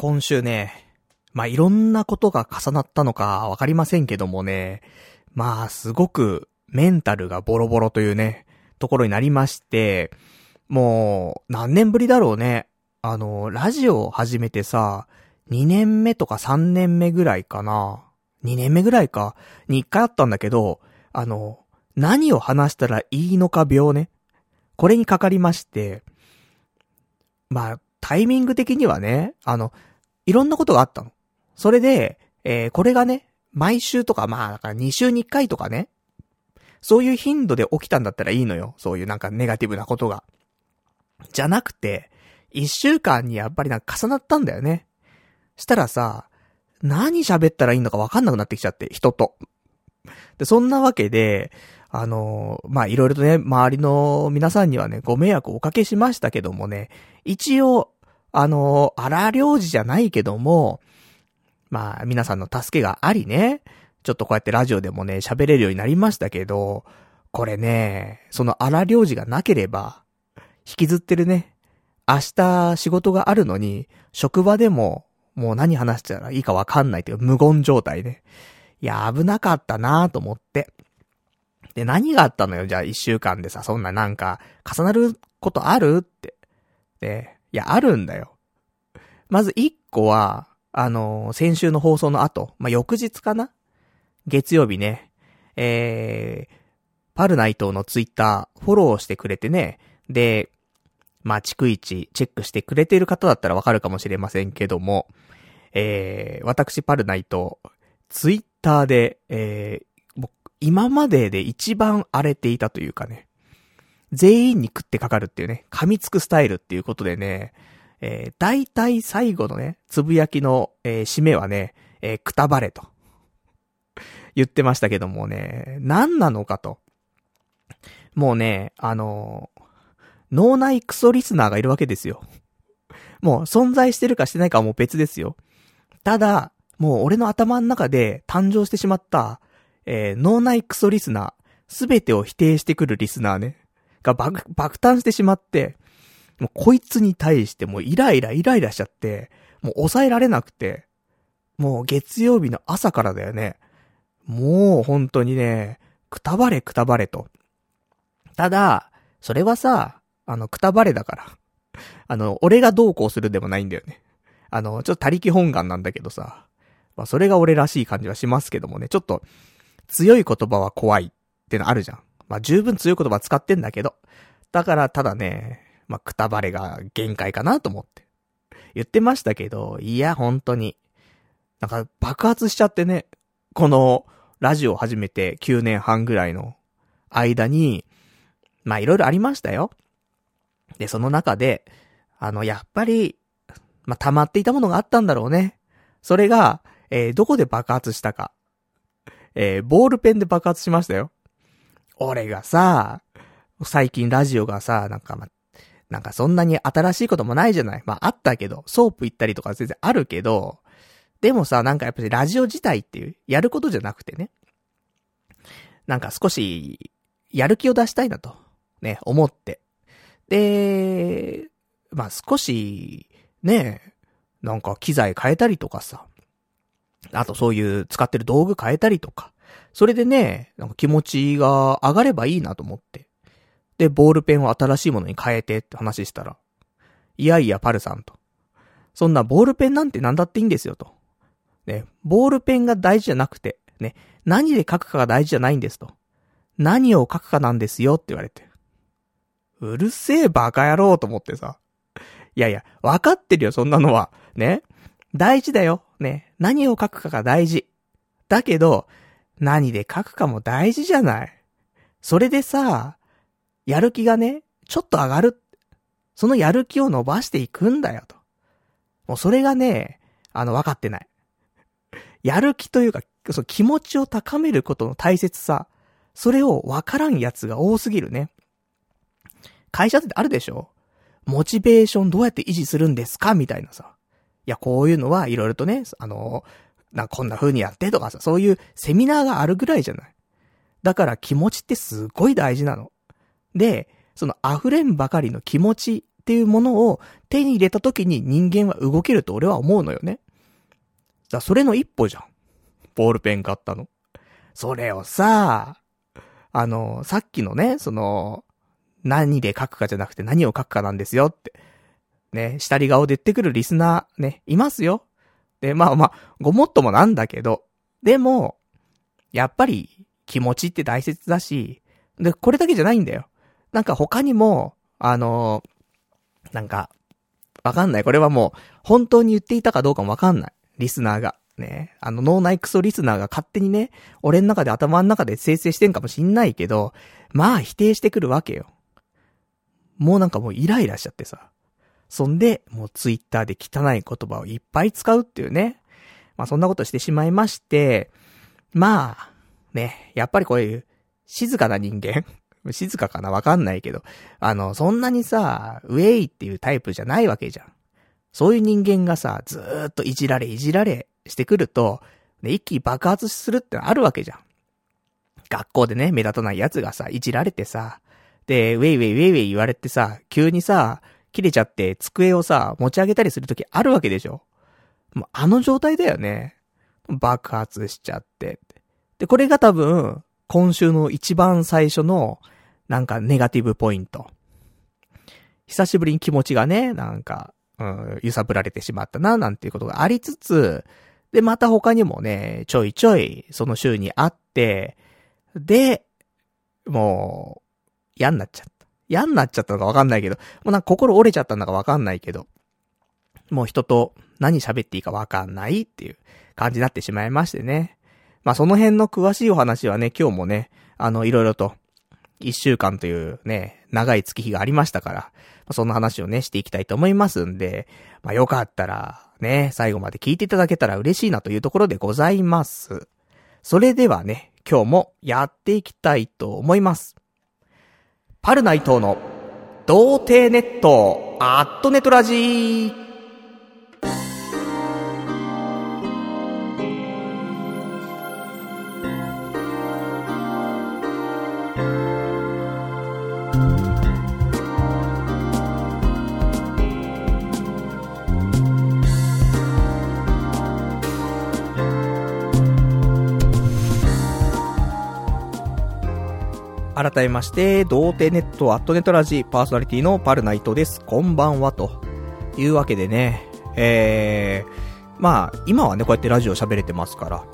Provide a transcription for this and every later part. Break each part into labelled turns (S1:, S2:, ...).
S1: 今週ね、まあ、いろんなことが重なったのかわかりませんけどもね、まあ、すごくメンタルがボロボロというね、ところになりまして、もう、何年ぶりだろうね。あの、ラジオを始めてさ、2年目とか3年目ぐらいかな。2年目ぐらいか。に1回あったんだけど、あの、何を話したらいいのか病ね。これにかかりまして、まあ、タイミング的にはね、あの、いろんなことがあったの。それで、えー、これがね、毎週とか、まあ、だから2週に1回とかね、そういう頻度で起きたんだったらいいのよ。そういうなんかネガティブなことが。じゃなくて、1週間にやっぱりなんか重なったんだよね。したらさ、何喋ったらいいのかわかんなくなってきちゃって、人と。で、そんなわけで、あのまあ、いろいろとね、周りの皆さんにはね、ご迷惑をおかけしましたけどもね、一応、あの荒領事じゃないけども、まあ、皆さんの助けがありね、ちょっとこうやってラジオでもね、喋れるようになりましたけど、これね、その荒領事がなければ、引きずってるね、明日仕事があるのに、職場でも、もう何話したらいいかわかんないという無言状態ね。いや、危なかったなぁと思って。で、何があったのよ、じゃあ一週間でさ、そんななんか、重なることあるって。で、いや、あるんだよ。まず一個は、あのー、先週の放送の後、まあ、翌日かな？月曜日ね、えー、パルナイトのツイッター、フォローしてくれてね、で、まあ、逐一チェックしてくれている方だったらわかるかもしれませんけども、えー、私パルナイト、ツイッターで、えー今までで一番荒れていたというかね、全員に食ってかかるっていうね、噛みつくスタイルっていうことでね、えー、大体最後のね、つぶやきの、えー、締めはね、えー、くたばれと。言ってましたけどもね、何なのかと。もうね、あのー、脳内クソリスナーがいるわけですよ。もう存在してるかしてないかはもう別ですよ。ただ、もう俺の頭の中で誕生してしまった、えー、脳内クソリスナー、すべてを否定してくるリスナーね、が爆、爆誕してしまって、もうこいつに対してもうイライライライラしちゃって、もう抑えられなくて、もう月曜日の朝からだよね。もう本当にね、くたばれくたばれと。ただ、それはさ、あの、くたばれだから。あの、俺がどうこうするでもないんだよね。あの、ちょっと他力本願なんだけどさ。まあ、それが俺らしい感じはしますけどもね。ちょっと、強い言葉は怖いってのあるじゃん。まあ、十分強い言葉使ってんだけど。だから、ただね、まあ、くたばれが限界かなと思って。言ってましたけど、いや、本当に。なんか、爆発しちゃってね。この、ラジオを始めて9年半ぐらいの間に、まあ、いろいろありましたよ。で、その中で、あの、やっぱり、まあ、溜まっていたものがあったんだろうね。それが、えー、どこで爆発したか。えー、ボールペンで爆発しましたよ。俺がさ、最近ラジオがさ、なんかま、なんかそんなに新しいこともないじゃない。まああったけど、ソープ行ったりとか全然あるけど、でもさ、なんかやっぱりラジオ自体っていう、やることじゃなくてね。なんか少し、やる気を出したいなと、ね、思って。で、まあ少し、ね、なんか機材変えたりとかさ、あとそういう使ってる道具変えたりとか。それでね、なんか気持ちが上がればいいなと思って。で、ボールペンを新しいものに変えてって話したら、いやいや、パルさんと。そんなボールペンなんて何だっていいんですよと。ね、ボールペンが大事じゃなくて、ね、何で書くかが大事じゃないんですと。何を書くかなんですよって言われて。うるせえバカ野郎と思ってさ。いやいや、わかってるよ、そんなのは。ね。大事だよ。ね。何を書くかが大事。だけど、何で書くかも大事じゃない。それでさ、やる気がね、ちょっと上がる。そのやる気を伸ばしていくんだよと。もうそれがね、あの、分かってない。やる気というか、その気持ちを高めることの大切さ、それを分からん奴が多すぎるね。会社ってあるでしょ？モチベーションどうやって維持するんですか？みたいなさ。いや、こういうのはいろいろとね、あの、な、こんな風にやってとかさ、そういうセミナーがあるぐらいじゃない。だから気持ちってすごい大事なの。で、その溢れんばかりの気持ちっていうものを手に入れた時に人間は動けると俺は思うのよね。だそれの一歩じゃん。ボールペン買ったの。それをさ、あの、さっきのね、その、何で書くかじゃなくて何を書くかなんですよって。ね、下り顔で言ってくるリスナー、ね、いますよ。で、まあまあ、ごもっともなんだけど、でも、やっぱり気持ちって大切だし、で、これだけじゃないんだよ。なんか他にも、あのー、なんか、わかんない。これはもう、本当に言っていたかどうかもわかんない。リスナーが。ね。あの、脳内クソリスナーが勝手にね、俺の中で頭の中で生成してんかもしんないけど、まあ否定してくるわけよ。もうなんかもうイライラしちゃってさ。そんで、もうツイッターで汚い言葉をいっぱい使うっていうね。まあそんなことしてしまいまして、まあ、ね、やっぱりこういう静かな人間 静かかなわかんないけど、あの、そんなにさ、ウェイっていうタイプじゃないわけじゃん。そういう人間がさ、ずーっといじられいじられしてくると、ね、一気に爆発するってあるわけじゃん。学校でね、目立たない奴がさ、いじられてさ、で、ウェイウェイウェイウェイ言われてさ、急にさ、切れちゃって机をさ、持ち上げたりするときあるわけでしょ。もうあの状態だよね。爆発しちゃって。で、これが多分、今週の一番最初の、なんかネガティブポイント。久しぶりに気持ちがね、なんか、うん、揺さぶられてしまったな、なんていうことがありつつ、で、また他にもね、ちょいちょい、その週にあって、で、もう、嫌になっちゃった。嫌になっちゃったのかわかんないけど、もうなんか心折れちゃったのかわかんないけど、もう人と何喋っていいかわかんないっていう感じになってしまいましてね。まあその辺の詳しいお話はね、今日もね、あの、いろいろと、一週間というね、長い月日がありましたから、そんな話をね、していきたいと思いますんで、まあよかったら、ね、最後まで聞いていただけたら嬉しいなというところでございます。それではね、今日もやっていきたいと思います。春内藤の、童貞ネット、アットネトラジー。改めまして、童貞ネットアットネットラジパーソナリティのパルナイトです。こんばんは、というわけでね、えー、まあ、今はね、こうやってラジオ喋れてますから、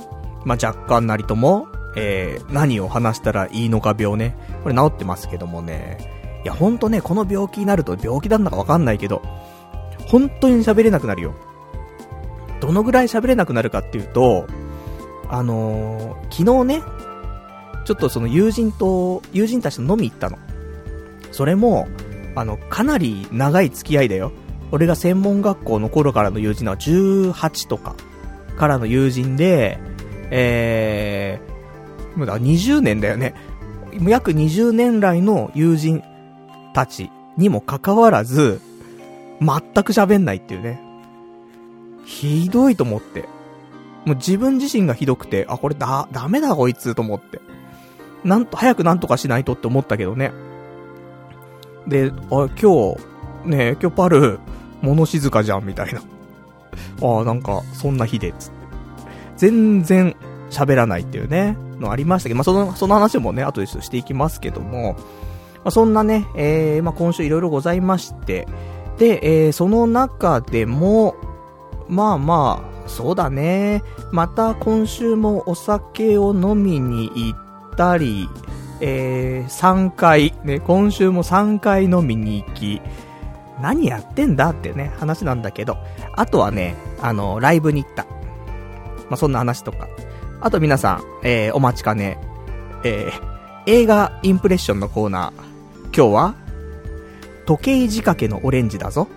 S1: まあ若干なりとも、えー、何を話したらいいのか病ね、これ治ってますけどもね、いやほんとね、この病気になると病気なんだかわかんないけど、本当に喋れなくなるよ。どのぐらい喋れなくなるかっていうと、あのー、昨日ね、ちょっとその友人と、友人たちと飲み行ったの。それも、あの、かなり長い付き合いだよ。俺が専門学校の頃からの友人は18とかからの友人で、えー、もうだ20年だよね。約20年来の友人たちにもかかわらず、全く喋んないっていうね。ひどいと思って。もう自分自身がひどくて、あ、これだ、ダメだこいつと思って。なんと、早くなんとかしないとって思ったけどね。で、あ、今日、ね今日パル、物静かじゃん、みたいな。ああ、なんか、そんな日で、つって。全然喋らないっていうね、のありましたけど、まあ、その、その話もね、後でしていきますけども、まあ、そんなね、えー、まあ、今週いろいろございまして、で、えー、その中でも、まあまあ、そうだね。また今週もお酒を飲みに行ったり、えー、3回、ね、今週も3回飲みに行き、何やってんだってね、話なんだけど、あとはね、あの、ライブに行った。まあ、そんな話とか。あと皆さん、えー、お待ちかね、えー、映画インプレッションのコーナー。今日は、時計仕掛けのオレンジだぞ。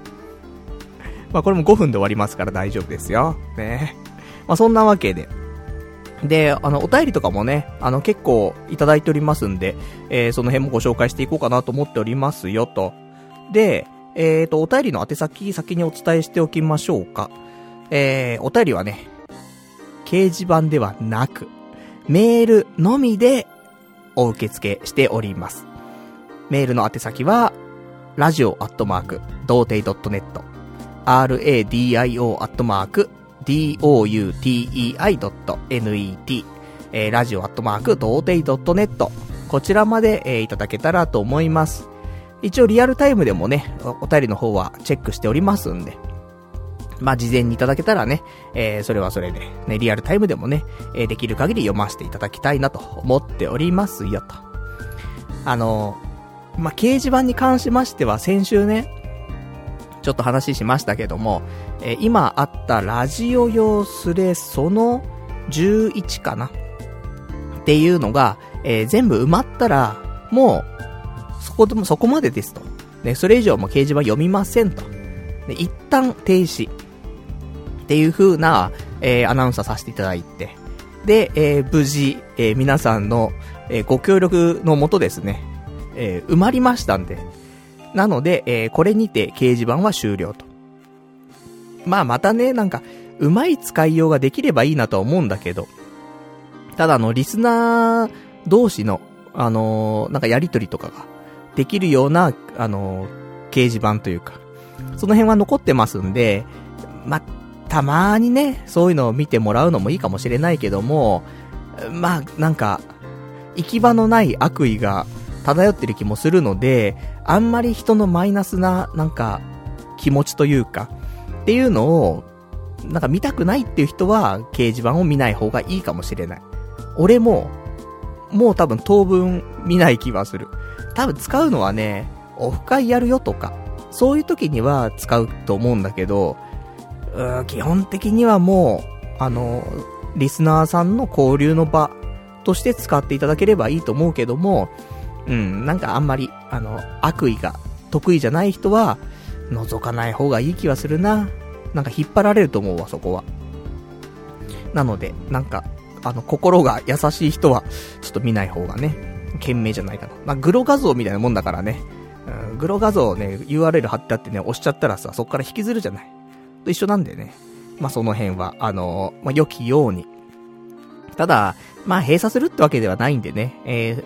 S1: まあ、これも5分で終わりますから大丈夫ですよ。ね。まあ、そんなわけで、で、あの、お便りとかもね、あの、結構いただいておりますんで、えー、その辺もご紹介していこうかなと思っておりますよ、と。で、えーと、お便りの宛先先にお伝えしておきましょうか。えー、お便りはね、掲示板ではなく、メールのみでお受付しております。メールの宛先は、ラジオアットマーク、童貞 .net、radio アットマーク、doutei.net、えー、ラジオアットマーク、童貞 .net、こちらまで、えー、いただけたらと思います。一応リアルタイムでもね、お便りの方はチェックしておりますんで、まあ、事前にいただけたらね、えー、それはそれで、ね、リアルタイムでもね、えー、できる限り読ませていただきたいなと思っておりますよ、と。あのー、まあ、掲示板に関しましては先週ね、ちょっと話しましたけども、えー、今あったラジオ用スレその11かな？っていうのが、えー、全部埋まったら、もう、そこでも、そこまでですと。ね、それ以上も掲示板読みませんと。で、一旦停止。っていう風な、えー、アナウンサーさせていただいて、で、えー、無事、えー、皆さんの、えご協力のもとですね、え埋まりましたんで、なので、えこれにて掲示板は終了と。まあまたね、なんか、うまい使いようができればいいなとは思うんだけど、ただあの、リスナー同士の、あのー、なんかやりとりとかができるような、あのー、掲示板というか、その辺は残ってますんで、またまーにね、そういうのを見てもらうのもいいかもしれないけども、まあ、なんか、行き場のない悪意が漂ってる気もするので、あんまり人のマイナスな、なんか、気持ちというか、っていうのを、なんか見たくないっていう人は、掲示板を見ない方がいいかもしれない。俺も、もう多分当分見ない気はする。多分使うのはね、オフ会やるよとか、そういう時には使うと思うんだけど、う基本的にはもう、あの、リスナーさんの交流の場として使っていただければいいと思うけども、うん、なんかあんまり、あの、悪意が得意じゃない人は、覗かない方がいい気はするな。なんか引っ張られると思うわ、そこは。なので、なんか、あの、心が優しい人は、ちょっと見ない方がね、賢明じゃないかな。まあ、グロ画像みたいなもんだからね。うん、グロ画像をね、URL 貼ってあってね、押しちゃったらさ、そっから引きずるじゃない。と一緒なんでね。まあ、その辺は、あのー、まあ、良きように。ただ、まあ、閉鎖するってわけではないんでね、えー、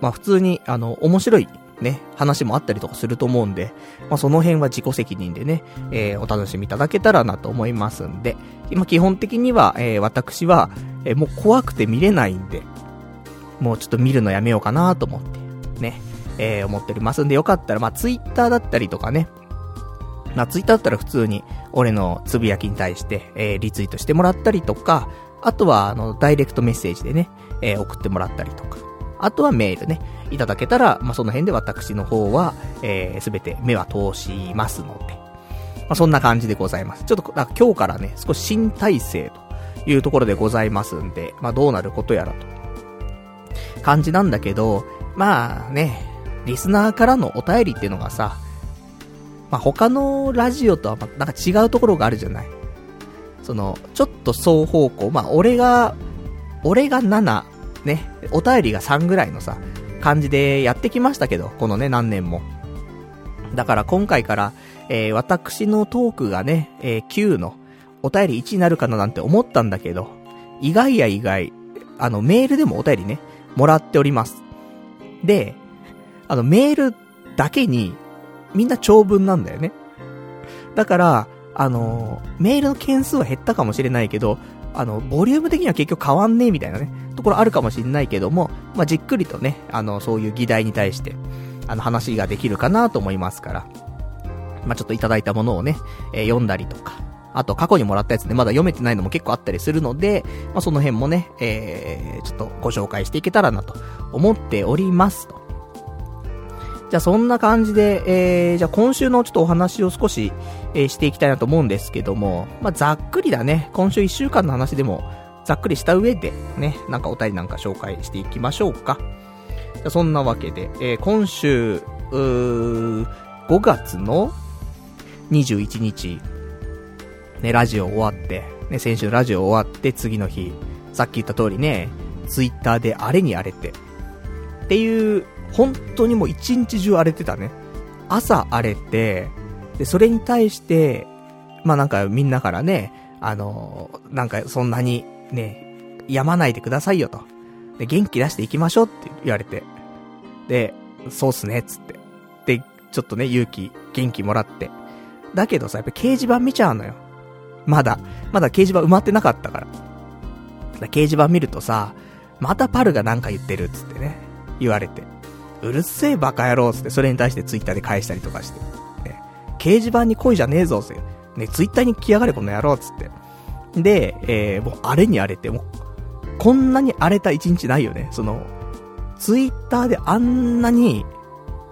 S1: まあ、普通に、あの、面白い、ね、話もあったりとかすると思うんで、まあ、その辺は自己責任でね、えー、お楽しみいただけたらなと思いますんで、今基本的には、えー、私は、えー、もう怖くて見れないんで、もうちょっと見るのやめようかなと思って、ね、えー、思っておりますんで、よかったら、まあ、ツイッターだったりとかね、まあ、ツイッターだったら普通に、俺のつぶやきに対して、えー、リツイートしてもらったりとか、あとは、あの、ダイレクトメッセージでね、えー、送ってもらったりとか、あとはメールね、いただけたら、まあ、その辺で私の方は、えす、べて目は通しますので、まあ、そんな感じでございます。ちょっと、今日からね、少し新体制というところでございますんで、まあ、どうなることやらと。感じなんだけど、まあね、リスナーからのお便りっていうのがさ、まあ、他のラジオとはなんか違うところがあるじゃない。その、ちょっと双方向、まあ、俺が、俺が7、ね、お便りが3ぐらいのさ、感じでやってきましたけど、このね、何年も。だから今回から、えー、私のトークがね、えー、9の、お便り1になるかななんて思ったんだけど、意外や意外、あの、メールでもお便りね、もらっております。で、あの、メールだけに、みんな長文なんだよね。だから、あの、メールの件数は減ったかもしれないけど、あの、ボリューム的には結局変わんねえみたいなね、ところあるかもしれないけども、まあ、じっくりとね、あの、そういう議題に対して、あの、話ができるかなと思いますから、まあ、ちょっといただいたものをね、えー、読んだりとか、あと過去にもらったやつね、まだ読めてないのも結構あったりするので、まあ、その辺もね、えー、ちょっとご紹介していけたらなと思っておりますと。じゃあそんな感じで、えー、じゃあ今週のちょっとお話を少し、えー、していきたいなと思うんですけども、まあ、ざっくりだね。今週1週間の話でも、ざっくりした上で、ね、なんかお便りなんか紹介していきましょうか。じゃそんなわけで、えー、今週、5月の21日、ね、ラジオ終わって、ね、先週ラジオ終わって次の日、さっき言った通りね、ツイッターであれに荒れって、っていう本当にもう一日中荒れてたね。朝荒れて、で、それに対して、まあなんかみんなからね、あのなんかそんなにね、やまないでくださいよと。で、元気出していきましょうって言われて。で、そうっすね、つって。で、ちょっとね、勇気、元気もらって。だけどさ、やっぱ掲示板見ちゃうのよ。まだ。まだ掲示板埋まってなかったから。から掲示板見るとさ、またパルがなんか言ってるっつってね、言われて。うるせえバカ野郎つって、それに対してツイッターで返したりとかして。ね、掲示板に恋じゃねえぞって。ね、ツイッターに来やがれこの野郎つって。で、えー、もう荒れに荒れて、もう、こんなに荒れた一日ないよね。その、ツイッターであんなに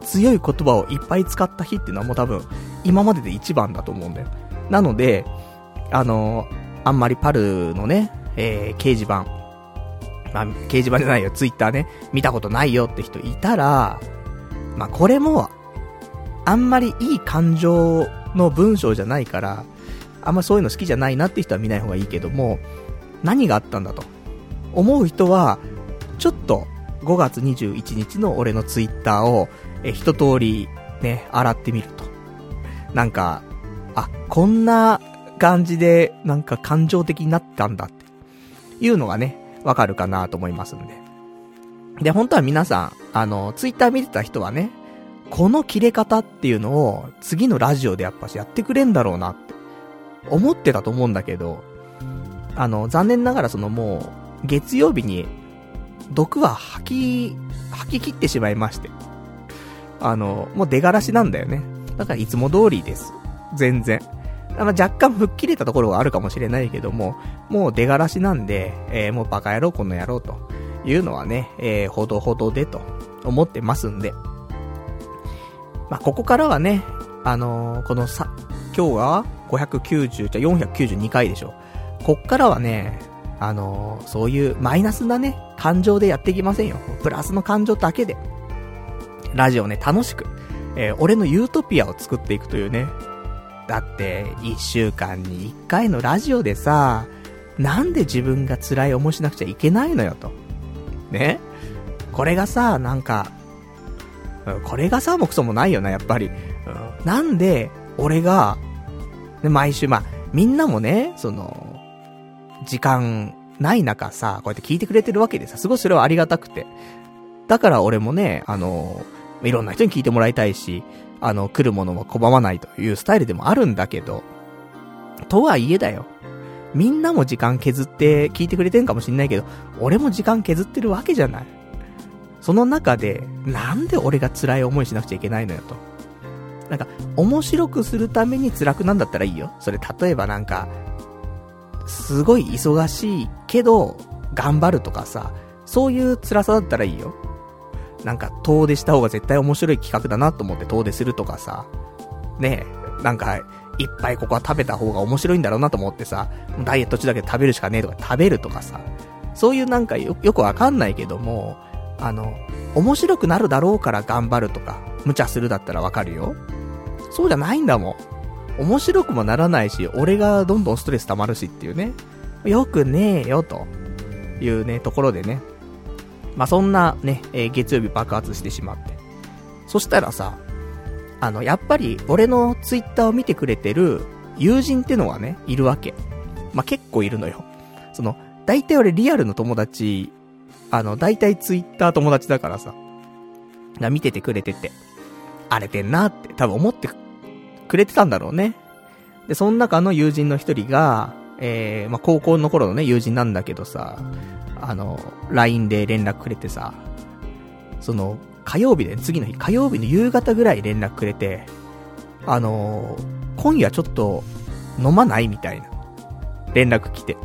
S1: 強い言葉をいっぱい使った日っていうのはもう多分、今までで一番だと思うんだよ。なので、あのあんまりパルのね、えー、掲示板、あ、掲示板じゃないよ、ツイッターね、見たことないよって人いたら、まあ、これも、あんまりいい感情の文章じゃないから、あんまそういうの好きじゃないなって人は見ない方がいいけども、何があったんだと。思う人は、ちょっと5月21日の俺のツイッターを、え、一通りね、洗ってみると。なんか、あ、こんな感じで、なんか感情的になったんだっていうのがね、わかるかなと思いますんで。で、本当は皆さん、あの、ツイッター見てた人はね、この切れ方っていうのを次のラジオでやっぱしやってくれんだろうなって思ってたと思うんだけど、あの、残念ながらそのもう、月曜日に毒は吐き、吐き切ってしまいまして。あの、もう出がらしなんだよね。だからいつも通りです。全然。まあ、若干吹っ切れたところはあるかもしれないけども、もう出がらしなんで、えー、もうバカ野郎この野郎というのはね、えー、ほどほどでと思ってますんで。まあ、ここからはね、あのー、このさ、今日は590、じゃ492回でしょ。こっからはね、あのー、そういうマイナスなね、感情でやっていきませんよ。プラスの感情だけで。ラジオね、楽しく、えー、俺のユートピアを作っていくというね、だって、一週間に一回のラジオでさ、なんで自分が辛い思いしなくちゃいけないのよと。ね？これがさ、なんか、これがさもクソもないよな、やっぱり。なんで、俺が、ね、毎週、まあ、みんなもね、その、時間ない中さ、こうやって聞いてくれてるわけでさ、すごいそれはありがたくて。だから俺もね、あの、いろんな人に聞いてもらいたいし、あの、来るものは拒まないというスタイルでもあるんだけど、とはいえだよ。みんなも時間削って聞いてくれてんかもしんないけど、俺も時間削ってるわけじゃない。その中で、なんで俺が辛い思いしなくちゃいけないのよと。なんか、面白くするために辛くなんだったらいいよ。それ例えばなんか、すごい忙しいけど、頑張るとかさ、そういう辛さだったらいいよ。なんか遠出した方が絶対面白い企画だなと思って遠出するとかさ、ねえ、なんか、いっぱいここは食べた方が面白いんだろうなと思ってさ、ダイエット中だけ食べるしかねえとか食べるとかさ、そういうなんかよよくわかんないけども、あの、面白くなるだろうから頑張るとか、無茶するだったらわかるよ。そうじゃないんだもん。面白くもならないし、俺がどんどんストレス溜まるしっていうね。よくねえよ、というね、ところでね。まあ、そんなね、えー、月曜日爆発してしまって。そしたらさ、あの、やっぱり俺のツイッターを見てくれてる友人ってのがね、いるわけ。まあ、結構いるのよ。その、大体俺リアルの友達、あの、大体ツイッター友達だからさ、が見ててくれてて、荒れてんなって多分思ってくれてたんだろうね。で、その中の友人の一人が、えー、まあ、高校の頃のね、友人なんだけどさ、あの、LINE で連絡くれてさ、その、火曜日で、次の日、火曜日の夕方ぐらい連絡くれて、あの今夜ちょっと飲まないみたいな連絡来て。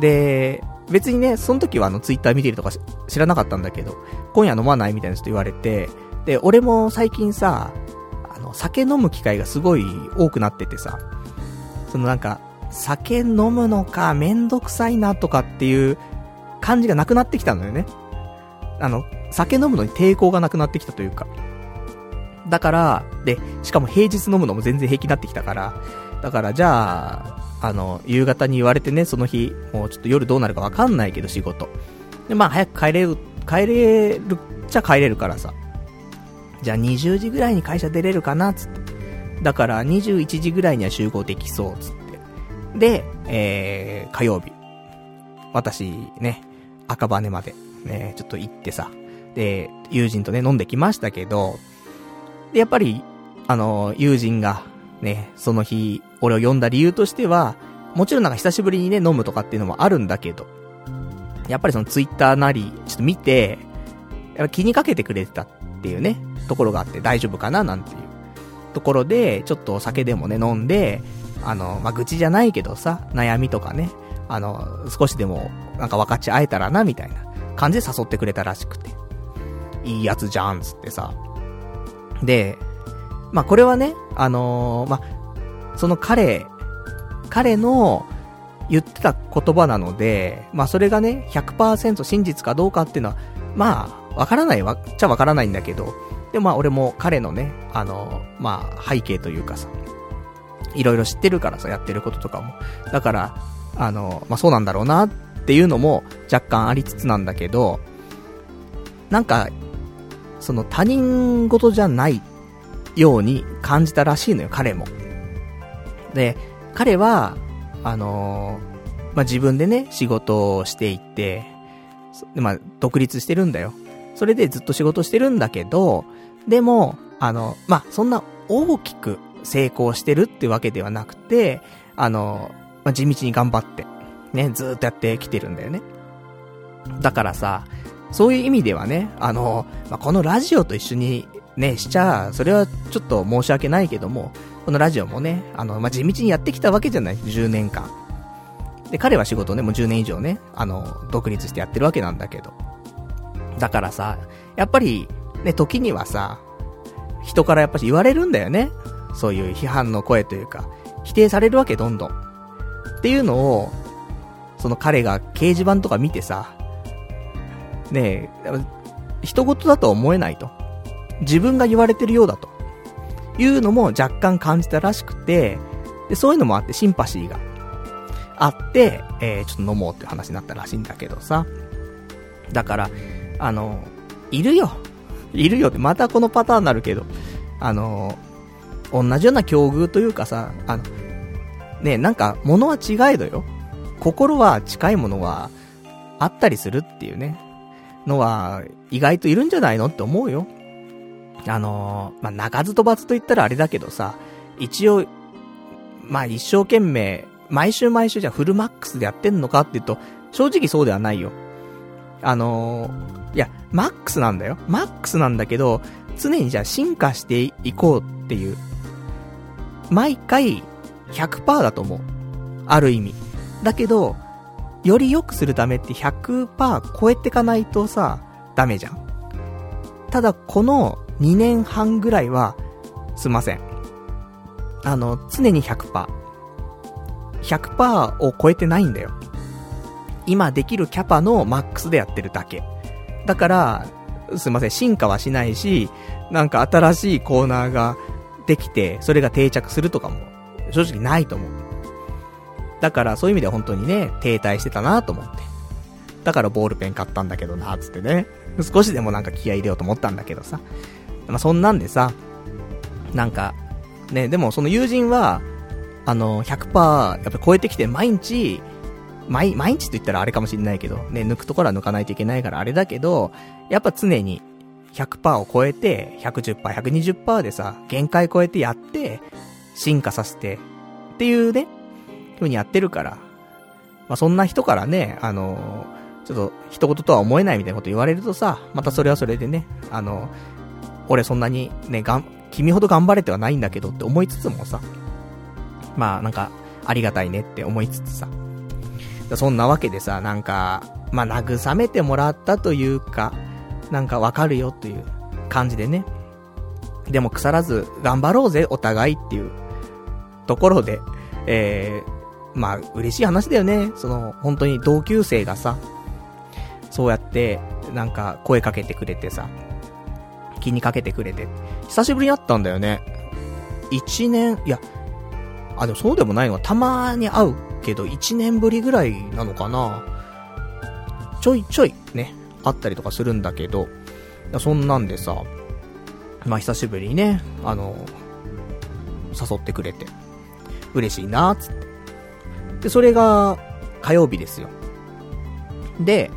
S1: で、別にね、その時はあのツイッター見てるとか知らなかったんだけど、今夜飲まないみたいな人言われて、で、俺も最近さ、あの、酒飲む機会がすごい多くなっててさ、そのなんか、酒飲むのかめんどくさいなとかっていう感じがなくなってきたのよね。あの、酒飲むのに抵抗がなくなってきたというか。だから、で、しかも平日飲むのも全然平気になってきたから、だからじゃあ、あの、夕方に言われてね、その日、もうちょっと夜どうなるかわかんないけど仕事。で、まあ早く帰れる、帰れるじゃ帰れるからさ。じゃあ20時ぐらいに会社出れるかな、つって。だから21時ぐらいには集合できそう、つって。で、えー、火曜日。私、ね、赤羽まで、ね、ちょっと行ってさ。で、友人とね、飲んできましたけど、で、やっぱり、あの、友人が、ね、その日、俺を呼んだ理由としては、もちろんなんか久しぶりにね、飲むとかっていうのもあるんだけど、やっぱりそのツイッターなり、ちょっと見て、やっぱ気にかけてくれてたっていうね、ところがあって大丈夫かななんていうところで、ちょっとお酒でもね、飲んで、あの、まあ、愚痴じゃないけどさ、悩みとかね、あの、少しでも、なんか分かち合えたらな、みたいな感じで誘ってくれたらしくて。いいやつじゃん、つってさ。で、まあ、これはね、あのー、まあ、その彼、彼の言ってた言葉なので、まあ、それがね、100%真実かどうかっていうのは、まあ、わからないわ、っちゃわからないんだけど、でもまあ、俺も彼のね、あのー、まあ、背景というかさ、いろいろ知ってるからさ、やってることとかも。だから、あの、まあ、そうなんだろうなっていうのも若干ありつつなんだけど、なんか、その他人事じゃないように感じたらしいのよ、彼も。で、彼は、あの、まあ、自分でね、仕事をしていて、まあ、独立してるんだよ。それでずっと仕事してるんだけど、でも、あの、まあ、そんな大きく成功してるってわけではなくて、あの、まあ、地道に頑張って、ね、ずっとやってきてるんだよね。だからさ、そういう意味ではね、あの、まあ、このラジオと一緒にね、しちゃ、それはちょっと申し訳ないけども、このラジオもね、あの、まあ、地道にやってきたわけじゃない、10年間。で、彼は仕事ね、もう10年以上ね、あの、独立してやってるわけなんだけど。だからさ、やっぱり、ね、時にはさ、人からやっぱし言われるんだよね。そういう批判の声というか、否定されるわけ、どんどん。っていうのを、その彼が掲示板とか見てさ、ねえ、人事だと思えないと。自分が言われてるようだと。いうのも若干感じたらしくて、で、そういうのもあってシンパシーがあって、えー、ちょっと飲もうって話になったらしいんだけどさ。だから、あの、いるよ。いるよって、またこのパターンになるけど、あの、同じような境遇というかさ、あの、ね、なんか、物は違えどよ。心は近いものは、あったりするっていうね、のは、意外といるんじゃないのって思うよ。あのー、まあ、鳴かず飛ばずと言ったらあれだけどさ、一応、まあ、一生懸命、毎週毎週じゃフルマックスでやってんのかって言うと、正直そうではないよ。あのー、いや、マックスなんだよ。マックスなんだけど、常にじゃあ進化していこうっていう。毎回100%だと思う。ある意味。だけど、より良くするためって100%超えてかないとさ、ダメじゃん。ただ、この2年半ぐらいは、すいません。あの、常に100%。100%を超えてないんだよ。今できるキャパのマックスでやってるだけ。だから、すいません、進化はしないし、なんか新しいコーナーができて、それが定着するとかも、正直ないと思う。だからそういう意味では本当にね、停滞してたなと思って。だからボールペン買ったんだけどな、つってね。少しでもなんか気合入れようと思ったんだけどさ。まあ、そんなんでさ、なんか、ね、でもその友人は、あの、100%、やっぱ超えてきて毎日、毎、毎日と言ったらあれかもしれないけど、ね、抜くところは抜かないといけないからあれだけど、やっぱ常に100%を超えて、110%、120%でさ、限界超えてやって、進化させて、っていうね、風にやってるから、まあ、そんな人からね、あのちょっと、一言とは思えないみたいなこと言われるとさ、またそれはそれでね、あの俺そんなにね、がん、君ほど頑張れてはないんだけどって思いつつもさ、まあなんか、ありがたいねって思いつつさ、そんなわけでさ、なんか、まあ慰めてもらったというか、なんかわかるよという感じでね。でも腐らず頑張ろうぜ、お互いっていうところで、えー、まあ嬉しい話だよね。その、本当に同級生がさ、そうやって、なんか声かけてくれてさ、気にかけてくれて、久しぶりに会ったんだよね。一年、いや、あ、でもそうでもないのたまに会うけど、一年ぶりぐらいなのかなちょいちょいね、会ったりとかするんだけど、そんなんでさ、まあ久しぶりにね、あの、誘ってくれて、嬉しいなつって。で、それが、火曜日ですよ。で、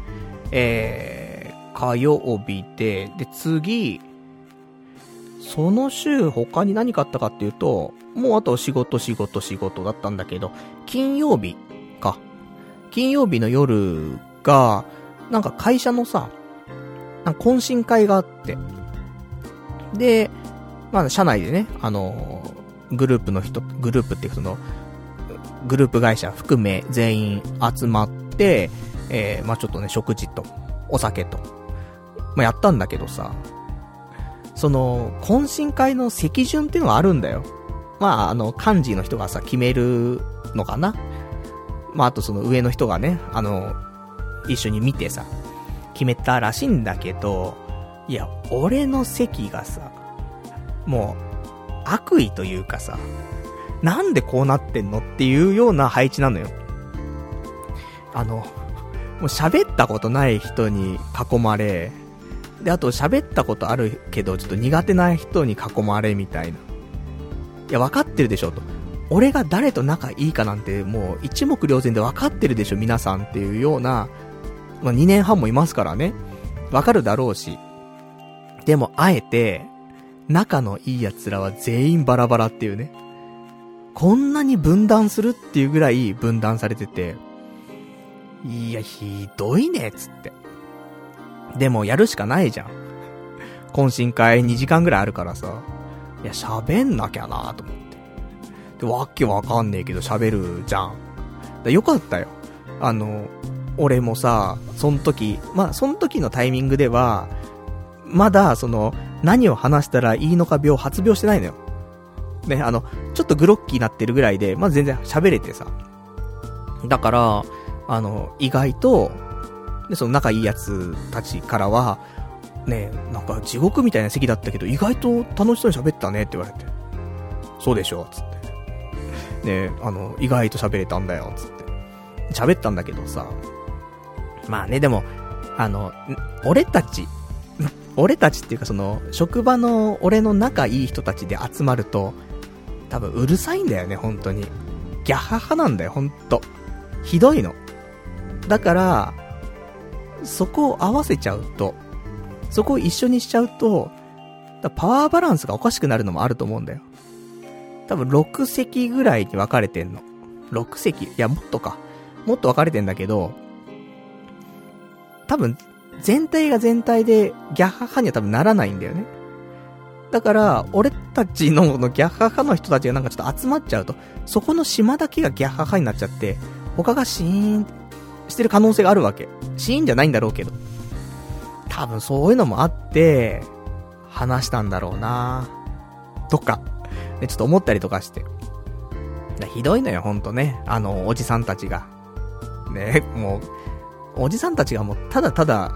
S1: えー、火曜日で、で、次、その週他に何かあったかっていうと、もうあと仕事仕事仕事だったんだけど、金曜日か。金曜日の夜が、なんか会社のさ、なんか懇親会があって、で、まあ、社内でね、あのグループの人、グループっていうその、グループ会社含め全員集まって、えー、まあちょっとね、食事と、お酒と、まあやったんだけどさ、その、懇親会の席順っていうのがあるんだよ。まああの、幹事の人がさ、決めるのかなまああとその上の人がね、あの、一緒に見てさ、決めたらしいんだけど、いや、俺の席がさ、もう、悪意というかさ、なんでこうなってんのっていうような配置なのよ。あの、もう喋ったことない人に囲まれ、で、あと喋ったことあるけど、ちょっと苦手な人に囲まれみたいな。いや、分かってるでしょ、と。俺が誰と仲いいかなんて、もう一目瞭然で分かってるでしょ、皆さんっていうような、まあ、2年半もいますからね。分かるだろうし。でも、あえて、仲のいい奴らは全員バラバラっていうね。こんなに分断するっていうぐらい分断されてて、いや、ひどいね、つって。でも、やるしかないじゃん。懇親会2時間ぐらいあるからさ、いや、喋んなきゃなと思って。で、わけわかんねえけど喋るじゃん。だよかったよ。あの、俺もさ、その時、まあ、その時のタイミングでは、まだ、その、何を話したらいいのか病発病してないのよ。ね、あの、ちょっとグロッキーになってるぐらいで、まず全然喋れてさ。だから、あの、意外と、で、その仲いいやつたちからは、ねなんか地獄みたいな席だったけど、意外と楽しそうに喋ったねって言われて。そうでしょつって。ねあの、意外と喋れたんだよ、つって。喋ったんだけどさ。まあね、でも、あの、俺たち、俺たちっていうかその、職場の俺の仲いい人たちで集まると、多分うるさいんだよね、本当に。ギャハハなんだよ、ほんと。ひどいの。だから、そこを合わせちゃうと、そこを一緒にしちゃうと、パワーバランスがおかしくなるのもあると思うんだよ。多分6席ぐらいに分かれてんの。6席？いや、もっとか。もっと分かれてんだけど、多分、全体が全体でギャッハハには多分ならないんだよね。だから、俺たちののギャッハハの人たちがなんかちょっと集まっちゃうと、そこの島だけがギャッハハになっちゃって、他がシーンしてる可能性があるわけ。シーンじゃないんだろうけど。多分そういうのもあって、話したんだろうなとか、ね、ちょっと思ったりとかして。ひどいのよ、ほんとね。あの、おじさんたちが。ね、もう、おじさんたちがもう、ただただ、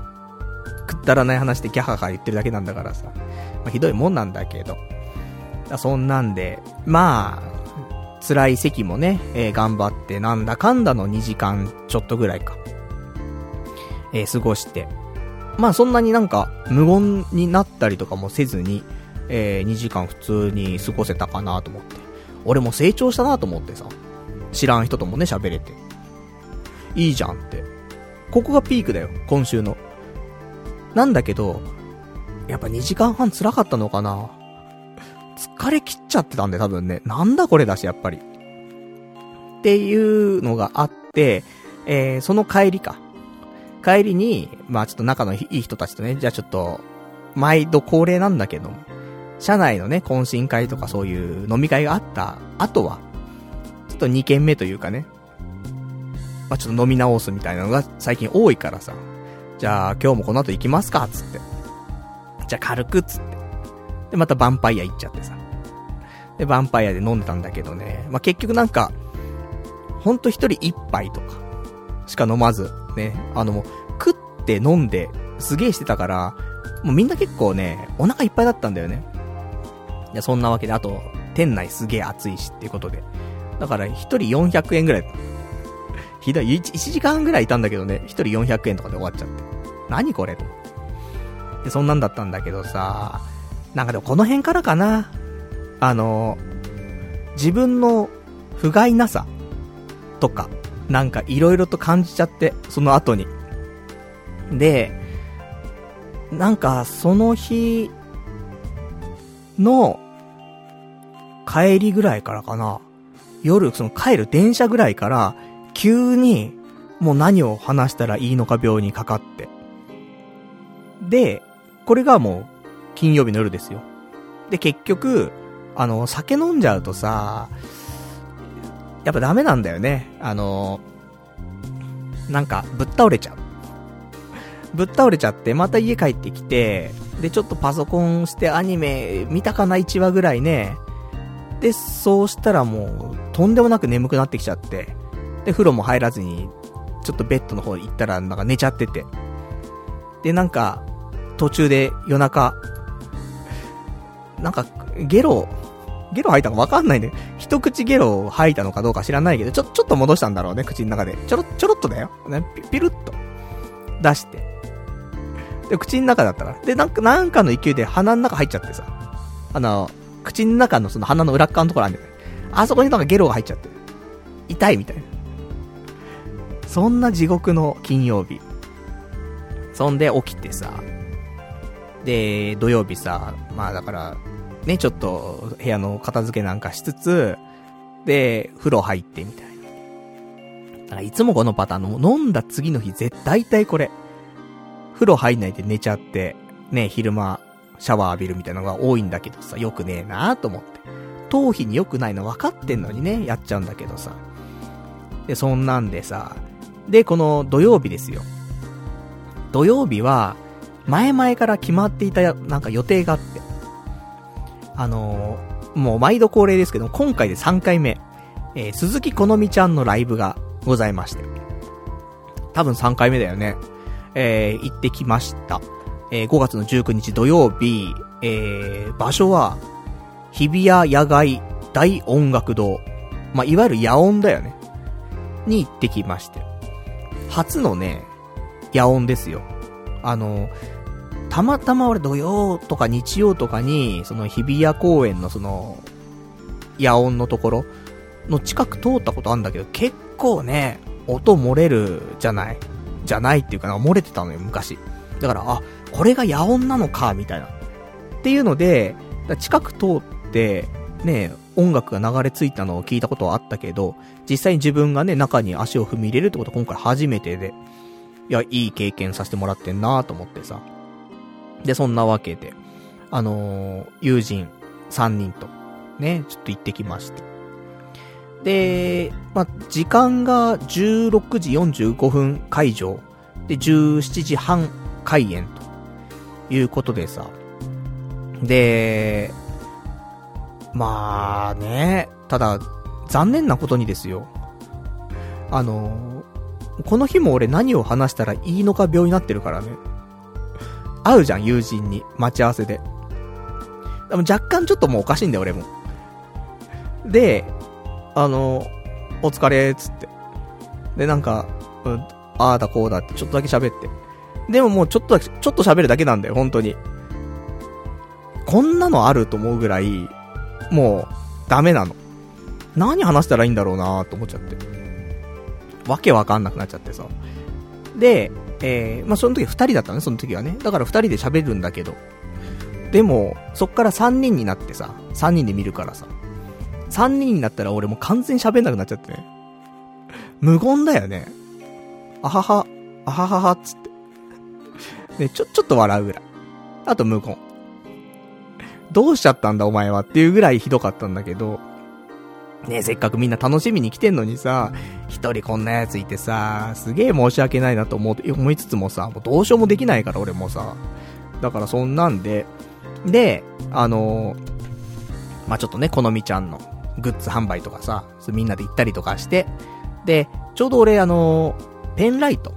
S1: くったらない話でギャハハ言ってるだけなんだからさ。まあ、ひどいもんなんだけど。そんなんで、まあ、辛い席もね、えー、頑張って、なんだかんだの2時間ちょっとぐらいか。えー、過ごして。まあそんなになんか無言になったりとかもせずに、えー、2時間普通に過ごせたかなと思って。俺も成長したなと思ってさ。知らん人ともね、喋れて。いいじゃんって。ここがピークだよ、今週の。なんだけど、やっぱ2時間半辛かったのかな疲れ切っちゃってたんで多分ね。なんだこれだし、やっぱり。っていうのがあって、えー、その帰りか。帰りに、まあちょっと仲のいい人たちとね、じゃあちょっと、毎度恒例なんだけど、社内のね、懇親会とかそういう飲み会があった後は、ちょっと2軒目というかね、まあちょっと飲み直すみたいなのが最近多いからさ、じゃあ今日もこの後行きますか、つって。じゃあ軽く、つって。で、またヴァンパイア行っちゃってさ。で、ヴァンパイアで飲んでたんだけどね、まあ結局なんか、ほんと一人一杯とか、しか飲まず、ね、あのもう、食って飲んで、すげえしてたから、もうみんな結構ね、お腹いっぱいだったんだよね。いや、そんなわけで、あと、店内すげえ暑いしっていうことで。だから、一人400円ぐらい。ひどい、1, 時間ぐらいいたんだけどね、一人400円とかで終わっちゃって。何これと。で、そんなんだったんだけどさ、なんかでもこの辺からかな。あの、自分の不甲斐なさとか、なんか色々と感じちゃって、その後に。で、なんかその日、の、帰りぐらいからかな。夜、その帰る電車ぐらいから、急に、もう何を話したらいいのか病にかかって。で、これがもう、金曜日の夜ですよ。で、結局、あの、酒飲んじゃうとさ、やっぱダメなんだよね。あの、なんか、ぶっ倒れちゃう。ぶっ倒れちゃって、また家帰ってきて、で、ちょっとパソコンしてアニメ見たかな1話ぐらいね。で、そうしたらもう、とんでもなく眠くなってきちゃって。で、風呂も入らずに、ちょっとベッドの方行ったら、なんか寝ちゃってて。で、なんか、途中で夜中、なんか、ゲロ、ゲロ吐いたかわかんないね。一口ゲロ吐いたのかどうか知らないけど、ちょ、ちょっと戻したんだろうね、口の中で。ちょろ、ちょろっとだよ。ね、ピピルッと。出して。で、口の中だったら。で、なんか、なんかの勢いで鼻の中入っちゃってさ。あの、口の中のその鼻の裏側のところあるんだよね。あそこになんかゲロが入っちゃって。痛いみたいな。そんな地獄の金曜日。そんで起きてさ。で、土曜日さ、まあだから、ね、ちょっと部屋の片付けなんかしつつ、で、風呂入ってみたいな。だからいつもこのパターンの、飲んだ次の日絶対体これ。風呂入んないで寝ちゃって、ね、昼間、シャワー浴びるみたいなのが多いんだけどさ、よくねえなーと思って。頭皮に良くないの分かってんのにね、やっちゃうんだけどさ。で、そんなんでさ、で、この土曜日ですよ。土曜日は、前々から決まっていた、なんか予定があって。あのー、もう毎度恒例ですけど、今回で3回目、えー、鈴木好美ちゃんのライブがございまして。多分3回目だよね。えー、行ってきました。えー、5月の19日土曜日、えー、場所は、日比谷野外大音楽堂。まあ、いわゆる野音だよね。に行ってきまして。初のね、野音ですよ。あの、たまたま俺土曜とか日曜とかに、その日比谷公園のその、野音のところの近く通ったことあるんだけど、結構ね、音漏れるじゃない？じゃないっていうかな、漏れてたのよ、昔。だから、あ、これが野音なのか、みたいな。っていうので、近く通って、ね、音楽が流れ着いたのを聞いたことはあったけど、実際に自分がね、中に足を踏み入れるってことは今回初めてで、いや、いい経験させてもらってんなと思ってさ。で、そんなわけで、あのー、友人3人と、ね、ちょっと行ってきまして。で、まあ、時間が16時45分会場。で、17時半開演ということでさ。で、まあね、ただ、残念なことにですよ。あの、この日も俺何を話したらいいのか病になってるからね。会うじゃん、友人に。待ち合わせで。でも若干ちょっともうおかしいんだよ、俺も。で、あの、お疲れ、つって。で、なんか、うん、ああだこうだってちょっとだけ喋って。でももうちょっとだけ、ちょっと喋るだけなんだよ、本当に。こんなのあると思うぐらい、もう、ダメなの。何話したらいいんだろうなと思っちゃって。わけわかんなくなっちゃってさ。で、えー、まあ、その時二人だったね、その時はね。だから二人で喋るんだけど。でも、そっから三人になってさ、三人で見るからさ。三人になったら俺もう完全に喋んなくなっちゃってね。無言だよね。あはは、あははは、つって。ね、ちょ、ちょっと笑うぐらい。あと無言。どうしちゃったんだお前はっていうぐらいひどかったんだけど、ねえ、せっかくみんな楽しみに来てんのにさ、一人こんなやついてさ、すげえ申し訳ないなと思う、思いつつもさ、もうどうしようもできないから俺もさ。だからそんなんで、で、あのー、まあ、ちょっとね、このみちゃんのグッズ販売とかさ、みんなで行ったりとかして、で、ちょうど俺あのー、ペンライト、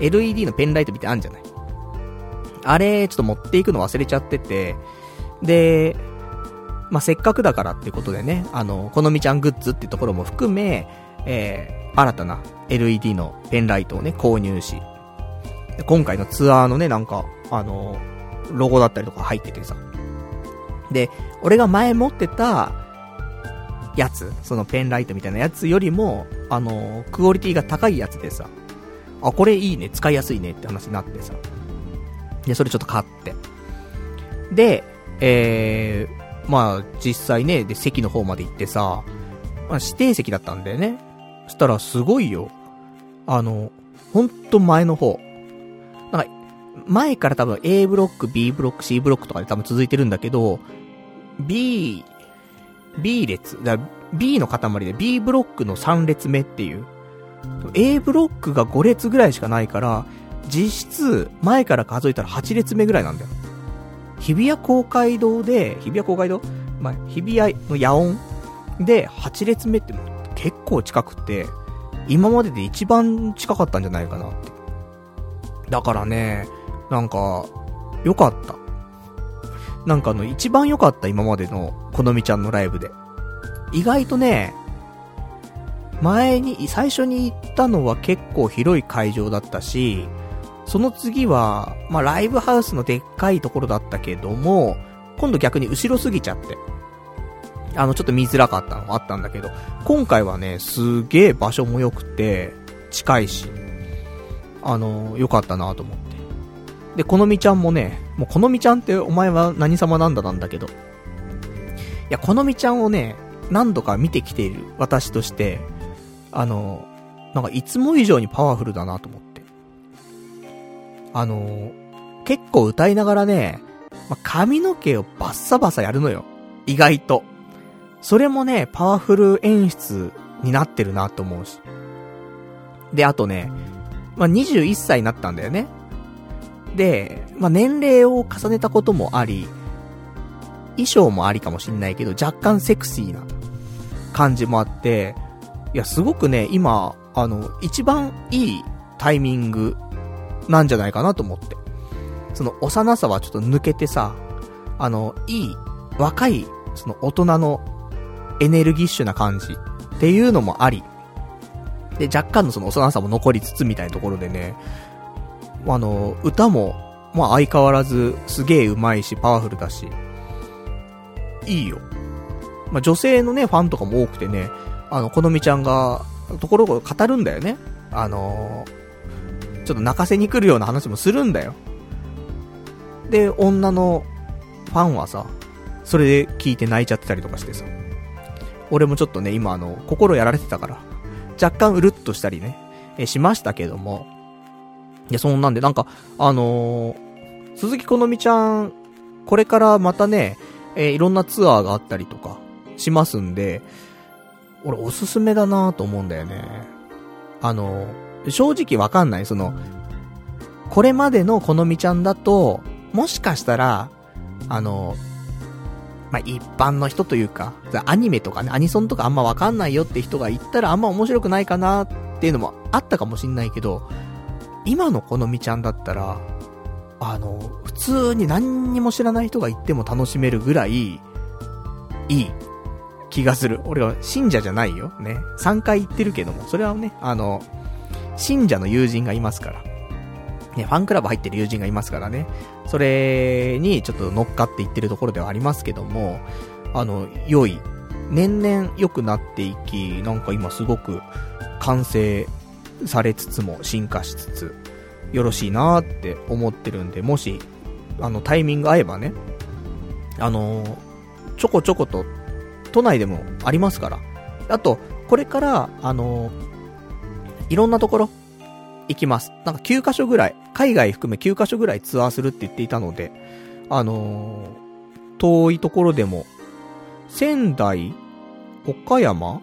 S1: LED のペンライトみたいなあんじゃない？あれ、ちょっと持っていくの忘れちゃってて、で、まあ、せっかくだからってことでね、あの、このみちゃんグッズっていうところも含め、えー、新たな LED のペンライトをね、購入し、今回のツアーのね、なんか、あの、ロゴだったりとか入っててさ。で、俺が前持ってた、やつ、そのペンライトみたいなやつよりも、あの、クオリティが高いやつでさ、あ、これいいね、使いやすいねって話になってさ。で、それちょっと買って。で、えー、まあ、実際ね、で、席の方まで行ってさ、まあ、指定席だったんだよね。そしたら、すごいよ。あの、ほんと前の方。なんか、前から多分 A ブロック、B ブロック、C ブロックとかで多分続いてるんだけど、B、B 列、だ B の塊で B ブロックの3列目っていう。A ブロックが5列ぐらいしかないから、実質、前から数えたら8列目ぐらいなんだよ。日比谷公会堂で、日比谷公会堂？まあ、日比谷の野音で8列目って結構近くて、今までで一番近かったんじゃないかなって。だからね、なんか、良かった。なんかあの、一番良かった今までの、このみちゃんのライブで。意外とね、前に、最初に行ったのは結構広い会場だったし、その次は、まあ、ライブハウスのでっかいところだったけども、今度逆に後ろすぎちゃって。あの、ちょっと見づらかったのあったんだけど、今回はね、すげえ場所も良くて、近いし、あの、良かったなと思って。で、このみちゃんもね、もうこのみちゃんってお前は何様なんだなんだけど、いや、このみちゃんをね、何度か見てきている私として、あの、なんかいつも以上にパワフルだなと思って。あの、結構歌いながらね、ま髪の毛をバッサバサやるのよ。意外と。それもね、パワフル演出になってるなと思うし。で、あとね、まあ、21歳になったんだよね。で、まあ、年齢を重ねたこともあり、衣装もありかもしんないけど、若干セクシーな感じもあって、いや、すごくね、今、あの、一番いいタイミングなんじゃないかなと思って。その幼さはちょっと抜けてさ、あの、いい、若い、その大人のエネルギッシュな感じっていうのもあり、で、若干のその幼さも残りつつみたいなところでね、あの、歌も、まあ相変わらずすげえ上手いし、パワフルだし、いいよ。まあ女性のね、ファンとかも多くてね、あの、このみちゃんが、ところを語るんだよね。あのー、ちょっと泣かせに来るような話もするんだよ。で、女のファンはさ、それで聞いて泣いちゃってたりとかしてさ。俺もちょっとね、今あの、心やられてたから、若干うるっとしたりね、え、しましたけども。いや、そんなんで、なんか、あのー、鈴木好美ちゃん、これからまたね、えー、いろんなツアーがあったりとか、しますんで、俺おすすめだなと思うんだよね。あの、正直わかんない。その、これまでのこのみちゃんだと、もしかしたら、あの、まあ、一般の人というか、アニメとかね、アニソンとかあんまわかんないよって人が言ったらあんま面白くないかなっていうのもあったかもしんないけど、今のこのみちゃんだったら、あの、普通に何にも知らない人が言っても楽しめるぐらい、いい気がする。俺は信者じゃないよ。ね。3回言ってるけども、それはね、あの、信者の友人がいますから。ね、ファンクラブ入ってる友人がいますからね。それにちょっと乗っかっていってるところではありますけども、あの、良い。年々良くなっていき、なんか今すごく完成されつつも進化しつつ、よろしいなーって思ってるんで、もし、あの、タイミング合えばね、あのちょこちょこと都内でもありますから。あと、これから、あのー、いろんなところ、行きます。なんか9カ所ぐらい、海外含め9カ所ぐらいツアーするって言っていたので、あのー、遠いところでも、仙台、岡山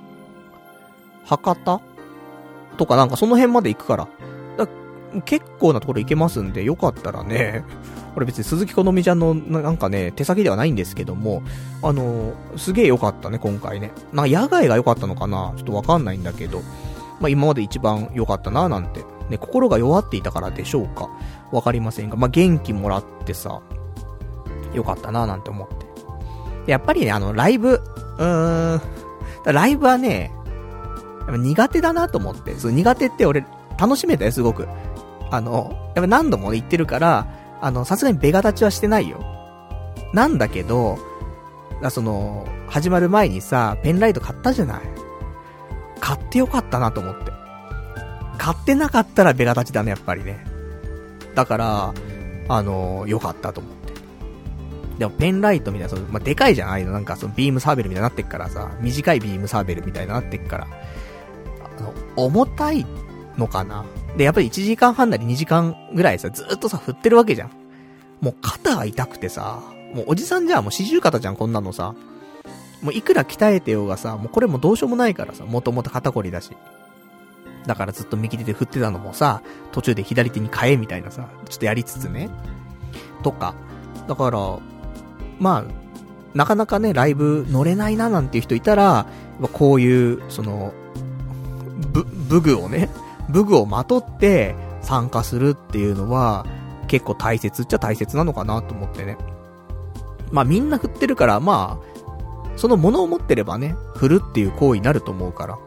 S1: 博多とかなんかその辺まで行くから。だ結構なところ行けますんで、よかったらね、俺別に鈴木好美ちゃんのなんかね、手先ではないんですけども、あのー、すげえ良かったね、今回ね。なんか野外が良かったのかなちょっとわかんないんだけど、まあ今まで一番良かったななんて。ね、心が弱っていたからでしょうかわかりませんが、まあ元気もらってさ、良かったななんて思って。やっぱりね、あの、ライブ、うーん、ライブはね、苦手だなと思って。その苦手って俺、楽しめたよ、すごく。あの、やっぱ何度も言ってるから、あの、さすがにベガ立ちはしてないよ。なんだけど、その、始まる前にさ、ペンライト買ったじゃない。買ってよかったなと思って。買ってなかったらベガ立ちだね、やっぱりね。だから、あの、よかったと思って。でもペンライトみたいな、その、まあ、でかいじゃん、ああいうの。なんかそのビームサーベルみたいになってっからさ、短いビームサーベルみたいになってっから、あの、重たいのかなで、やっぱり1時間半なり2時間ぐらいさ、ずっとさ、振ってるわけじゃん。もう肩が痛くてさ、もうおじさんじゃん、もう四十肩じゃん、こんなのさ。もういくら鍛えてようがさ、もうこれもどうしようもないからさ、もともと肩こりだし。だからずっと右手で振ってたのもさ、途中で左手に変えみたいなさ、ちょっとやりつつね。とか。だから、まあ、なかなかね、ライブ乗れないななんていう人いたら、こういう、その、ブ、ブグをね、ブグをまとって参加するっていうのは、結構大切っちゃ大切なのかなと思ってね。まあみんな振ってるから、まあ、そのものを持ってればね、振るっていう行為になると思うから。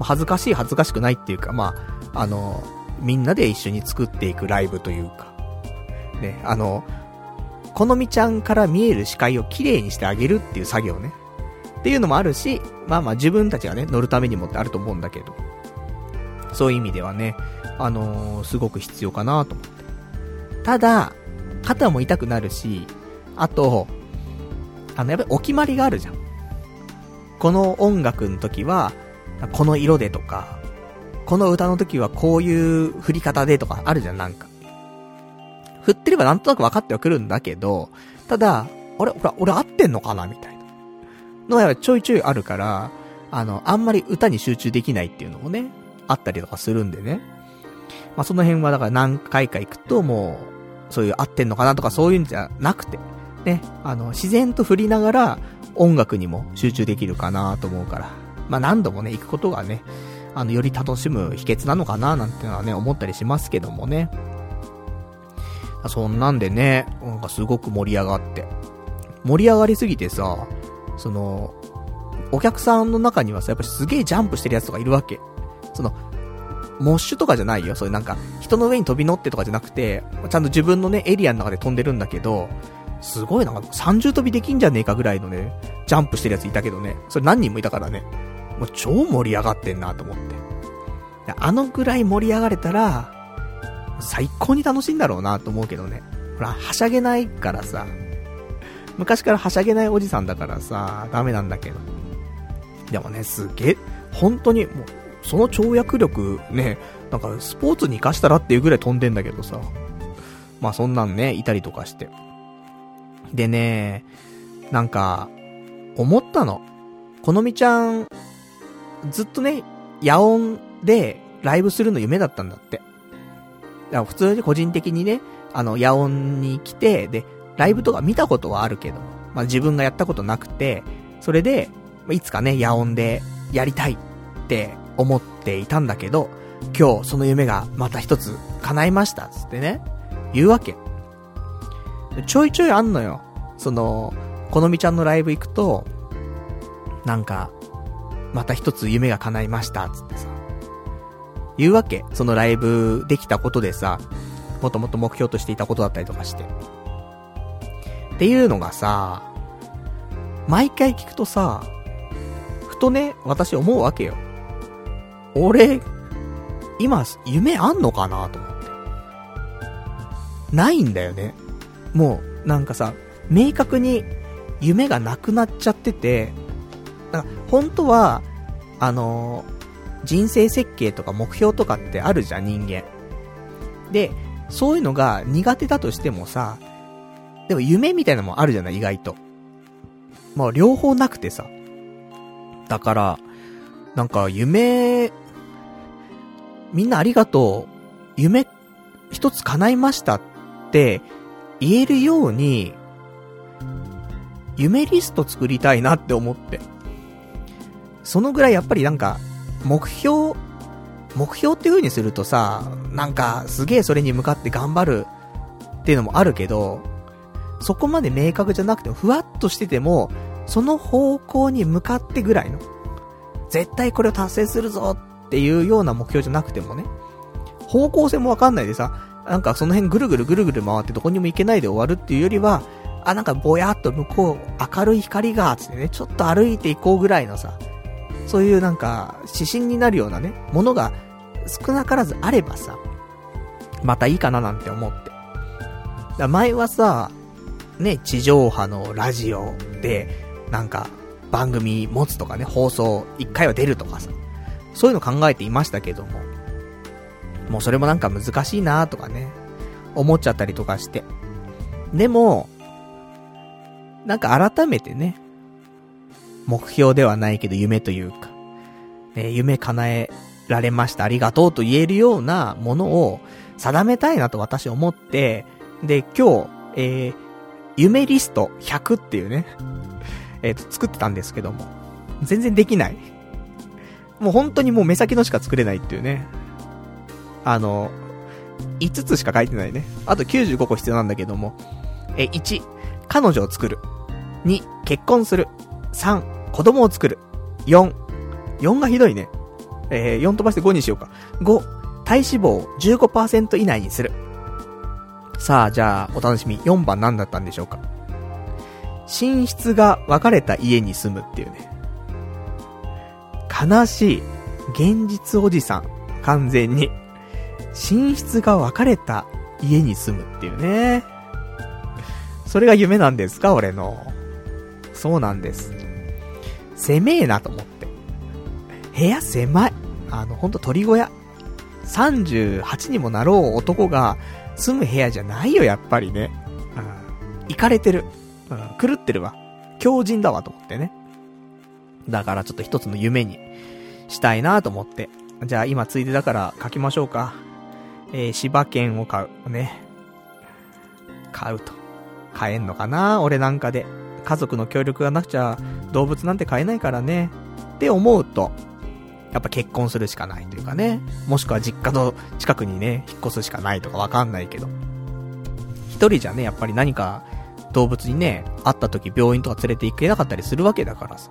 S1: 恥ずかしい恥ずかしくないっていうか、まあ、あの、みんなで一緒に作っていくライブというか。ね、あの、このみちゃんから見える視界をきれいにしてあげるっていう作業ね。っていうのもあるし、まあまあ自分たちがね、乗るためにもってあると思うんだけど。そういう意味ではね、あのー、すごく必要かなと思って。ただ、肩も痛くなるし、あと、あの、やっぱりお決まりがあるじゃん。この音楽の時は、この色でとか、この歌の時はこういう振り方でとかあるじゃん、なんか。振ってればなんとなく分かってはくるんだけど、ただ、あれほら、俺合ってんのかなみたいな。のがちょいちょいあるから、あの、あんまり歌に集中できないっていうのもね、あったりとかするんでね。まあ、その辺はだから何回か行くともう、そういう合ってんのかなとかそういうんじゃなくて、ね、あの、自然と振りながら音楽にも集中できるかなと思うから、まあ、何度もね、行くことがね、あの、より楽しむ秘訣なのかななんてのはね、思ったりしますけどもね。そんなんでね、なんかすごく盛り上がって。盛り上がりすぎてさ、その、お客さんの中にはさ、やっぱすげえジャンプしてるやつとかいるわけ。その、モッシュとかじゃないよ。そういうなんか、人の上に飛び乗ってとかじゃなくて、ちゃんと自分のね、エリアの中で飛んでるんだけど、すごいなんか、三重跳びできんじゃねえかぐらいのね、ジャンプしてるやついたけどね、それ何人もいたからね、もう超盛り上がってんなと思って。あのぐらい盛り上がれたら、最高に楽しいんだろうなと思うけどね。ほら、はしゃげないからさ、昔からはしゃげないおじさんだからさ、ダメなんだけど。でもね、すげえ、本当に、もう、その跳躍力ね、なんかスポーツに活かしたらっていうぐらい飛んでんだけどさ。まあそんなんね、いたりとかして。でね、なんか、思ったの。このみちゃん、ずっとね、野音でライブするの夢だったんだって。だから普通に個人的にね、あの、野音に来て、で、ライブとか見たことはあるけど、まあ自分がやったことなくて、それで、いつかね、野音でやりたいって思っていたんだけど、今日その夢がまた一つ叶いました、つってね、言うわけ。ちょいちょいあんのよ。その、このみちゃんのライブ行くと、なんか、また一つ夢が叶いました、つってさ。言うわけ。そのライブできたことでさ、もっともっと目標としていたことだったりとかして。っていうのがさ、毎回聞くとさ、ふとね、私思うわけよ。俺、今、夢あんのかなと思って。ないんだよね。もう、なんかさ、明確に夢がなくなっちゃってて、だから本当は、あのー、人生設計とか目標とかってあるじゃん、人間。で、そういうのが苦手だとしてもさ、でも夢みたいなのもあるじゃない、意外と。まあ、両方なくてさ。だから、なんか夢みんなありがとう。夢、一つ叶いましたって言えるように、夢リスト作りたいなって思って。そのぐらいやっぱりなんか、目標、目標っていう風にするとさ、なんかすげえそれに向かって頑張るっていうのもあるけど、そこまで明確じゃなくても、ふわっとしてても、その方向に向かってぐらいの、絶対これを達成するぞっていうような目標じゃなくてもね、方向性もわかんないでさ、なんかその辺ぐるぐるぐるぐる回ってどこにも行けないで終わるっていうよりは、あ、なんかぼやっと向こう明るい光が、つってね、ちょっと歩いていこうぐらいのさ、そういうなんか指針になるようなね、ものが少なからずあればさ、またいいかななんて思って。だ前はさ、ね、地上波のラジオで、なんか、番組持つとかね、放送一回は出るとかさ、そういうの考えていましたけども、もうそれもなんか難しいなとかね、思っちゃったりとかして。でも、なんか改めてね、目標ではないけど夢というか、ね、夢叶えられましたありがとうと言えるようなものを定めたいなと私思って、で、今日、えー、夢リスト100っていうね、えっ、ー、と、作ってたんですけども、全然できない。もう本当にもう目先のしか作れないっていうね。あの、5つしか書いてないね。あと95個必要なんだけども、え、1、彼女を作る。2、結婚する。3、子供を作る。4、4がひどいね。えー、4飛ばして5にしようか。5、体脂肪を15%以内にする。さあ、じゃあ、お楽しみ。4番何だったんでしょうか。寝室が分かれた家に住むっていうね。悲しい。現実おじさん。完全に。寝室が分かれた家に住むっていうね。それが夢なんですか？俺の。そうなんです。狭えなと思って。部屋狭い。あの、ほんと鳥小屋。38にもなろう男が住む部屋じゃないよ、やっぱりね。うん。行かれてる。うん、狂ってるわ。強人だわと思ってね。だからちょっと一つの夢にしたいなと思って。じゃあ今ついでだから書きましょうか。えー、柴犬を買う。ね。買うと。買えんのかな？俺なんかで。家族の協力がなくちゃ動物なんて飼えないからね。って思うと、やっぱ結婚するしかないというかね。もしくは実家の近くにね、引っ越すしかないとかわかんないけど。一人じゃね、やっぱり何か動物にね、会った時病院とか連れて行けなかったりするわけだからさ。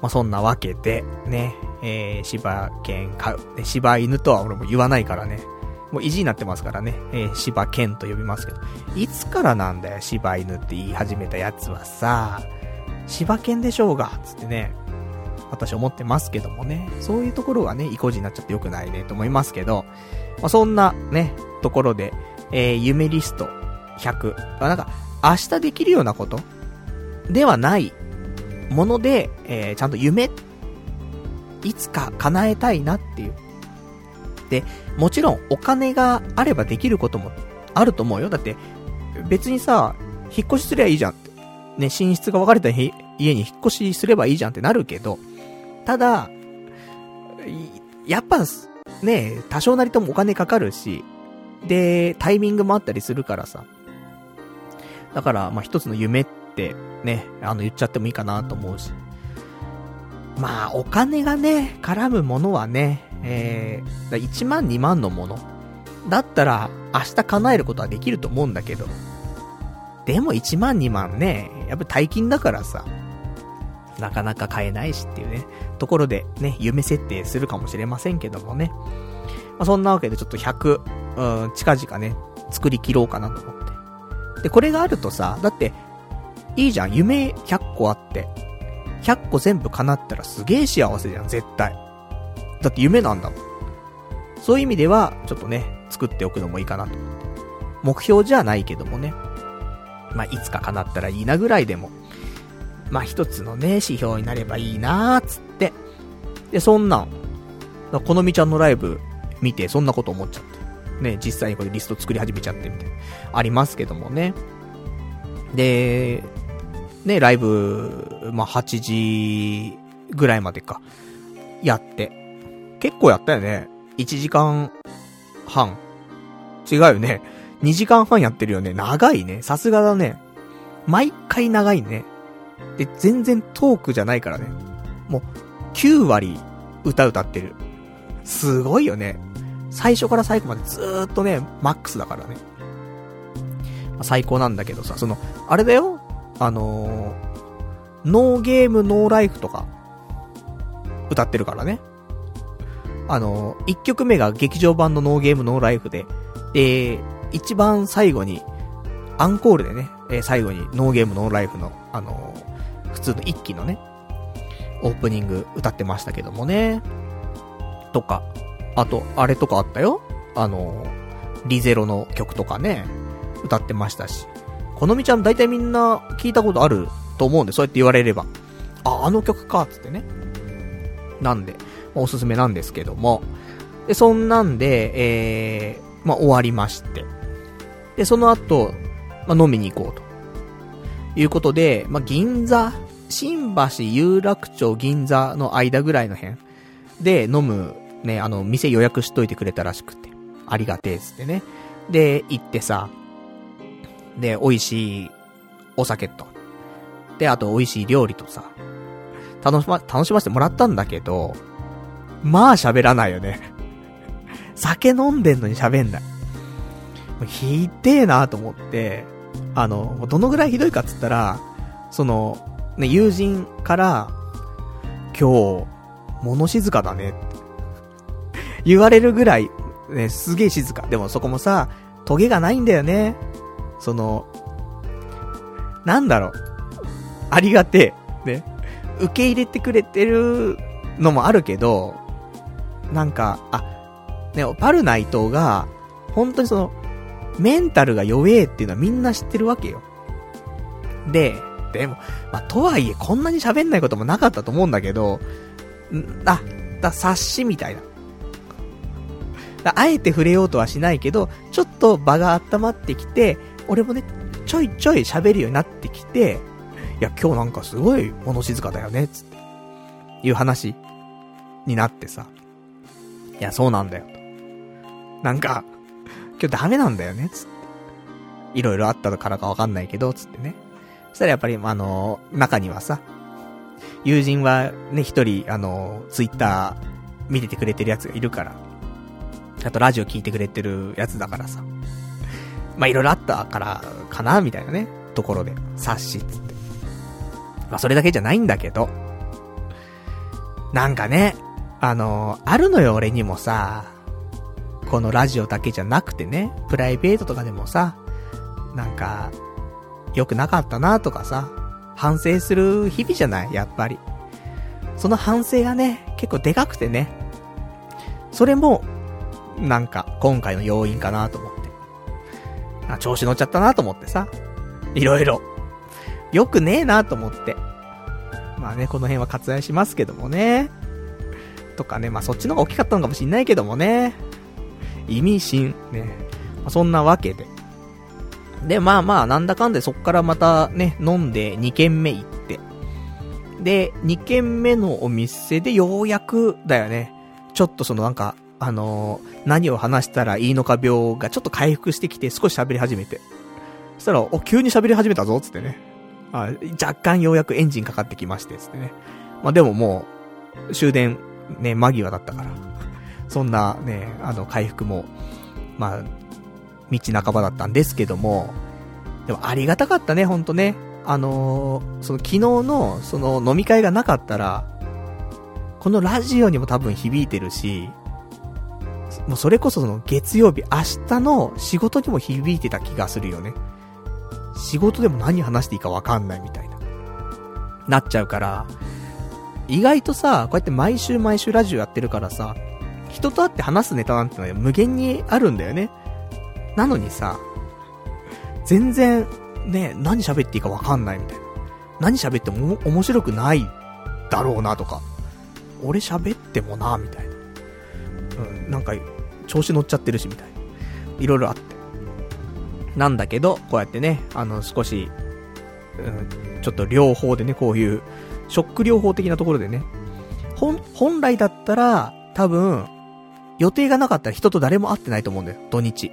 S1: まあ、そんなわけで、ね、えー、柴犬飼う。柴犬とは俺も言わないからね。もう意地になってますからね。えー、柴犬と呼びますけど。いつからなんだよ、柴犬って言い始めたやつはさ、柴犬でしょうが、つってね。私思ってますけどもね。そういうところがね、意固地になっちゃってよくないね、と思いますけど。まあ、そんなね、ところで、えー、夢リスト100。あ、なんか、明日できるようなことではないもので、えー、ちゃんと夢、いつか叶えたいなっていう。で、もちろんお金があればできることもあると思うよ。だって、別にさ、引っ越しすりゃいいじゃんって。ね、寝室が分かれた家に引っ越しすればいいじゃんってなるけど、ただ、やっぱ、ね、多少なりともお金かかるし、で、タイミングもあったりするからさ。だから、まあ、一つの夢ってね、あの言っちゃってもいいかなと思うし。まあ、お金がね、絡むものはね、えー、1万2万のもの。だったら、明日叶えることはできると思うんだけど。でも1万2万ね、やっぱ大金だからさ、なかなか買えないしっていうね、ところでね、夢設定するかもしれませんけどもね。まあ、そんなわけでちょっと100、うん、近々ね、作り切ろうかなと思って。で、これがあるとさ、だって、いいじゃん、夢100個あって、100個全部叶ったらすげえ幸せじゃん、絶対。だって夢なんだもん。そういう意味では、ちょっとね、作っておくのもいいかなと。目標じゃないけどもね。まあ、いつか叶ったらいいなぐらいでも、まあ、一つのね、指標になればいいなーつって。で、そんなん、このみちゃんのライブ見て、そんなこと思っちゃって。ね、実際にこれリスト作り始めちゃってみたいな。ありますけどもね。で、ね、ライブ、まあ、8時ぐらいまでか、やって。結構やったよね。1時間半。違うよね。2時間半やってるよね。長いね。さすがだね。毎回長いね。で、全然トークじゃないからね。もう、9割歌歌ってる。すごいよね。最初から最後までずーっとね、マックスだからね。最高なんだけどさ、その、あれだよあのー、ノーゲームノーライフとか、歌ってるからね。あのー、1曲目が劇場版のノーゲームノーライフで、で、一番最後に、アンコールでね、え、最後にノーゲームノーライフの、あのー、普通の一期のね、オープニング歌ってましたけどもね。とか、あと、あれとかあったよあの、リゼロの曲とかね、歌ってましたし。このみちゃん大体みんな聞いたことあると思うんで、そうやって言われれば。あ、あの曲か、つってね。なんで、おすすめなんですけども。で、そんなんで、えー、まあ、終わりまして。で、その後、まあ、飲みに行こうと。いうことで、まあ、銀座、新橋有楽町銀座の間ぐらいの辺で飲む、ね、あの、店予約しといてくれたらしくて。ありがてえっつってね。で、行ってさ、で、美味しいお酒と。で、あと美味しい料理とさ、楽しま、楽しませてもらったんだけど、まあ喋らないよね。酒飲んでんのに喋んない。ひでえなと思って、あの、どのぐらいひどいかっつったら、その、ね、友人から、今日、物静かだねって言われるぐらい、ね、すげえ静か。でもそこもさ、トゲがないんだよね。その、なんだろう。ありがてえ。ね。受け入れてくれてるのもあるけど、なんか、あ、ね、パルナイトが、本当にその、メンタルが弱えっていうのはみんな知ってるわけよ。で、でも、まあ、とはいえ、こんなに喋んないこともなかったと思うんだけど、んあ、だ、察しみたいな。あえて触れようとはしないけど、ちょっと場が温まってきて、俺もね、ちょいちょい喋るようになってきて、いや、今日なんかすごい物静かだよね、つって。いう話になってさ。いや、そうなんだよ。なんか、今日ダメなんだよね、つって。いろいろあったからかわかんないけど、つってね。そしたらやっぱり、あの、中にはさ、友人はね、一人、あの、ツイッター見ててくれてるやつがいるから、あとラジオ聞いてくれてるやつだからさ。まあ、いろいろあったからかな、みたいなね、ところで、察しつって。まあ、それだけじゃないんだけど、なんかね、あのあるのよ、俺にもさ、このラジオだけじゃなくてね、プライベートとかでもさ、なんか、良くなかったなとかさ、反省する日々じゃないやっぱり。その反省がね、結構でかくてね。それも、なんか、今回の要因かなと思って。あ、調子乗っちゃったなと思ってさ。いろいろ。よくねえなと思って。まあね、この辺は割愛しますけどもね。とかね、まあそっちの方が大きかったのかもしんないけどもね。意味深。ね。まあ、そんなわけで。で、まあまあ、なんだかんでそっからまたね、飲んで2軒目行って。で、2軒目のお店でようやくだよね。ちょっとそのなんか、あの、何を話したらいいのか病がちょっと回復してきて少し喋り始めて。そしたら、お、急に喋り始めたぞ、つってね。あ若干ようやくエンジンかかってきまして、つってね。まあでももう、終電、ね、間際だったから。そんなね、あの、回復も、まあ、道半ばだったんですけども、でもありがたかったね、ほんとね。あのー、その昨日の、その飲み会がなかったら、このラジオにも多分響いてるし、もうそれこそその月曜日、明日の仕事にも響いてた気がするよね。仕事でも何話していいかわかんないみたいな。なっちゃうから、意外とさ、こうやって毎週毎週ラジオやってるからさ、人と会って話すネタなんてのは無限にあるんだよね。なのにさ、全然、ね、何喋っていいかわかんないみたいな。何喋っても面白くないだろうなとか。俺喋ってもな、みたいな。うん、なんか、調子乗っちゃってるし、みたいな。いろいろあって。なんだけど、こうやってね、あの、少し、うん、ちょっと両方でね、こういう、ショック療法的なところでね、本、本来だったら、多分、予定がなかったら人と誰も会ってないと思うんだよ、土日。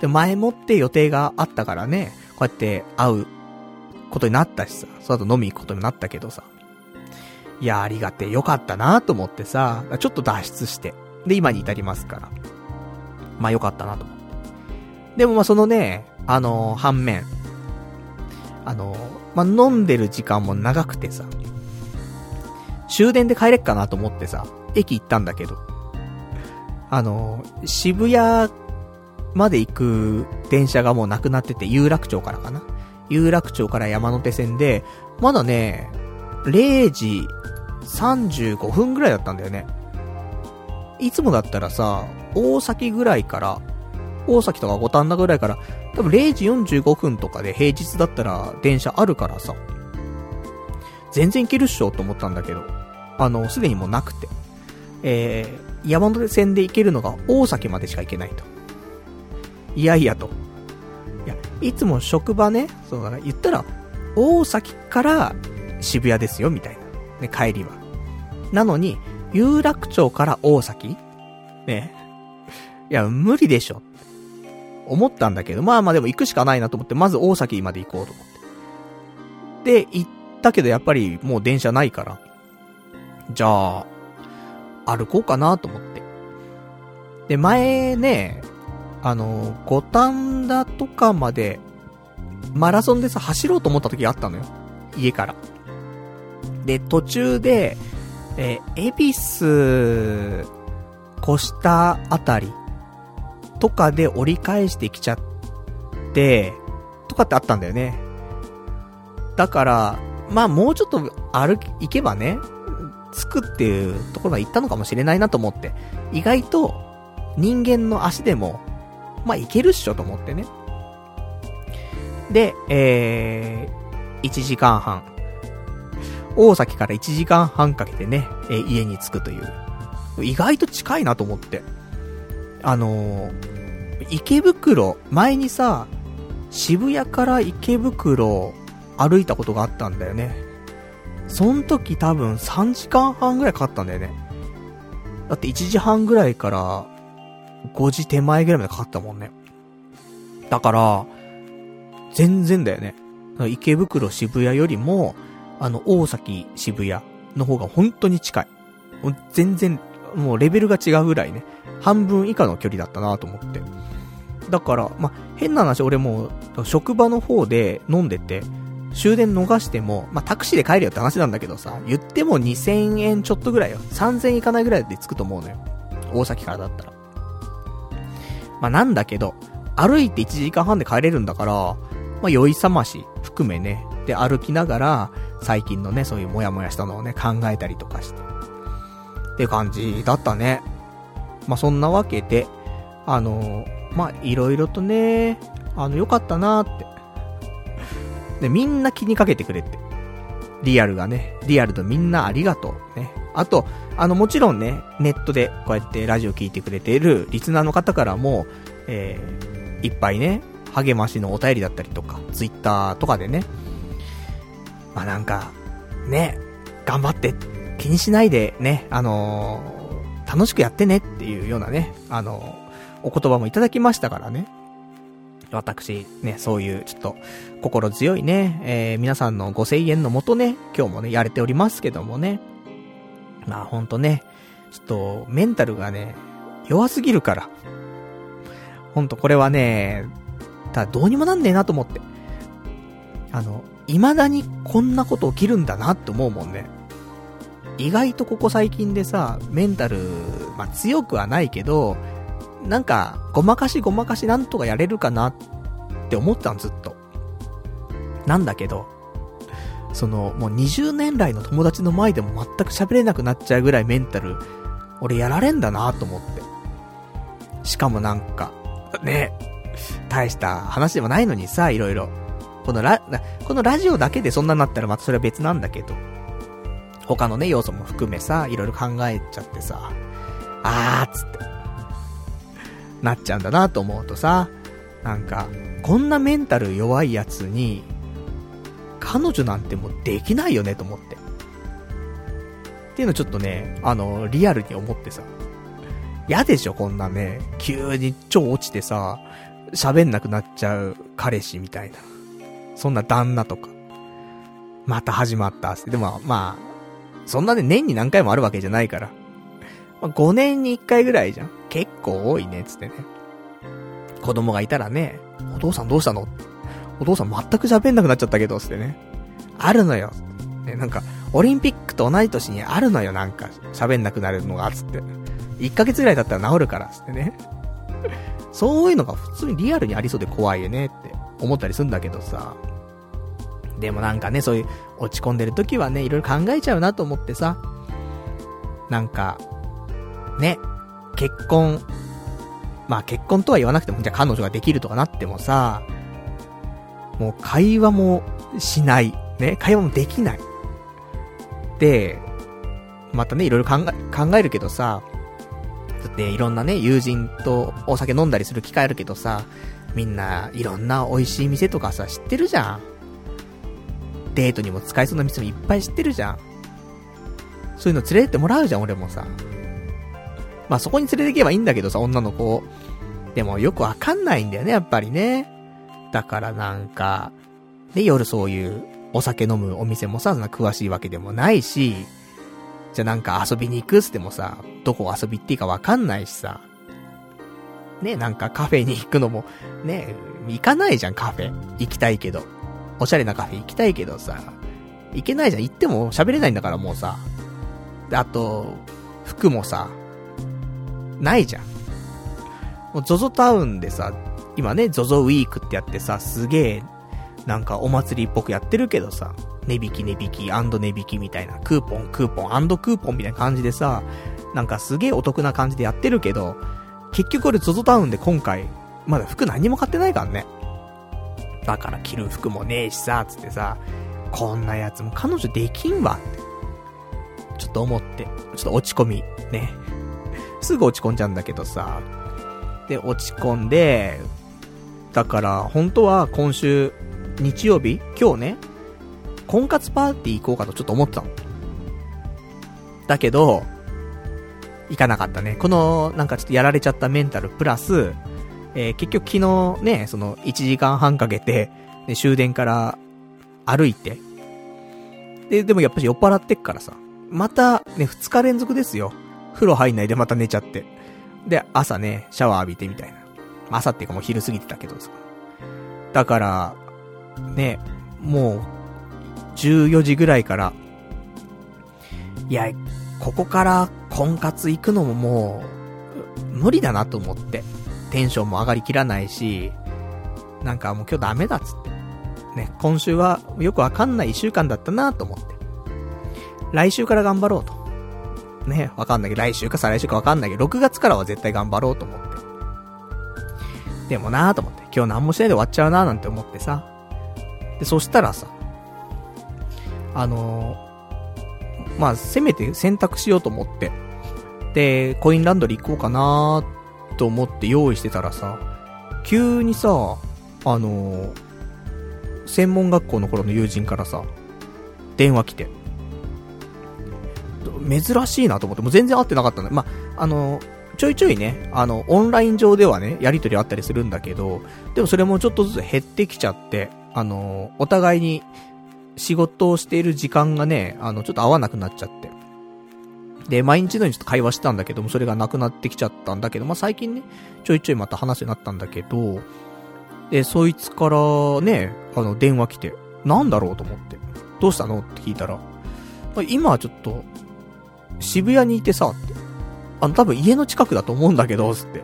S1: で、前もって予定があったからね、こうやって会うことになったしさ、その後飲み行くことになったけどさ。いや、ありがてえ、よかったなと思ってさ、ちょっと脱出して。で、今に至りますから。まあよかったなと思って。でもまあそのね、あのー、反面、あのー、まあ飲んでる時間も長くてさ、終電で帰れっかなと思ってさ、駅行ったんだけど、あのー、渋谷まで行く電車がもうなくなってて、有楽町からかな。有楽町から山手線で、まだね、0時35分ぐらいだったんだよね。いつもだったらさ、大崎ぐらいから、大崎とか五反田ぐらいから、多分0時45分とかで平日だったら電車あるからさ、全然行けるっしょと思ったんだけど、あの、すでにもうなくて。えー、山手線で行けるのが大崎までしか行けないと。いやいやと。いや、いつも職場ね、そうだな、言ったら、大崎から渋谷ですよ、みたいな。ね、帰りは。なのに、有楽町から大崎？ね。いや、無理でしょ。思ったんだけど、まあまあでも行くしかないなと思って、まず大崎まで行こうと思って。で、行ったけどやっぱりもう電車ないから。じゃあ、歩こうかなと思って。で、前ね、あの、五反田とかまで、マラソンでさ、走ろうと思った時があったのよ。家から。で、途中で、えー、恵比寿、越したあたり、とかで折り返してきちゃって、とかってあったんだよね。だから、まあもうちょっと歩き、行けばね、着くっていうところまで行ったのかもしれないなと思って、意外と人間の足でも、まあ行けるっしょと思ってね。で、えー、1時間半。大崎から1時間半かけてね、え、家に着くという。意外と近いなと思って。あのー、池袋、前にさ、渋谷から池袋歩いたことがあったんだよね。そん時多分3時間半ぐらいかかったんだよね。だって1時半ぐらいから5時手前ぐらいまでかかったもんね。だから、全然だよね。池袋渋谷よりも、あの、大崎渋谷の方が本当に近い。全然、もうレベルが違うぐらいね、半分以下の距離だったなと思って。だから、ま変な話、俺もう、職場の方で飲んでて、終電逃しても、まあ、タクシーで帰るよって話なんだけどさ、言っても2000円ちょっとぐらいよ。3000円いかないぐらいで着くと思うのよ。大崎からだったら。まあ、なんだけど、歩いて1時間半で帰れるんだから、まあ、酔いさまし含めね、で歩きながら、最近のね、そういうモヤモヤしたのをね、考えたりとかして。って感じだったね。まあ、そんなわけで、あのまあ、いろいろとね、あの、良かったなーってで、みんな気にかけてくれて。リアルがね、リアルとみんなありがとう。ね。あと、あの、もちろんね、ネットでこうやってラジオ聞いてくれているリスナーの方からも、えー、いっぱいね、励ましのお便りだったりとか、ツイッターとかでね、まあなんか、ね、頑張って、気にしないでね、あのー、楽しくやってねっていうようなね、あのー、お言葉もいただきましたからね。私、ね、そういう、ちょっと、心強いね、えー、皆さんのご声援のもとね、今日もね、やれておりますけどもね。まあ、ほんとね、ちょっと、メンタルがね、弱すぎるから。ほんと、これはね、ただどうにもなんねえなと思って。あの、未だにこんなこと起きるんだなって思うもんね。意外とここ最近でさ、メンタル、まあ、強くはないけど、なんか、ごまかしごまかしなんとかやれるかなって思ったん、ずっと。なんだけど、その、もう20年来の友達の前でも全く喋れなくなっちゃうぐらいメンタル、俺やられんだなと思って。しかもなんか、ね、大した話でもないのにさ、いろいろ。このラ、このラジオだけでそんなになったらまたそれは別なんだけど。他のね、要素も含めさ、いろいろ考えちゃってさ、あーっつって。なっちゃうんだなと思うとさ、なんか、こんなメンタル弱いやつに、彼女なんてもうできないよねと思って。っていうのちょっとね、あの、リアルに思ってさ。嫌でしょ、こんなね、急に超落ちてさ、喋んなくなっちゃう彼氏みたいな。そんな旦那とか。また始まったっ。でも、まあ、そんなね、年に何回もあるわけじゃないから。まあ、5年に1回ぐらいじゃん。結構多いね、つってね。子供がいたらね、お父さんどうしたの？お父さん全く喋んなくなっちゃったけど、つってね。あるのよ。ね、なんか、オリンピックと同い年にあるのよ、なんか、喋んなくなるのが、つって。1ヶ月ぐらいだったら治るから、つってね。そういうのが普通にリアルにありそうで怖いよねって思ったりすんだけどさ。でもなんかね、そういう落ち込んでる時はね、いろいろ考えちゃうなと思ってさ。なんか、ね、結婚まあ結婚とは言わなくても、じゃあ彼女ができるとかなってもさ、もう会話もしない。ね、会話もできない。で、またね、いろいろ考え、考えるけどさ、だっていろんなね、友人とお酒飲んだりする機会あるけどさ、みんないろんな美味しい店とかさ、知ってるじゃん。デートにも使えそうな店もいっぱい知ってるじゃん。そういうの連れてってもらうじゃん、俺もさ。まあそこに連れて行けばいいんだけどさ、女の子。でもよくわかんないんだよね、やっぱりね。だからなんか、で、夜そういうお酒飲むお店もさ、そんな詳しいわけでもないし、じゃあなんか遊びに行くっつってもさ、どこ遊びっていいかわかんないしさ。ね、なんかカフェに行くのも、ね、行かないじゃん、カフェ。行きたいけど。おしゃれなカフェ行きたいけどさ、行けないじゃん。行っても喋れないんだからもうさ。あと、服もさ、ないじゃん。もう ZOZO タウンでさ、今ね、ZOZO ウィークってやってさ、すげえ、なんかお祭りっぽくやってるけどさ、値引き値引き値引きみたいな、クーポンクーポンクーポンみたいな感じでさ、なんかすげえお得な感じでやってるけど、結局俺 ZOZO タウンで今回、まだ服何も買ってないからね。だから着る服もねえしさ、つってさ、こんなやつも彼女できんわって。ちょっと思って、ちょっと落ち込み、ね。すぐ落ち込んじゃうんだけどさ。で、落ち込んで、だから、本当は今週、日曜日今日ね、婚活パーティー行こうかとちょっと思ってたの。だけど、行かなかったね。この、なんかちょっとやられちゃったメンタルプラス、えー、結局昨日ね、その1時間半かけて、ね、終電から歩いて、で、でもやっぱり酔っ払ってっからさ、またね、2日連続ですよ。風呂入んないでまた寝ちゃって。で、朝ね、シャワー浴びてみたいな。朝っていうかもう昼過ぎてたけどさ。だから、ね、もう、14時ぐらいから、いや、ここから婚活行くのももう、無理だなと思って。テンションも上がりきらないし、なんかもう今日ダメだっつって。ね、今週はよくわかんない一週間だったなと思って。来週から頑張ろうと。ね、わかんないけど、来週か再来週かわかんないけど、6月からは絶対頑張ろうと思って。でもなーと思って、今日何もしないで終わっちゃうなーなんて思ってさ。で、そしたらさ、あの、まあ、せめて選択しようと思って。で、コインランドリー行こうかなと思って用意してたらさ、急にさ、あのー、専門学校の頃の友人からさ、電話来て。珍しいなと思って、もう全然会ってなかったんだ。まあ、あの、ちょいちょいね、あの、オンライン上ではね、やりとりあったりするんだけど、でもそれもちょっとずつ減ってきちゃって、あの、お互いに仕事をしている時間がね、あの、ちょっと合わなくなっちゃって。で、毎日のようにちょっと会話したんだけども、それがなくなってきちゃったんだけど、まあ、最近ね、ちょいちょいまた話になったんだけど、で、そいつからね、あの、電話来て、なんだろうと思って、どうしたの？って聞いたら、今はちょっと、渋谷にいてさ、って。あの、多分家の近くだと思うんだけど、つって。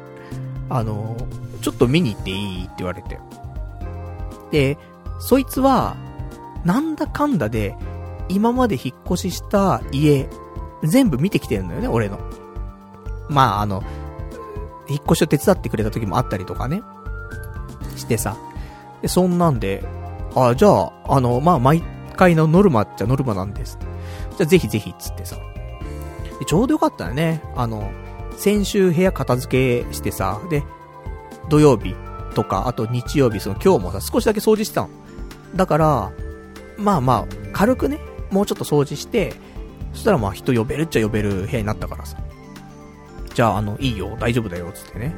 S1: あの、ちょっと見に行っていい？って言われて。で、そいつは、なんだかんだで、今まで引っ越しした家、全部見てきてるんだよね、俺の。まあ、あの、引っ越しを手伝ってくれた時もあったりとかね。してさ。で、そんなんで、あ、じゃあ、あの、まあ、毎回のノルマっちゃノルマなんです。じゃあ、ぜひぜひ、つってさ。で、ちょうどよかったよね。あの、先週部屋片付けしてさ、で、土曜日とか、あと日曜日、その今日もさ、少しだけ掃除してたの。だから、まあまあ、軽くね、もうちょっと掃除して、そしたらまあ人呼べるっちゃ呼べる部屋になったからさ。じゃあ、あの、いいよ、大丈夫だよ、つってね。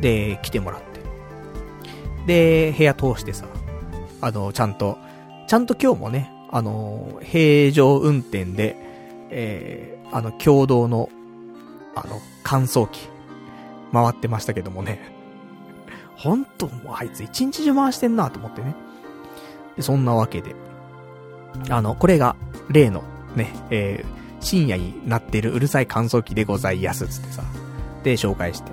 S1: で、来てもらって。で、部屋通してさ、あの、ちゃんと、ちゃんと今日もね、あの、平常運転で、えー、あの、共同の、あの、乾燥機、回ってましたけどもね。ほんと、もうあいつ一日中回してんなと思ってね。で、そんなわけで。あの、これが、例の、ね、えー、深夜になってるうるさい乾燥機でございやす、つってさ。で、紹介して。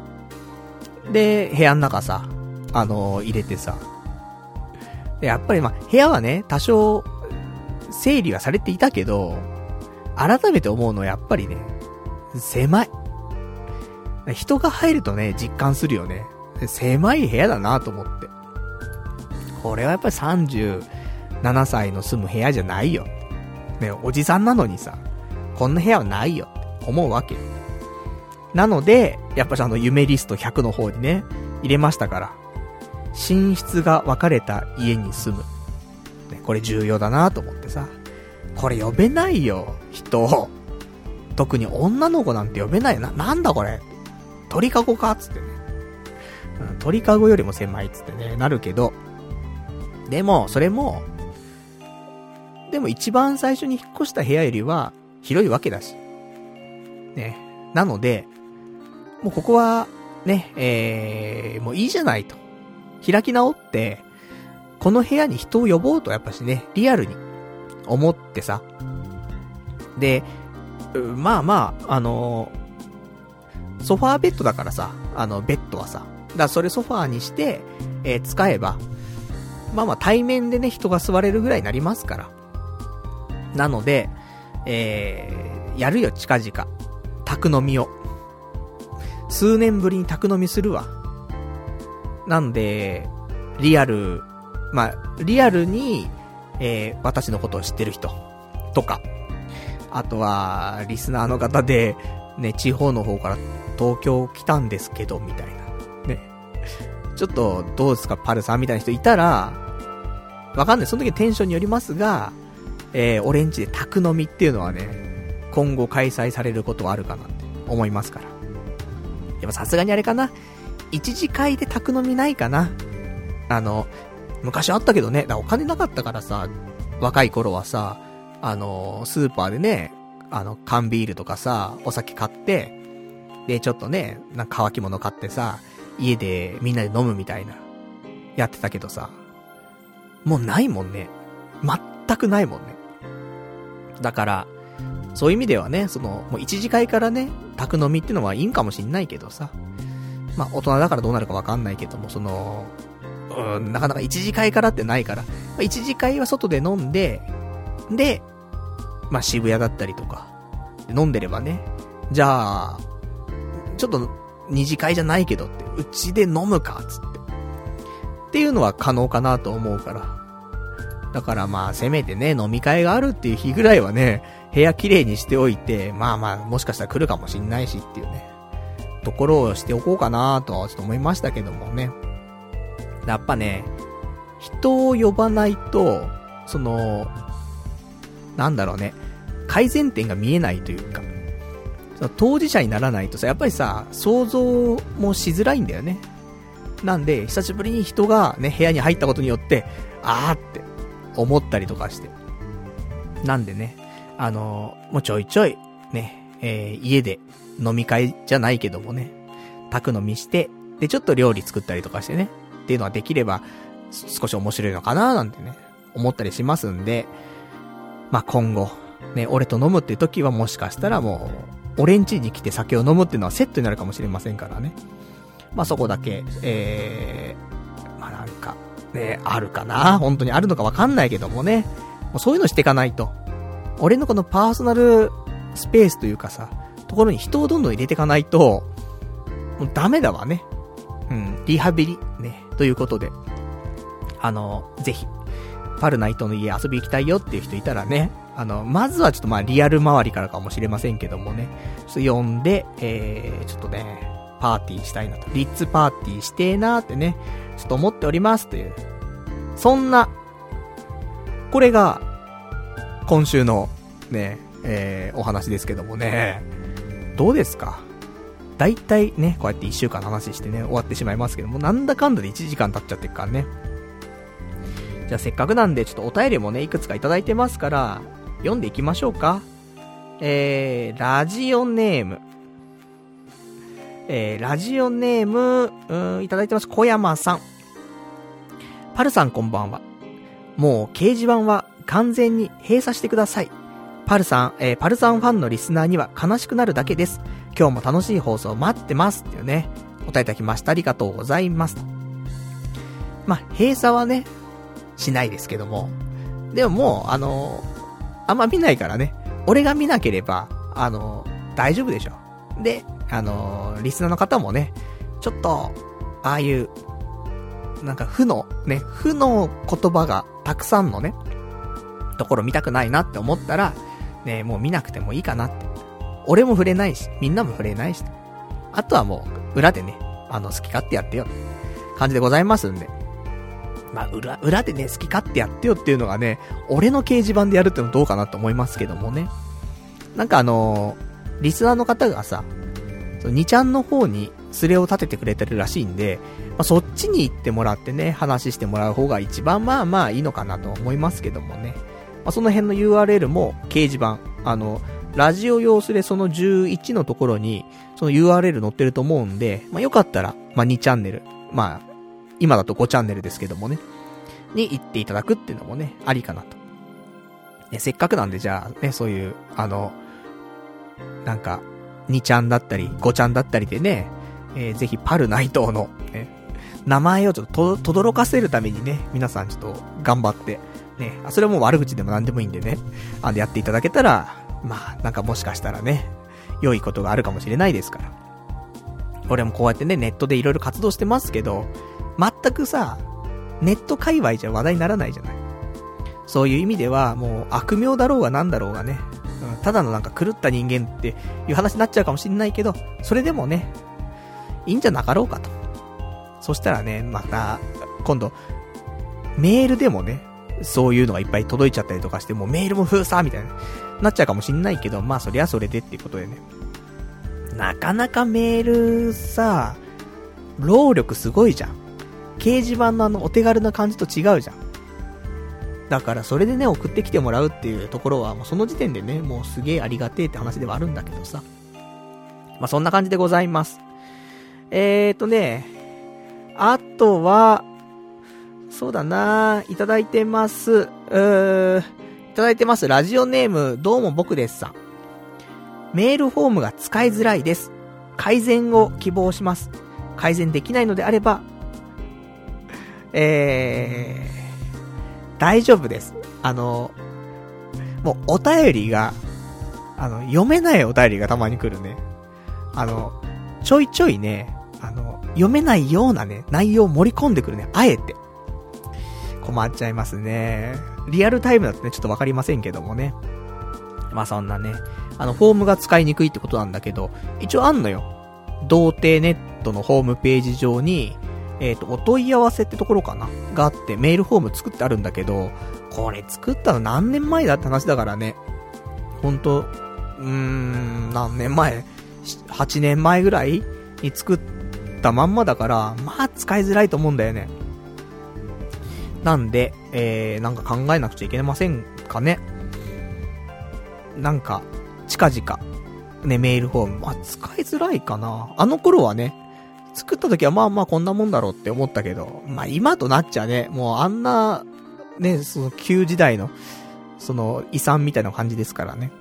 S1: で、部屋の中さ、あのー、入れてさ。で、やっぱりまあ、部屋はね、多少、整理はされていたけど、改めて思うのはやっぱりね、狭い。人が入るとね、実感するよね。狭い部屋だなと思って。これはやっぱり30 7歳の住む部屋じゃないよ。ね、おじさんなのにさ、こんな部屋はないよって思うわけよ。なので、やっぱりあの夢リスト100の方にね、入れましたから。寝室が分かれた家に住む。ね、これ重要だなと思ってさ。これ呼べないよ、人。特に女の子なんて呼べないな。なんだこれ。鳥かごかつってね。うん、鳥かごよりも狭いっつってね、なるけど。でも、それも、でも一番最初に引っ越した部屋よりは広いわけだし。ね。なので、もうここは、ね、えー、もういいじゃないと。開き直って、この部屋に人を呼ぼうとやっぱしね、リアルに思ってさ。で、まあまあ、あのー、ソファーベッドだからさ、あの、ベッドはさ。だからそれソファーにして、えー、使えば、まあまあ対面でね、人が座れるぐらいになりますから。なので、えー、やるよ、近々。宅飲みを。数年ぶりに宅飲みするわ。なんで、リアル、まあ、リアルに、えー、私のことを知ってる人とか、あとは、リスナーの方で、ね、地方の方から東京来たんですけど、みたいな。ね。ちょっと、どうですか、パルさんみたいな人いたら、わかんない。その時テンションによりますが、えー、オレンジで宅飲みっていうのはね、今後開催されることはあるかなって思いますから。やっぱさすがにあれかな。一次会で宅飲みないかな。あの、昔あったけどね、だお金なかったからさ、若い頃はさ、あの、スーパーでね、あの、缶ビールとかさ、お酒買って、で、ちょっとね、なんか乾き物買ってさ、家でみんなで飲むみたいな、やってたけどさ、もうないもんね。全くないもんね。だから、そういう意味ではね、その、もう一次会からね、宅飲みってのはいいんかもしんないけどさ。まあ、大人だからどうなるかわかんないけども、その、うん、なかなか一次会からってないから、まあ、一次会は外で飲んで、で、まあ、渋谷だったりとか、飲んでればね、じゃあ、ちょっと、二次会じゃないけどって、うちで飲むか、つって。っていうのは可能かなと思うから。だからまあ、せめてね、飲み会があるっていう日ぐらいはね、部屋綺麗にしておいて、まあまあ、もしかしたら来るかもしんないしっていうね、ところをしておこうかなとはちょっと思いましたけどもね。やっぱね、人を呼ばないと、その、なんだろうね、改善点が見えないというか、その当事者にならないとさ、やっぱりさ、想像もしづらいんだよね。なんで、久しぶりに人がね、部屋に入ったことによって、あーって思ったりとかして。なんでね、あのー、もうちょいちょい、ね、えー、家で飲み会じゃないけどもね、宅飲みして、で、ちょっと料理作ったりとかしてね、っていうのはできれば、少し面白いのかななんてね、思ったりしますんで、まあ、今後、ね、俺と飲むって時はもしかしたらもう、俺ん家に来て酒を飲むっていうのはセットになるかもしれませんからね。まあ、そこだけ、えー、まあ、なんか、ね、あるかな？本当にあるのかわかんないけどもね。もうそういうのしていかないと。俺のこのパーソナルスペースというかさ、ところに人をどんどん入れていかないと、もうダメだわね。うん、リハビリ、ね、ということで。あの、ぜひ、パルナイトの家遊び行きたいよっていう人いたらね、あの、まずはちょっとまあリアル周りからかもしれませんけどもね、ちょっと呼んで、えー、ちょっとね、パーティーしたいなと。リッツパーティーしてえなーってね、ちょっと思っておりますという。そんな、これが、今週の、ね、えー、お話ですけどもね、どうですか？大体ね、こうやって1週間の話してね、終わってしまいますけども、なんだかんだで1時間経っちゃってるからね。じゃあせっかくなんで、ちょっとお便りもね、いくつかいただいてますから、読んでいきましょうか。えー、ラジオネーム。えー、ラジオネーム、うん、いただいてます。小山さん。パルさんこんばんは。もう掲示板は完全に閉鎖してください。パルさん、えー、パルさんファンのリスナーには悲しくなるだけです。今日も楽しい放送待ってます。っていうね、お答えいただきました。ありがとうございます。まあ、閉鎖はね、しないですけども。でももう、あのー、あんま見ないからね。俺が見なければ、あのー、大丈夫でしょ。で、あのー、リスナーの方もね、ちょっと、ああいう、なんか負の、ね、負の言葉がたくさんのね、ところ見たくないなって思ったら、ね、もう見なくてもいいかなって。俺も触れないし、みんなも触れないし。あとはもう、裏でね、あの、好き勝手やってよ。感じでございますんで。まあ、裏、裏でね、好き勝手やってよっていうのがね、俺の掲示板でやるってのどうかなと思いますけどもね。なんかあのー、リスナーの方がさ、その2ちゃんの方にスレを立ててくれてるらしいんで、まあ、そっちに行ってもらってね、話してもらう方が一番まあまあいいのかなと思いますけどもね。まあ、その辺の URL も掲示板、あの、ラジオ用スレその11のところに、その URL 載ってると思うんで、まあ、よかったら、まあ、2チャンネル、まあ、今だと5チャンネルですけどもね、に行っていただくっていうのもね、ありかなと。ね、せっかくなんでじゃあ、ね、そういう、あの、なんか、2ちゃんだったり、5ちゃんだったりでね、えー、ぜひパルナイトの、ね、名前をちょっとと、どろかせるためにね、皆さんちょっと頑張って、ね、それはもう悪口でも何でもいいんでね、あの、やっていただけたら、まあ、なんかもしかしたらね、良いことがあるかもしれないですから。俺もこうやってね、ネットでいろいろ活動してますけど、全くさ、ネット界隈じゃ話題にならないじゃない。そういう意味では、もう悪名だろうがなんだろうがね、ただのなんか狂った人間っていう話になっちゃうかもしんないけど、それでもね、いいんじゃなかろうかと。そしたらね、また、今度、メールでもね、そういうのがいっぱい届いちゃったりとかして、もうメールも封鎖みたいな、なっちゃうかもしんないけど、まあそりゃそれでっていうことでね。なかなかメールさ、労力すごいじゃん。掲示板のあのお手軽な感じと違うじゃん。だからそれでね、送ってきてもらうっていうところは、もうその時点でね、もうすげえありがてえって話ではあるんだけどさ。まあそんな感じでございます。えーとね、あとは、そうだないただいてます。うー、いただいてます。ラジオネーム、どうも僕ですさん。メールフォームが使いづらいです。改善を希望します。改善できないのであれば、えー、大丈夫です。あの、もうお便りが、あの、読めないお便りがたまに来るね。あの、ちょいちょいね、あの、読めないようなね、内容を盛り込んでくるね。あえて。困っちゃいますね。リアルタイムだとね、ちょっとわかりませんけどもね。まあそんなね、あの、フォームが使いにくいってことなんだけど、一応あんのよ。童貞ネットのホームページ上に、えっ、ー、と、お問い合わせってところかな？があって、メールフォーム作ってあるんだけど、これ作ったの何年前だって話だからね。ほんと、うーん、何年前 ?8 年前ぐらいに作ったまんまだから、まあ使いづらいと思うんだよね。なんで、えー、なんか考えなくちゃいけませんかね？なんか、近々、ね、メールフォーム、まあ、使いづらいかな。あの頃はね、作った時はまあまあこんなもんだろうって思ったけど、まあ今となっちゃね、もうあんな、ね、その旧時代の、その遺産みたいな感じですからね。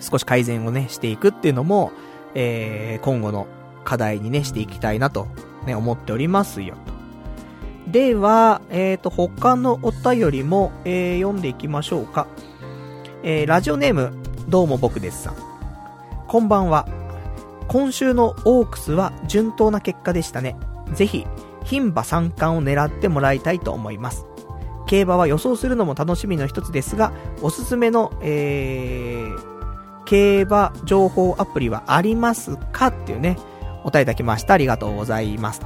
S1: 少し改善をね、していくっていうのも、えー、今後の課題にね、していきたいなと、ね、思っておりますよ、と。では、えっ、ー、と、他のお便りも、えー、読んでいきましょうか。えー、ラジオネーム、どうも僕ですさん。こんばんは。今週のオークスは順当な結果でしたね。ぜひ、牝馬三冠を狙ってもらいたいと思います。競馬は予想するのも楽しみの一つですが、おすすめの、えー、競馬情報アプリはありますかっていうね、お答えいただきました。ありがとうございます。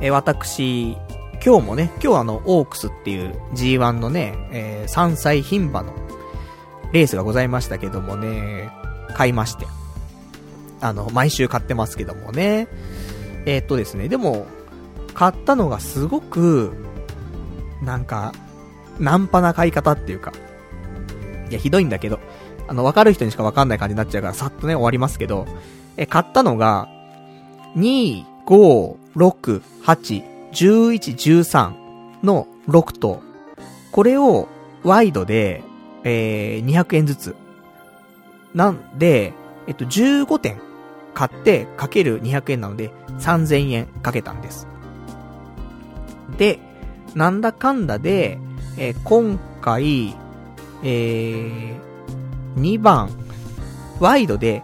S1: えー、私、今日もね、今日あの、オークスっていう G1 のね、えー、3歳牝馬のレースがございましたけどもね、買いまして。あの、毎週買ってますけどもね。えー、っとですね、でも、買ったのがすごく、なんか、ナンパな買い方っていうか、いや、ひどいんだけど、あの、わかる人にしかわかんない感じになっちゃうから、さっとね、終わりますけど、え、買ったのが、2、5、6、8、11、13の6と、これをワイドで、えー、200円ずつ。なんで、えっと、15点買ってかける200円なので3000円かけたんです。で、なんだかんだで、えー、今回、えー、2番、ワイドで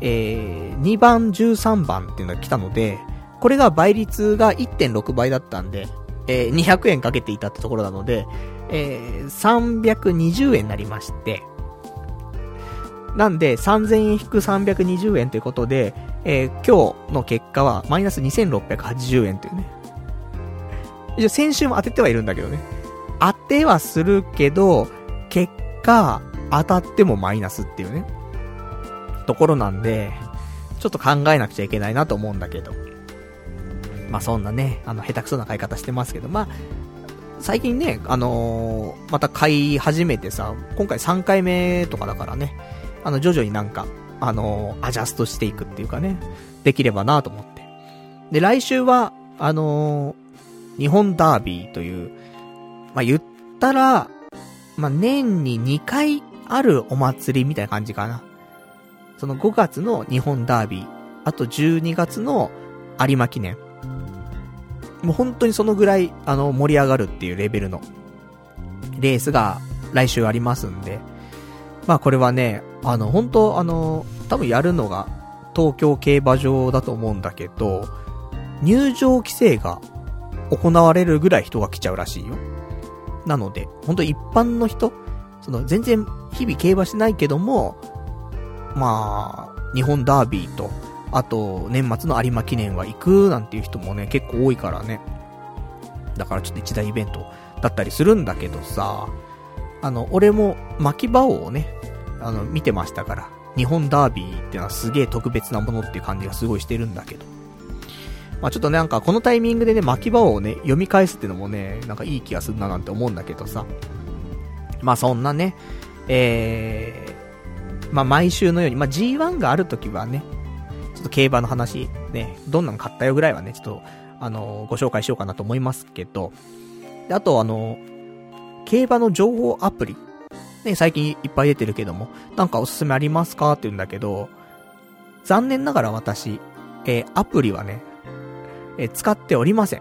S1: えー、2番、13番っていうのが来たので、これが倍率が1.6倍だったんで、えー、200円かけていたってところなので、えー、320円になりまして、なんで、3000円引く320円ということで、えー、今日の結果はマイナス2680円というね。一応先週も当ててはいるんだけどね。当てはするけど、結果、当たってもマイナスっていうね。ところなんで、ちょっと考えなくちゃいけないなと思うんだけど。まあそんなね、あの、下手くそな買い方してますけど、まあ、最近ね、あのー、また買い始めてさ、今回3回目とかだからね、あの、徐々になんか、あのー、アジャストしていくっていうかね、できればなと思って。で、来週は、あのー、日本ダービーという、まあ、言ったら、まあ、年に2回あるお祭りみたいな感じかな。その5月の日本ダービー、あと12月の有馬記念。もう本当にそのぐらい、あの、盛り上がるっていうレベルの、レースが来週ありますんで、まあこれはね、あの、本当あの、多分やるのが東京競馬場だと思うんだけど、入場規制が行われるぐらい人が来ちゃうらしいよ。なので、本当一般の人、その全然日々競馬しないけども、まあ、日本ダービーと、あと、年末の有馬記念は行くなんていう人もね、結構多いからね。だからちょっと一大イベントだったりするんだけどさ、あの、俺も巻き場をね、あの、見てましたから、日本ダービーってのはすげえ特別なものっていう感じがすごいしてるんだけど。まあちょっと、なんかこのタイミングでね、巻き場をね、読み返すってのもね、なんかいい気がするななんて思うんだけどさ。まあそんなね、えー、まあ毎週のように、まあ G1 があるときはね、ちょっと競馬の話、ね、どんなの買ったよぐらいはね、ちょっと、あの、ご紹介しようかなと思いますけど、であとあの、競馬の情報アプリ、ね、最近いっぱい出てるけども、なんかおすすめありますかって言うんだけど、残念ながら私、えー、アプリはね、えー、使っておりません。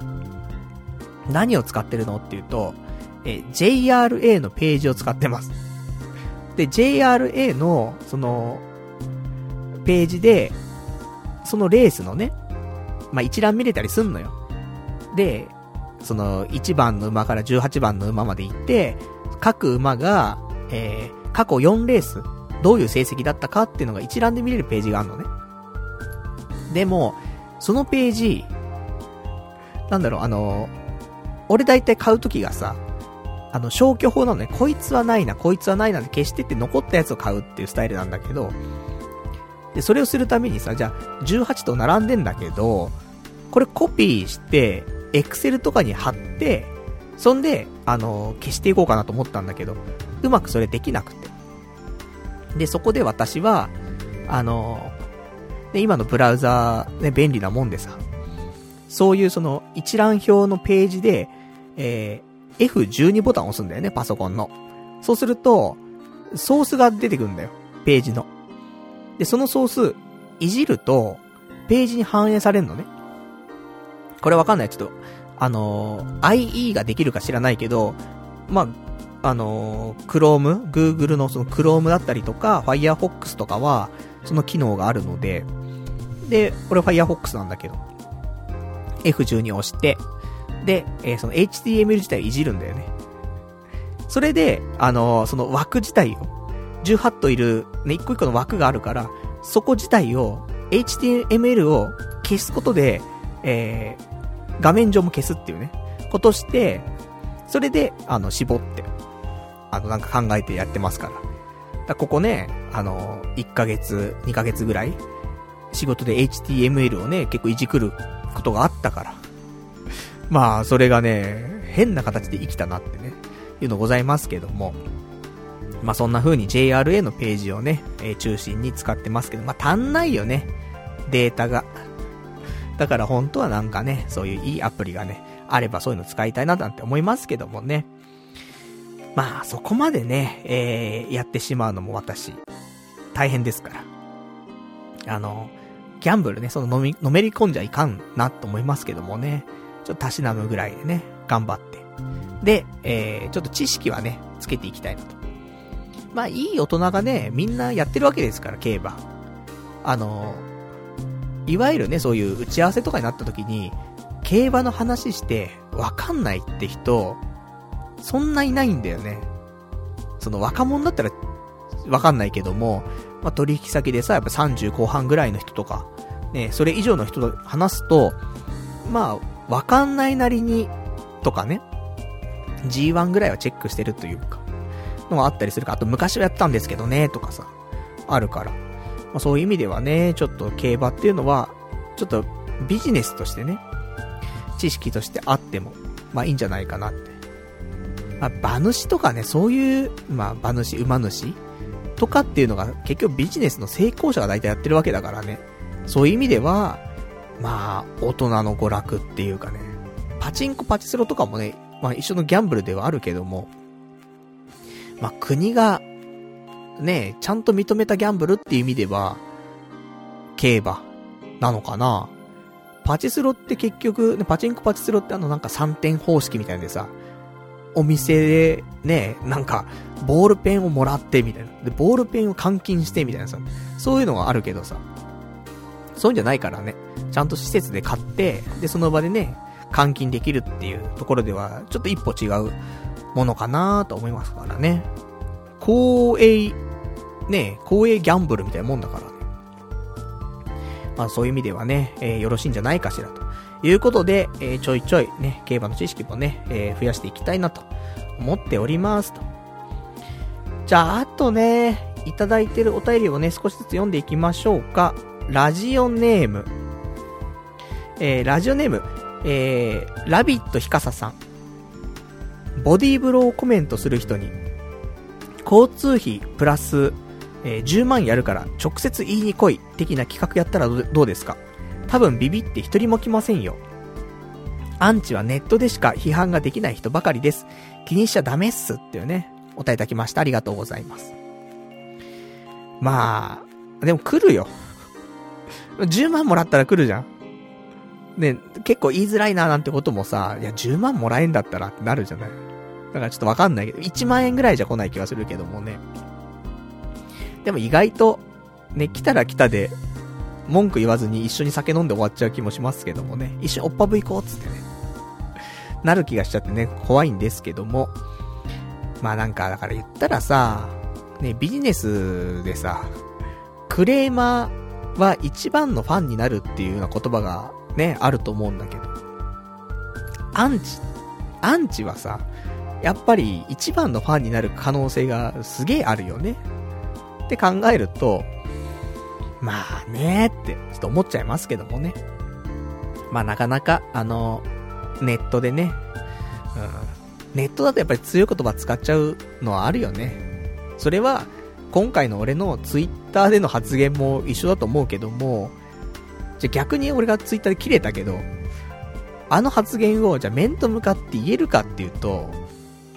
S1: 何を使ってるのっていうと、えー、JRA のページを使ってます。で、JRA の、その、ページで、そのレースのね、まあ、一覧見れたりすんのよ。で、その、1番の馬から18番の馬まで行って、各馬が、えー、過去4レース、どういう成績だったかっていうのが一覧で見れるページがあるのね。でも、そのページ、なんだろう、あの、俺大体買うときがさ、あの、消去法なのね。こいつはないな、こいつはないなって消してって残ったやつを買うっていうスタイルなんだけど、で、それをするためにさ、じゃあ、18と並んでんだけど、これコピーして、エクセルとかに貼って、そんで、あの、消していこうかなと思ったんだけど、うまくそれできなくて。で、そこで私は、あの、で、今のブラウザー、ね、便利なもんでさ、そういうその一覧表のページで、えー、F12 ボタンを押すんだよね、パソコンの。そうすると、ソースが出てくるんだよ、ページの。で、そのソース、いじると、ページに反映されるのね。これわかんない。ちょっと、あのー、IE ができるか知らないけど、まあ、あのー、Chrome、Google のその Chrome だったりとか、Firefox とかは、その機能があるので、で、これ Firefox なんだけど、F12 を押して、で、えー、その HTML 自体をいじるんだよね。それで、あのー、その枠自体を、18といる、ね、一個一個の枠があるから、そこ自体を、HTML を消すことで、えー、画面上も消すっていうね、ことして、それで、あの、絞って、あの、なんか考えてやってますから。だここね、あの、1ヶ月、2ヶ月ぐらい、仕事で HTML をね、結構いじくることがあったから。まあ、それがね、変な形で生きたなってね、いうのございますけども。まあそんな風に JRA のページをね、えー、中心に使ってますけど、まあ足んないよね。データが。だから本当はなんかね、そういういいアプリがね、あればそういうの使いたいななんて思いますけどもね。まあそこまでね、えー、やってしまうのも私、大変ですから。あの、ギャンブルね、その飲み、のめり込んじゃいかんなと思いますけどもね。ちょっとたしなむぐらいでね、頑張って。で、えー、ちょっと知識はね、つけていきたいなと。まあ、いい大人がね、みんなやってるわけですから、競馬。あの、いわゆるね、そういう打ち合わせとかになった時に、競馬の話してわかんないって人、そんないないんだよね。その若者だったらわかんないけども、まあ、取引先でさ、やっぱ30後半ぐらいの人とか、ね、それ以上の人と話すと、まあ、わかんないなりに、とかね、G1 ぐらいはチェックしてるというか、のがあったりするか、あと昔はやったんですけどね、とかさ、あるから。まあ、そういう意味ではね、ちょっと競馬っていうのは、ちょっとビジネスとしてね、知識としてあっても、まあいいんじゃないかなって。まあ、馬主とかね、そういう、まあ馬主、馬主とかっていうのが結局ビジネスの成功者が大体やってるわけだからね。そういう意味では、まあ、大人の娯楽っていうかね、パチンコパチスロとかもね、まあ一緒のギャンブルではあるけども、まあ国が、ね、ちゃんと認めたギャンブルっていう意味では、競馬なのかな。パチスロって結局、パチンコパチスロってあのなんか3点方式みたいでさ、お店でね、なんか、ボールペンをもらってみたいな。で、ボールペンを換金してみたいなさ、そういうのがあるけどさ、そういうんじゃないからね、ちゃんと施設で買って、で、その場でね、換金できるっていうところでは、ちょっと一歩違うものかなと思いますからね。公営、ね、公営ギャンブルみたいなもんだからね。まあそういう意味ではね、えー、よろしいんじゃないかしらと。いうことで、えー、ちょいちょいね、競馬の知識もね、えー、増やしていきたいなと思っておりますと。じゃあ、あとね、いただいてるお便りをね、少しずつ読んでいきましょうか。ラジオネーム。えー、ラジオネーム、えー、ラビットひかささん。ボディーブローをコメントする人に、交通費プラス、えー、10万やるから直接言いに来い的な企画やったらどうですか？多分ビビって一人も来ませんよ。アンチはネットでしか批判ができない人ばかりです。気にしちゃダメっすっていうね、お答えいただきました。ありがとうございます。まあ、でも来るよ。10万もらったら来るじゃん。ね、結構言いづらいななんてこともさ、いや、10万もらえんだったらってなるじゃない。だからちょっとわかんないけど、1万円ぐらいじゃ来ない気がするけどもね。でも意外と、ね、来たら来たで、文句言わずに一緒に酒飲んで終わっちゃう気もしますけどもね。一緒におっぱぶ行こうっつってね。なる気がしちゃってね、怖いんですけども。まあなんか、だから言ったらさ、ね、ビジネスでさ、クレーマーは一番のファンになるっていうような言葉がね、あると思うんだけど。アンチ、アンチはさ、やっぱり一番のファンになる可能性がすげえあるよね。って考えると、まあねーって、ちょっと思っちゃいますけどもね。まあなかなか、あの、ネットでね、うん、ネットだとやっぱり強い言葉使っちゃうのはあるよね。それは、今回の俺のツイッターでの発言も一緒だと思うけども、じゃ逆に俺がツイッターで切れたけど、あの発言をじゃ面と向かって言えるかっていうと、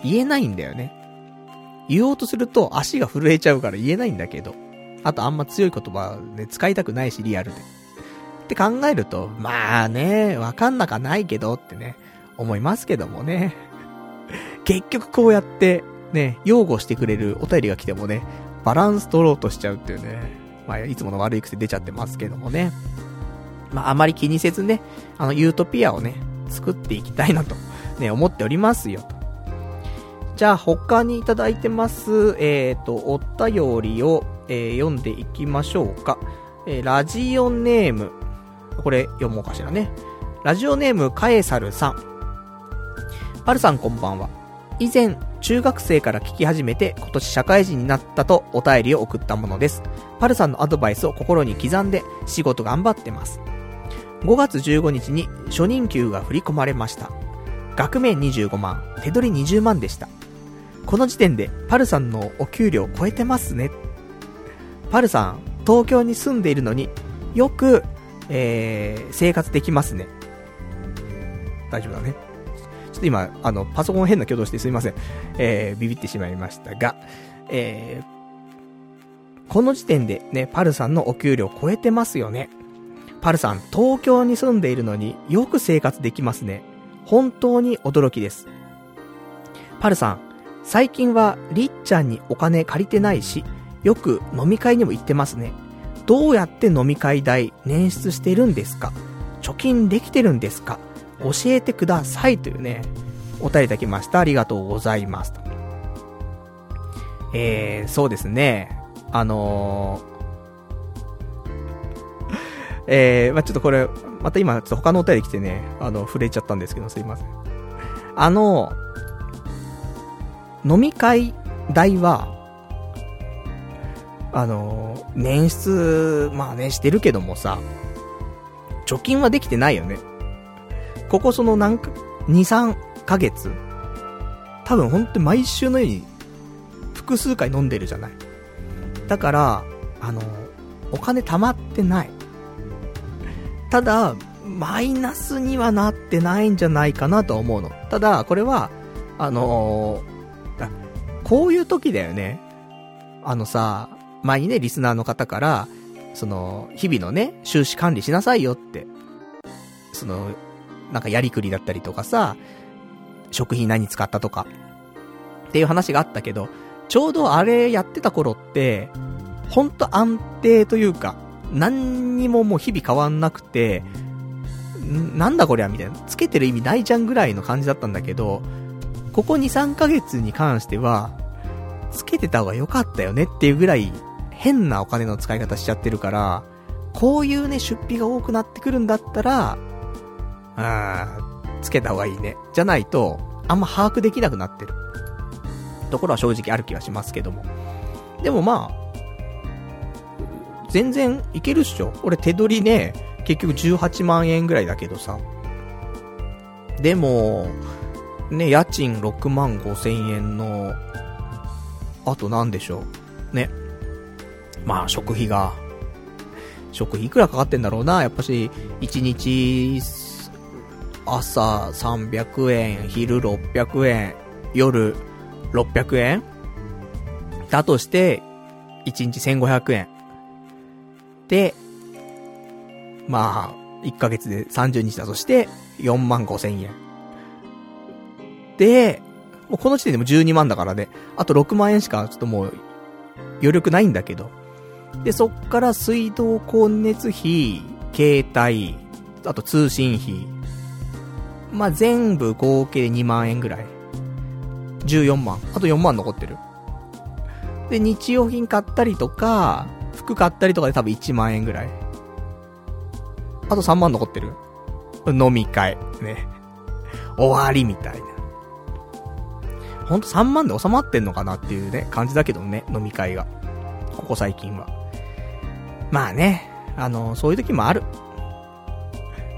S1: 言えないんだよね。言おうとすると足が震えちゃうから言えないんだけど。あとあんま強い言葉ね、使いたくないし、リアルで。って考えると、まあね、わかんなかないけどってね、思いますけどもね。結局こうやって、ね、擁護してくれるお便りが来てもね、バランス取ろうとしちゃうっていうね、まあ、いつもの悪い癖出ちゃってますけどもね。まあ、あまり気にせずね、あの、ユートピアをね、作っていきたいなと、ね、思っておりますよ、と。じゃあ、他にいただいてます、えっ、ー、と、お便りを、えー、読んでいきましょうか。えー、ラジオネーム、これ読もうかしらね。ラジオネーム、カエサルさん。パルさんこんばんは。以前、中学生から聞き始めて今年社会人になったとお便りを送ったものです。パルさんのアドバイスを心に刻んで仕事頑張ってます。5月15日に初任給が振り込まれました。額面25万、手取り20万でした。この時点でパルさんのお給料を超えてますね。パルさん、東京に住んでいるのによく、えー、生活できますね。大丈夫だね。ちょっと今、あの、パソコン変な挙動してすいません。えー、ビビってしまいましたが、えー、この時点でね、パルさんのお給料超えてますよね。パルさん、東京に住んでいるのによく生活できますね。本当に驚きです。パルさん、最近はりっちゃんにお金借りてないし、よく飲み会にも行ってますね。どうやって飲み会代捻出してるんですか？貯金できてるんですか？教えてくださいというね、お便りいただきました。ありがとうございます。えー、そうですね。あのー、えー、まあ、ちょっとこれ、また今、ちょっと他のお便り来てね、あの、触れちゃったんですけど、すいません。あの、飲み会代は、あの、捻出、まあね、してるけどもさ、貯金はできてないよね。ここそのなんか、2、3ヶ月多分ほんと毎週のように複数回飲んでるじゃない。だから、あの、お金貯まってない。ただ、マイナスにはなってないんじゃないかなと思うの。ただ、これは、あのー、こういう時だよね。あのさ、前にね、リスナーの方から、その、日々のね、収支管理しなさいよって。その、なんかやりくりだったりとかさ、食品何使ったとか、っていう話があったけど、ちょうどあれやってた頃って、ほんと安定というか、何にももう日々変わんなくて、なんだこりゃみたいな。つけてる意味ないじゃんぐらいの感じだったんだけど、ここ2、3ヶ月に関しては、つけてた方が良かったよねっていうぐらい、変なお金の使い方しちゃってるから、こういうね、出費が多くなってくるんだったら、あー、つけた方がいいね。じゃないと、あんま把握できなくなってる。ところは正直ある気はしますけども。でもまあ、全然いけるっしょ。俺手取りね、結局18万円ぐらいだけどさ。でも、ね、家賃6万5千円の、あとなんでしょう。ね。まあ、食費が、食費いくらかかってんだろうな。やっぱし、1日、朝300円、昼600円、夜600円だとして、1日1500円。で、まあ、1ヶ月で30日だとして、4万5千円。で、もうこの時点でも12万だからね、あと6万円しかちょっともう、余力ないんだけど。で、そっから水道光熱費、携帯、あと通信費。まあ、全部合計で2万円ぐらい。14万。あと4万残ってる。で、日用品買ったりとか、服買ったりとかで多分1万円ぐらい。あと3万残ってる。飲み会。ね。終わりみたいな。ほんと3万で収まってんのかなっていうね、感じだけどね、飲み会が。ここ最近は。まあね、あの、そういう時もある。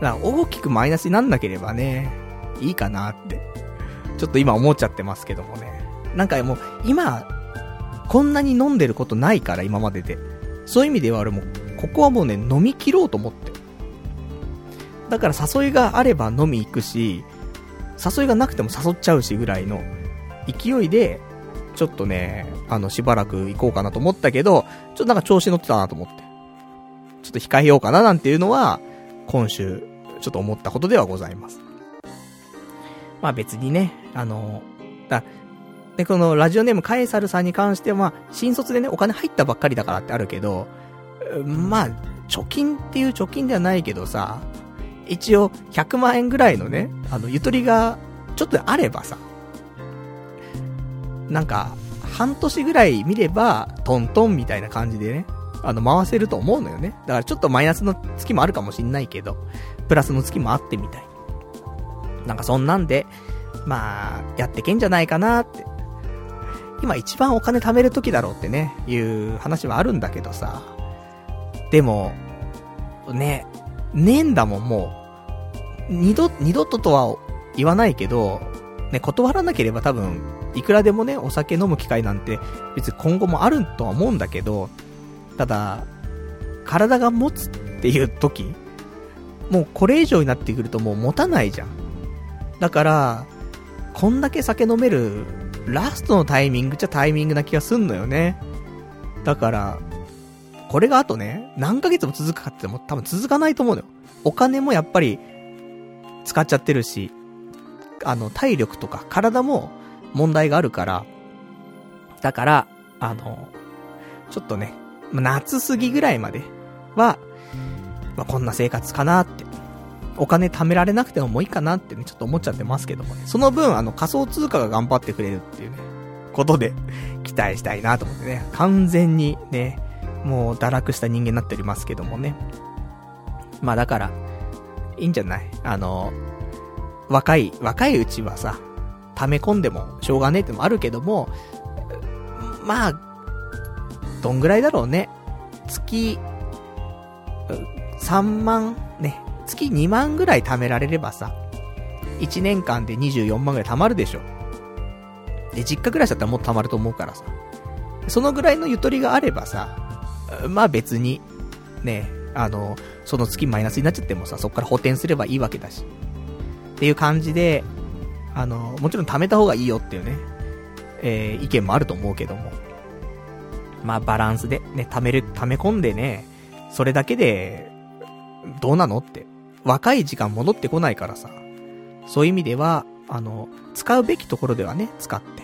S1: だから大きくマイナスになんなければね、いいかなって。ちょっと今思っちゃってますけどもね。なんかもう、今、こんなに飲んでることないから、今までで。そういう意味では俺も、ここはもうね、飲み切ろうと思って。だから誘いがあれば飲み行くし、誘いがなくても誘っちゃうしぐらいの勢いで、ちょっとね、あの、しばらく行こうかなと思ったけど、ちょっとなんか調子乗ってたなと思って。ちょっと控えようかななんていうのは、今週、ちょっと思ったことではございます。まあ別にね、あの、だ、で、このラジオネームカエサルさんに関しては、まあ、新卒でね、お金入ったばっかりだからってあるけど、まあ、貯金っていう貯金ではないけどさ、一応100万円ぐらいのね、あの、ゆとりがちょっとあればさ、なんか、半年ぐらい見れば、トントンみたいな感じでね、あの、回せると思うのよね。だからちょっとマイナスの月もあるかもしんないけど、プラスの月もあってみたい。なんかそんなんで、まあ、やってけんじゃないかなって。今一番お金貯める時だろうってね、いう話はあるんだけどさ。でも、ね、ねえんだもん、もう。二度、二度ととは言わないけど、ね、断らなければ多分、いくらでもね、お酒飲む機会なんて、別に今後もあるとは思うんだけど、ただ、体が持つっていう時、もうこれ以上になってくるともう持たないじゃん。だから、こんだけ酒飲める、ラストのタイミングじゃタイミングな気がすんのよね。だから、これがあとね、何ヶ月も続くかっても多分続かないと思うのよ。お金もやっぱり、使っちゃってるし、あの、体力とか体も問題があるから、だから、あの、ちょっとね、夏過ぎぐらいまで、は、まあ、こんな生活かなって。お金貯められなくてももういいかなってね、ちょっと思っちゃってますけどもね。その分、あの、仮想通貨が頑張ってくれるっていうね、ことで、期待したいなと思ってね。完全にね、もう堕落した人間になっておりますけどもね。まあだから、いいんじゃない？あの、若い、若いうちはさ、溜め込んでもしょうがねえってもあるけども、まあ、どんぐらいだろうね。月、3万、ね、月2万ぐらい貯められればさ、1年間で24万ぐらい貯まるでしょ。で、実家暮らしだったらもっと貯まると思うからさ。そのぐらいのゆとりがあればさ、まあ別に、ね、あの、その月マイナスになっちゃってもさ、そこから補填すればいいわけだし。っていう感じで、あの、もちろん貯めた方がいいよっていうね、えー、意見もあると思うけども。まあバランスで、ね、貯める、貯め込んでね、それだけで、どうなのって。若い時間戻ってこないからさ。そういう意味では、あの、使うべきところではね、使って。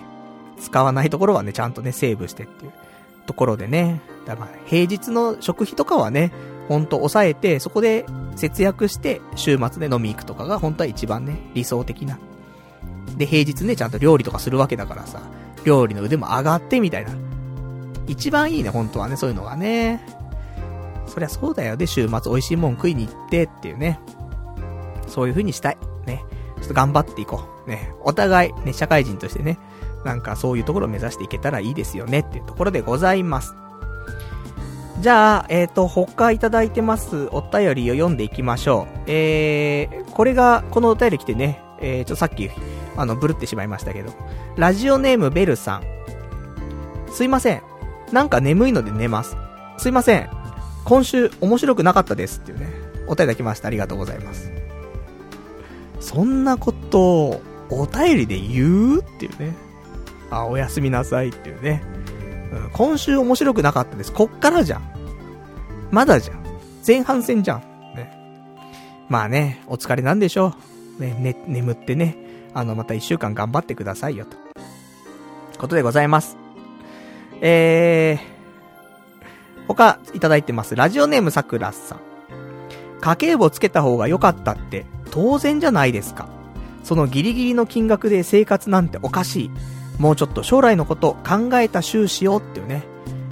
S1: 使わないところはね、ちゃんとね、セーブしてっていうところでね。だから、平日の食費とかはね、ほんと抑えて、そこで節約して、週末で飲み行くとかが本当は一番ね、理想的な。で、平日ね、ちゃんと料理とかするわけだからさ、料理の腕も上がってみたいな。一番いいね、本当はね、そういうのがね。そりゃそうだよ。で、週末美味しいもん食いに行ってっていうね。そういう風にしたい。ね。ちょっと頑張っていこう。ね。お互い、ね、社会人としてね、なんかそういうところを目指していけたらいいですよねっていうところでございます。じゃあ、えっ、ー、と、他いただいてますお便りを読んでいきましょう。えー、これが、このお便り来てね、えー、ちょっと、さっき、あの、ブルってしまいましたけど。ラジオネームベルさん。すいません。なんか眠いので寝ます。すいません。今週面白くなかったですっていうね。お便りいただきました。ありがとうございます。そんなことを、お便りで言うっていうね。あ、おやすみなさいっていうね。うん、今週面白くなかったです。こっからじゃん。まだじゃん。前半戦じゃん。ね。まあね、お疲れなんでしょう。ね、ね、眠ってね。あの、また一週間頑張ってくださいよ、と。ことでございます。えー、他いただいてます。ラジオネームさくらさん。家計簿つけた方が良かったって当然じゃないですか。そのギリギリの金額で生活なんておかしい。もうちょっと将来のこと考えた収支をっていうね、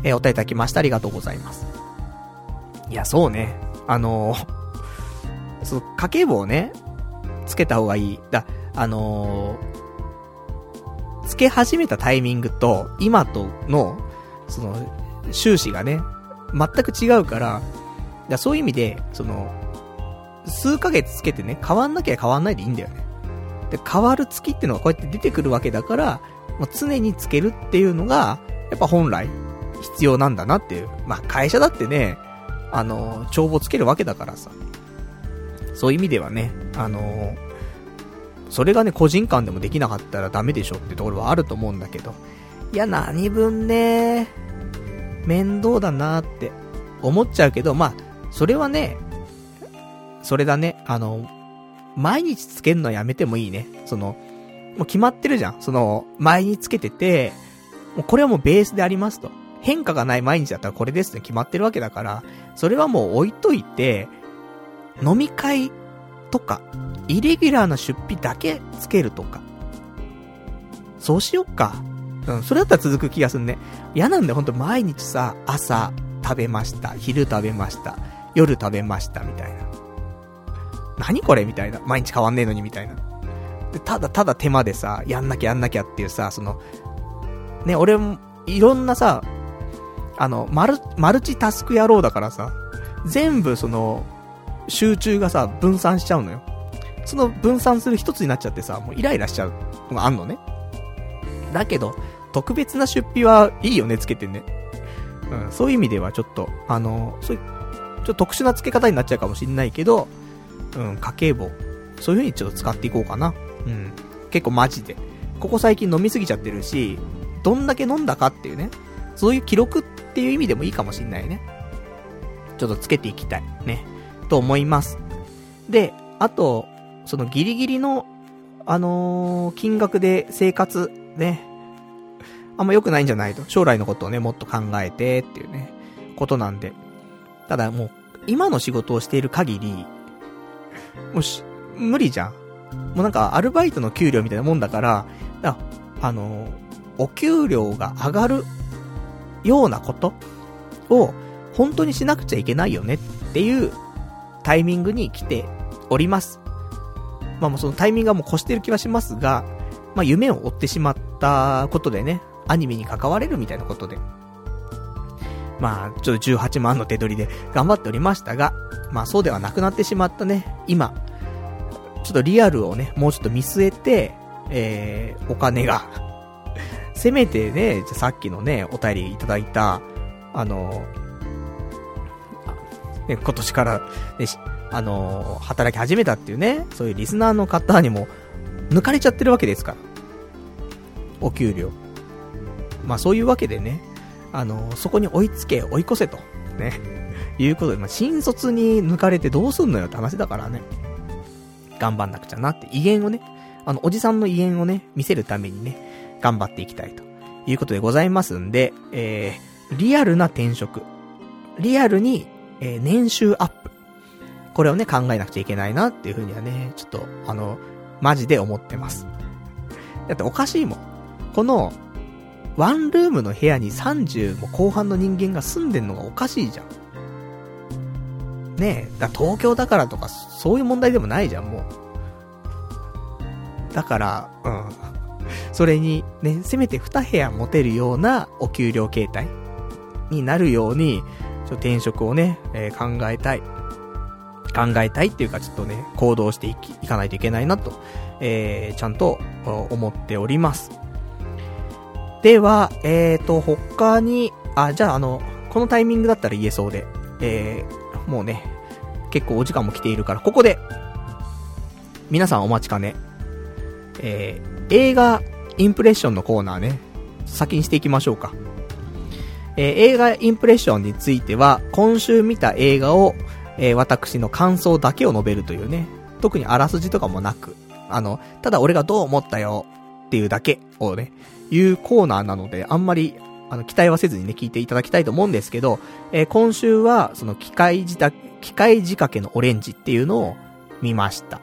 S1: えー、お答えいただきました。ありがとうございます。いや、そうね。あのー、そう、家計簿をね、つけた方がいい。だ、あのー、つけ始めたタイミングと、今との、その、収支がね、全く違うから、だそういう意味で、その、数ヶ月つけてね、変わんなきゃ変わんないでいいんだよね。で、変わる月ってのがこうやって出てくるわけだから、もう常につけるっていうのが、やっぱ本来、必要なんだなっていう。まあ、会社だってね、あの、帳簿つけるわけだからさ。そういう意味ではね、あの、それがね、個人間でもできなかったらダメでしょってところはあると思うんだけど。いや、何分ね、面倒だなって思っちゃうけど、まあ、それはね、それだね、あの、毎日つけるのやめてもいいね。その、もう決まってるじゃん。その、毎日つけてて、もうこれはもうベースでありますと。変化がない毎日だったらこれですって決まってるわけだから、それはもう置いといて、飲み会とか、イレギュラーな出費だけつけるとか。そうしよっか。うん、それだったら続く気がすんね。嫌なんだよ、ほんと毎日さ、朝食べました、昼食べました、夜食べました、みたいな。何これみたいな。毎日変わんねえのにみたいな。で、ただただ手間でさ、やんなきゃやんなきゃっていうさ、その、ね、俺も、いろんなさ、あの、マル、マルチタスク野郎だからさ、全部その、集中がさ、分散しちゃうのよ。その分散する一つになっちゃってさ、もうイライラしちゃうのがあんのね。だけど、特別な出費はいいよね、つけてね。うん、そういう意味ではちょっと、あの、そういう、ちょっと特殊な付け方になっちゃうかもしんないけど、うん、家計簿。そういう風にちょっと使っていこうかな。うん。結構マジで。ここ最近飲みすぎちゃってるし、どんだけ飲んだかっていうね。そういう記録っていう意味でもいいかもしんないね。ちょっとつけていきたい。ね。と思います。で、あと、そのギリギリの、あのー、金額で生活、ね。あんま良くないんじゃないと。将来のことをね、もっと考えてっていうね、ことなんで。ただもう、今の仕事をしている限り、もし、無理じゃん。もうなんか、アルバイトの給料みたいなもんだから、あ、あの、お給料が上がるようなことを、本当にしなくちゃいけないよねっていうタイミングに来ております。まあもうそのタイミングはもう越してる気はしますが、まあ夢を追ってしまったことでね、アニメに関われるみたいなことで。まあ、ちょっと18万の手取りで 頑張っておりましたが、まあそうではなくなってしまったね、今、ちょっとリアルをね、もうちょっと見据えて、えー、お金が せめてね、じゃさっきのね、お便りいただいた、あの、ね、今年から、ね、あの、働き始めたっていうね、そういうリスナーの方にも、抜かれちゃってるわけですから。お給料。まあそういうわけでね、あの、そこに追いつけ、追い越せと。ね。いうことで、まあ、新卒に抜かれてどうすんのよって話だからね。頑張んなくちゃなって、威厳をね、あの、おじさんの威厳をね、見せるためにね、頑張っていきたいということでございますんで、えー、リアルな転職。リアルに、えー、年収アップ。これをね、考えなくちゃいけないなっていうふうにはね、ちょっと、あの、マジで思ってます。だっておかしいもん。この、ワンルームの部屋に30も後半の人間が住んでんのがおかしいじゃん。ねえ、だ東京だからとか、そういう問題でもないじゃん、もう。だから、うん。それに、ね、せめて2部屋持てるようなお給料形態になるように、ちょ転職をね、えー、考えたい。考えたいっていうか、ちょっとね、行動していき、いかないといけないなと、えー、ちゃんと思っております。では、えーと、他に、あ、じゃああの、このタイミングだったら言えそうで、えー、もうね、結構お時間も来ているから、ここで、皆さんお待ちかね、えー、映画インプレッションのコーナーね、先にしていきましょうか。えー、映画インプレッションについては、今週見た映画を、えー、私の感想だけを述べるというね、特にあらすじとかもなく、あの、ただ俺がどう思ったよっていうだけをね、いうコーナーなので、あんまり、あの、期待はせずにね、聞いていただきたいと思うんですけど、えー、今週は、その機械自宅、機械仕掛けのオレンジっていうのを見ました。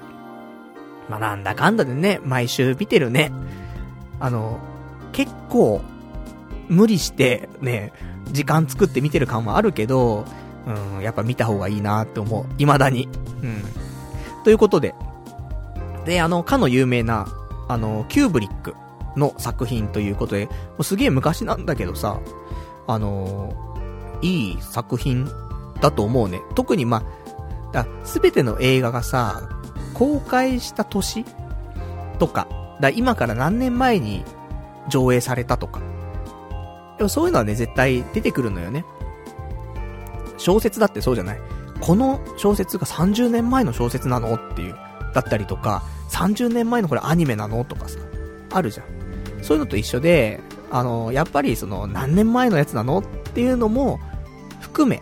S1: まあ、なんだかんだでね、毎週見てるね。あの、結構、無理してね、時間作って見てる感はあるけど、うん、やっぱ見た方がいいなって思う。未だに。うん。ということで。で、あの、かの有名な、あの、キューブリックの作品ということで、もうすげえ昔なんだけどさ、あのー、いい作品だと思うね。特にまあ、すべての映画がさ、公開した年とか、だ今から何年前に上映されたとか。でもそういうのはね、絶対出てくるのよね。小説だってそうじゃない？この小説が30年前の小説なの？っていう。だったりとか、30年前のこれアニメなの？とかさ、あるじゃん。そういうのと一緒で、あの、やっぱりその、何年前のやつなの？っていうのも、含め、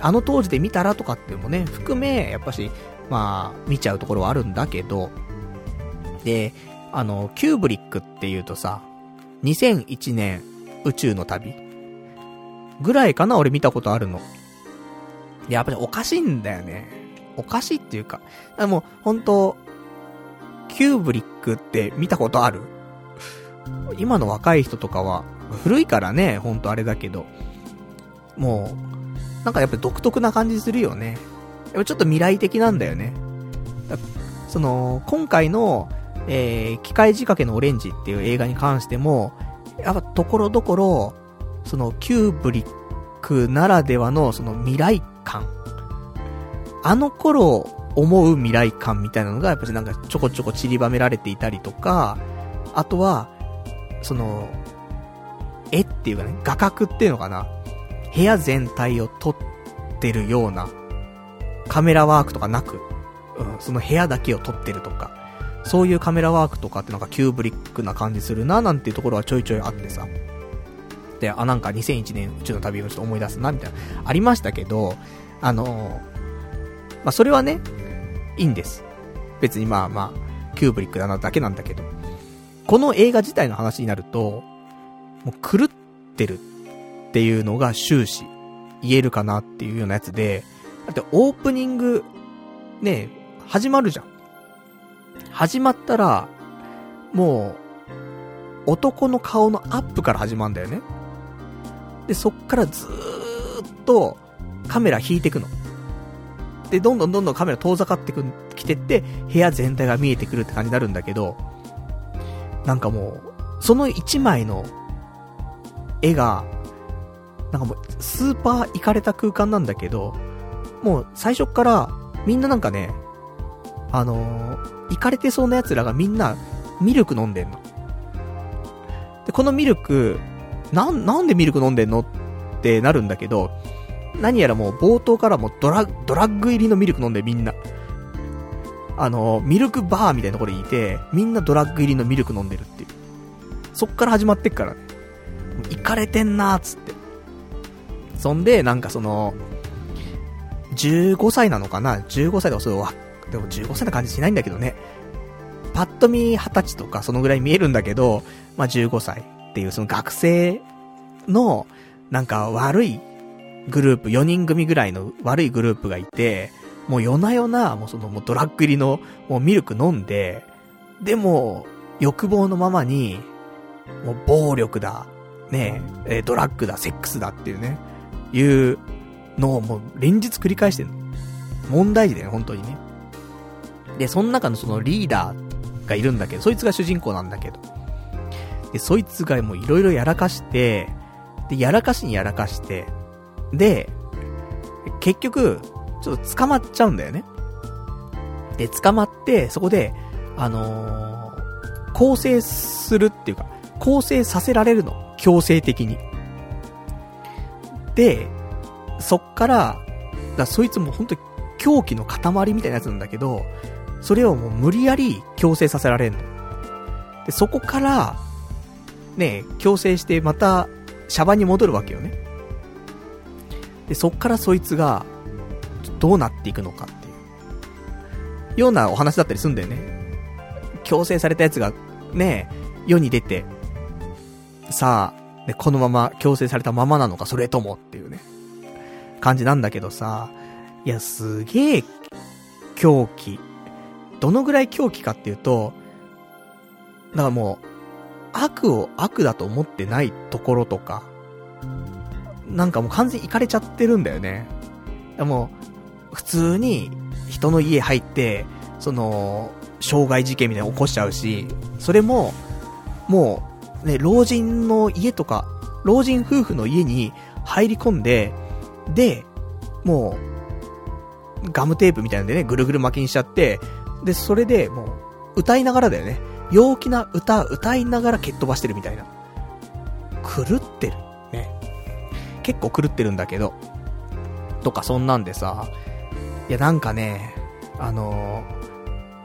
S1: あの当時で見たらとかっていうのもね、含め、やっぱし、まあ、見ちゃうところはあるんだけど、で、あの、キューブリックっていうとさ、2001年宇宙の旅ぐらいかな？俺見たことあるの。やっぱりおかしいんだよね。おかしいっていうか。もう、本当キューブリックって見たことある？今の若い人とかは、古いからね、ほんとあれだけど、もう、なんかやっぱ独特な感じするよね。やっぱちょっと未来的なんだよね。その、今回の、えー、機械仕掛けのオレンジっていう映画に関しても、やっぱところどころ、そのキューブリックならではのその未来感。あの頃思う未来感みたいなのがやっぱりなんかちょこちょこ散りばめられていたりとか、あとは、その、絵っていうかね、画角っていうのかな。部屋全体を撮ってるような、カメラワークとかなく、うん、その部屋だけを撮ってるとか、そういうカメラワークとかってなんかキューブリックな感じするな、なんていうところはちょいちょいあってさ。で、あ、なんか2001年宇宙の旅をちょっと思い出すな、みたいな、ありましたけど、あの、まあ、それはね、いいんです。別にまあまあ、キューブリックだなだけなんだけど。この映画自体の話になると、もう狂ってるっていうのが終始言えるかなっていうようなやつで、だってオープニング、ね、始まるじゃん。始まったら、もう、男の顔のアップから始まるんだよね。で、そっからずっとカメラ引いてくの。で、どんどんどんどんカメラ遠ざかってく、きてって、部屋全体が見えてくるって感じになるんだけど、なんかもう、その一枚の絵が、なんかもう、スーパー行かれた空間なんだけど、もう最初からみんななんかね、あのー、行かれてそうな奴らがみんなミルク飲んでんの。で、このミルク、なん、なんでミルク飲んでんの？ってなるんだけど、何やらもう冒頭からもドラ、ドラッグ入りのミルク飲んでみんな。あの、ミルクバーみたいなところにいて、みんなドラッグ入りのミルク飲んでるっていう。そっから始まってっからね。行かれてんなーつって。そんで、なんかその、15歳なのかな ?15 歳とかそうわ、でも15歳な感じしないんだけどね。パッと見20歳とかそのぐらい見えるんだけど、まあ、15歳っていうその学生の、なんか悪いグループ、4人組ぐらいの悪いグループがいて、もう夜な夜な、もうそのもうドラッグ入りのもうミルク飲んで、でも、欲望のままに、もう暴力だ、ねえ、ドラッグだ、セックスだっていうね、いうのをもう連日繰り返してるの。問題児だよ、本当にね。で、その中のそのリーダーがいるんだけど、そいつが主人公なんだけど。で、そいつがもういろいろやらかして、で、やらかしにやらかして、で、結局、ちょっと捕まっちゃうんだよね。で、捕まって、そこで、あのー、構成するっていうか、構成させられるの。強制的に。で、そっから、だそいつも本当に狂気の塊みたいなやつなんだけど、それをもう無理やり強制させられるの。で、そこから、ね、強制してまた、シャバに戻るわけよね。で、そっからそいつが、どうなっていくのかっていう、ようなお話だったりすんだよね。強制されたやつが、ね、世に出て、さあ、ね、このまま強制されたままなのか、それともっていうね、感じなんだけどさ、いや、すげえ、狂気。どのぐらい狂気かっていうと、だからもう、悪を悪だと思ってないところとか、なんかもう完全に行かれちゃってるんだよね。でも、普通に人の家入って、その、傷害事件みたいなの起こしちゃうし、それも、もう、ね、老人の家とか、老人夫婦の家に入り込んで、で、もう、ガムテープみたいなんでね、ぐるぐる巻きにしちゃって、で、それでもう、歌いながらだよね。陽気な歌、歌いながら蹴っ飛ばしてるみたいな。狂ってる。ね。結構狂ってるんだけど。とかそんなんでさ、いやなんかね、あの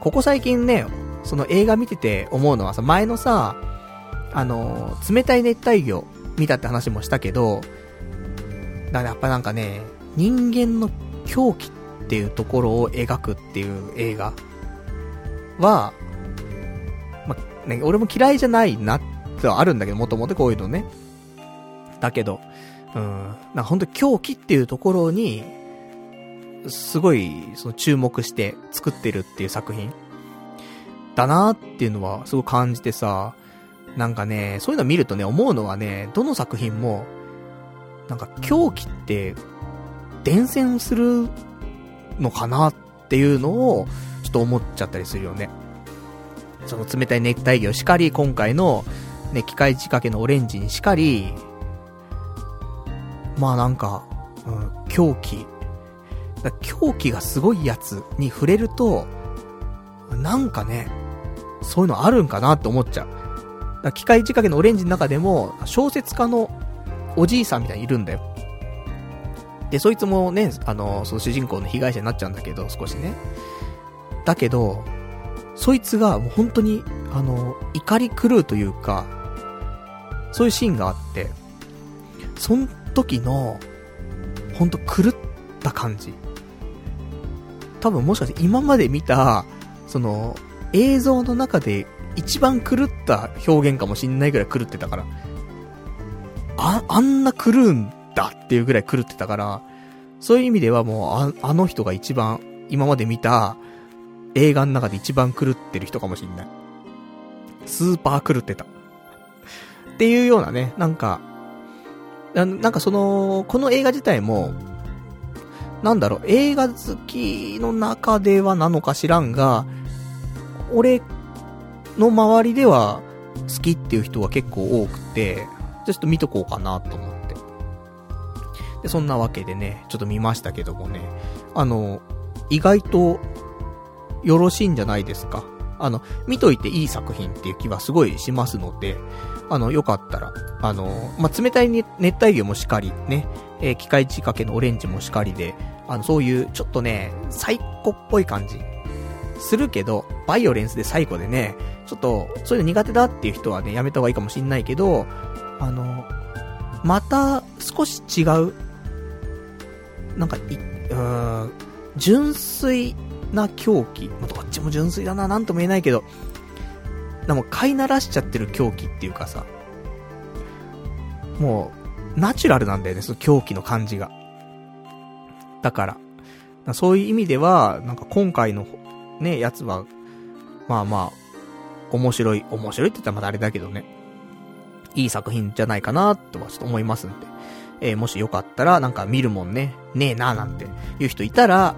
S1: ー、ここ最近ね、その映画見てて思うのはさ、前のさ、あのー、冷たい熱帯魚見たって話もしたけど、だからやっぱなんかね、人間の狂気っていうところを描くっていう映画は、ね、俺も嫌いじゃないなってはあるんだけど、もともとこういうのね。だけど、うん、なんかほんと狂気っていうところに、すごい、その注目して作ってるっていう作品だなっていうのはすごい感じてさ、なんかね、そういうの見るとね、思うのはね、どの作品も、なんか狂気って伝染するのかなっていうのを、ちょっと思っちゃったりするよね。その冷たい熱帯魚しかり、今回の、ね、機械仕掛けのオレンジにしかり、まあなんか、うん、狂気。狂気がすごいやつに触れると、なんかね、そういうのあるんかなって思っちゃう。だ機械仕掛けのオレンジの中でも、小説家のおじいさんみたいにいるんだよ。で、そいつもね、あの、その主人公の被害者になっちゃうんだけど、少しね。だけど、そいつがもう本当に、あの、怒り狂うというか、そういうシーンがあって、その時の、ほんと狂った感じ。多分もしかして今まで見た、その、映像の中で一番狂った表現かもしんないぐらい狂ってたから。あ、あんな狂うんだっていうぐらい狂ってたから、そういう意味ではもう、ああの人が一番、今まで見た映画の中で一番狂ってる人かもしんない。スーパー狂ってた。っていうようなね、なんか、なんかその、この映画自体も、なんだろう、映画好きの中ではなのか知らんが、俺の周りでは好きっていう人は結構多くて、ちょっと見とこうかなと思って。で、そんなわけでね、ちょっと見ましたけどもね、あの、意外とよろしいんじゃないですか？あの、見といていい作品っていう気はすごいしますので、あの、よかったら、あの、まあ、冷たい熱帯魚もしかり、ね、えー、機械仕掛けのオレンジもしかりで、あの、そういう、ちょっとね、サイコっぽい感じ、するけど、バイオレンスでサイコでね、ちょっと、そういうの苦手だっていう人はね、やめた方がいいかもしんないけど、あの、また、少し違う、なんか、い、うーん、純粋な狂気。まあ、どっちも純粋だな、なんとも言えないけど、でも飼いならしちゃってる狂気っていうかさ、もう、ナチュラルなんだよね、その狂気の感じが。だから、そういう意味では、なんか今回のね、やつは、まあまあ、面白い、面白いって言ったらまだあれだけどね、いい作品じゃないかな、とはちょっと思いますんで。えー、もしよかったら、なんか見るもんね、ねえななんていう人いたら、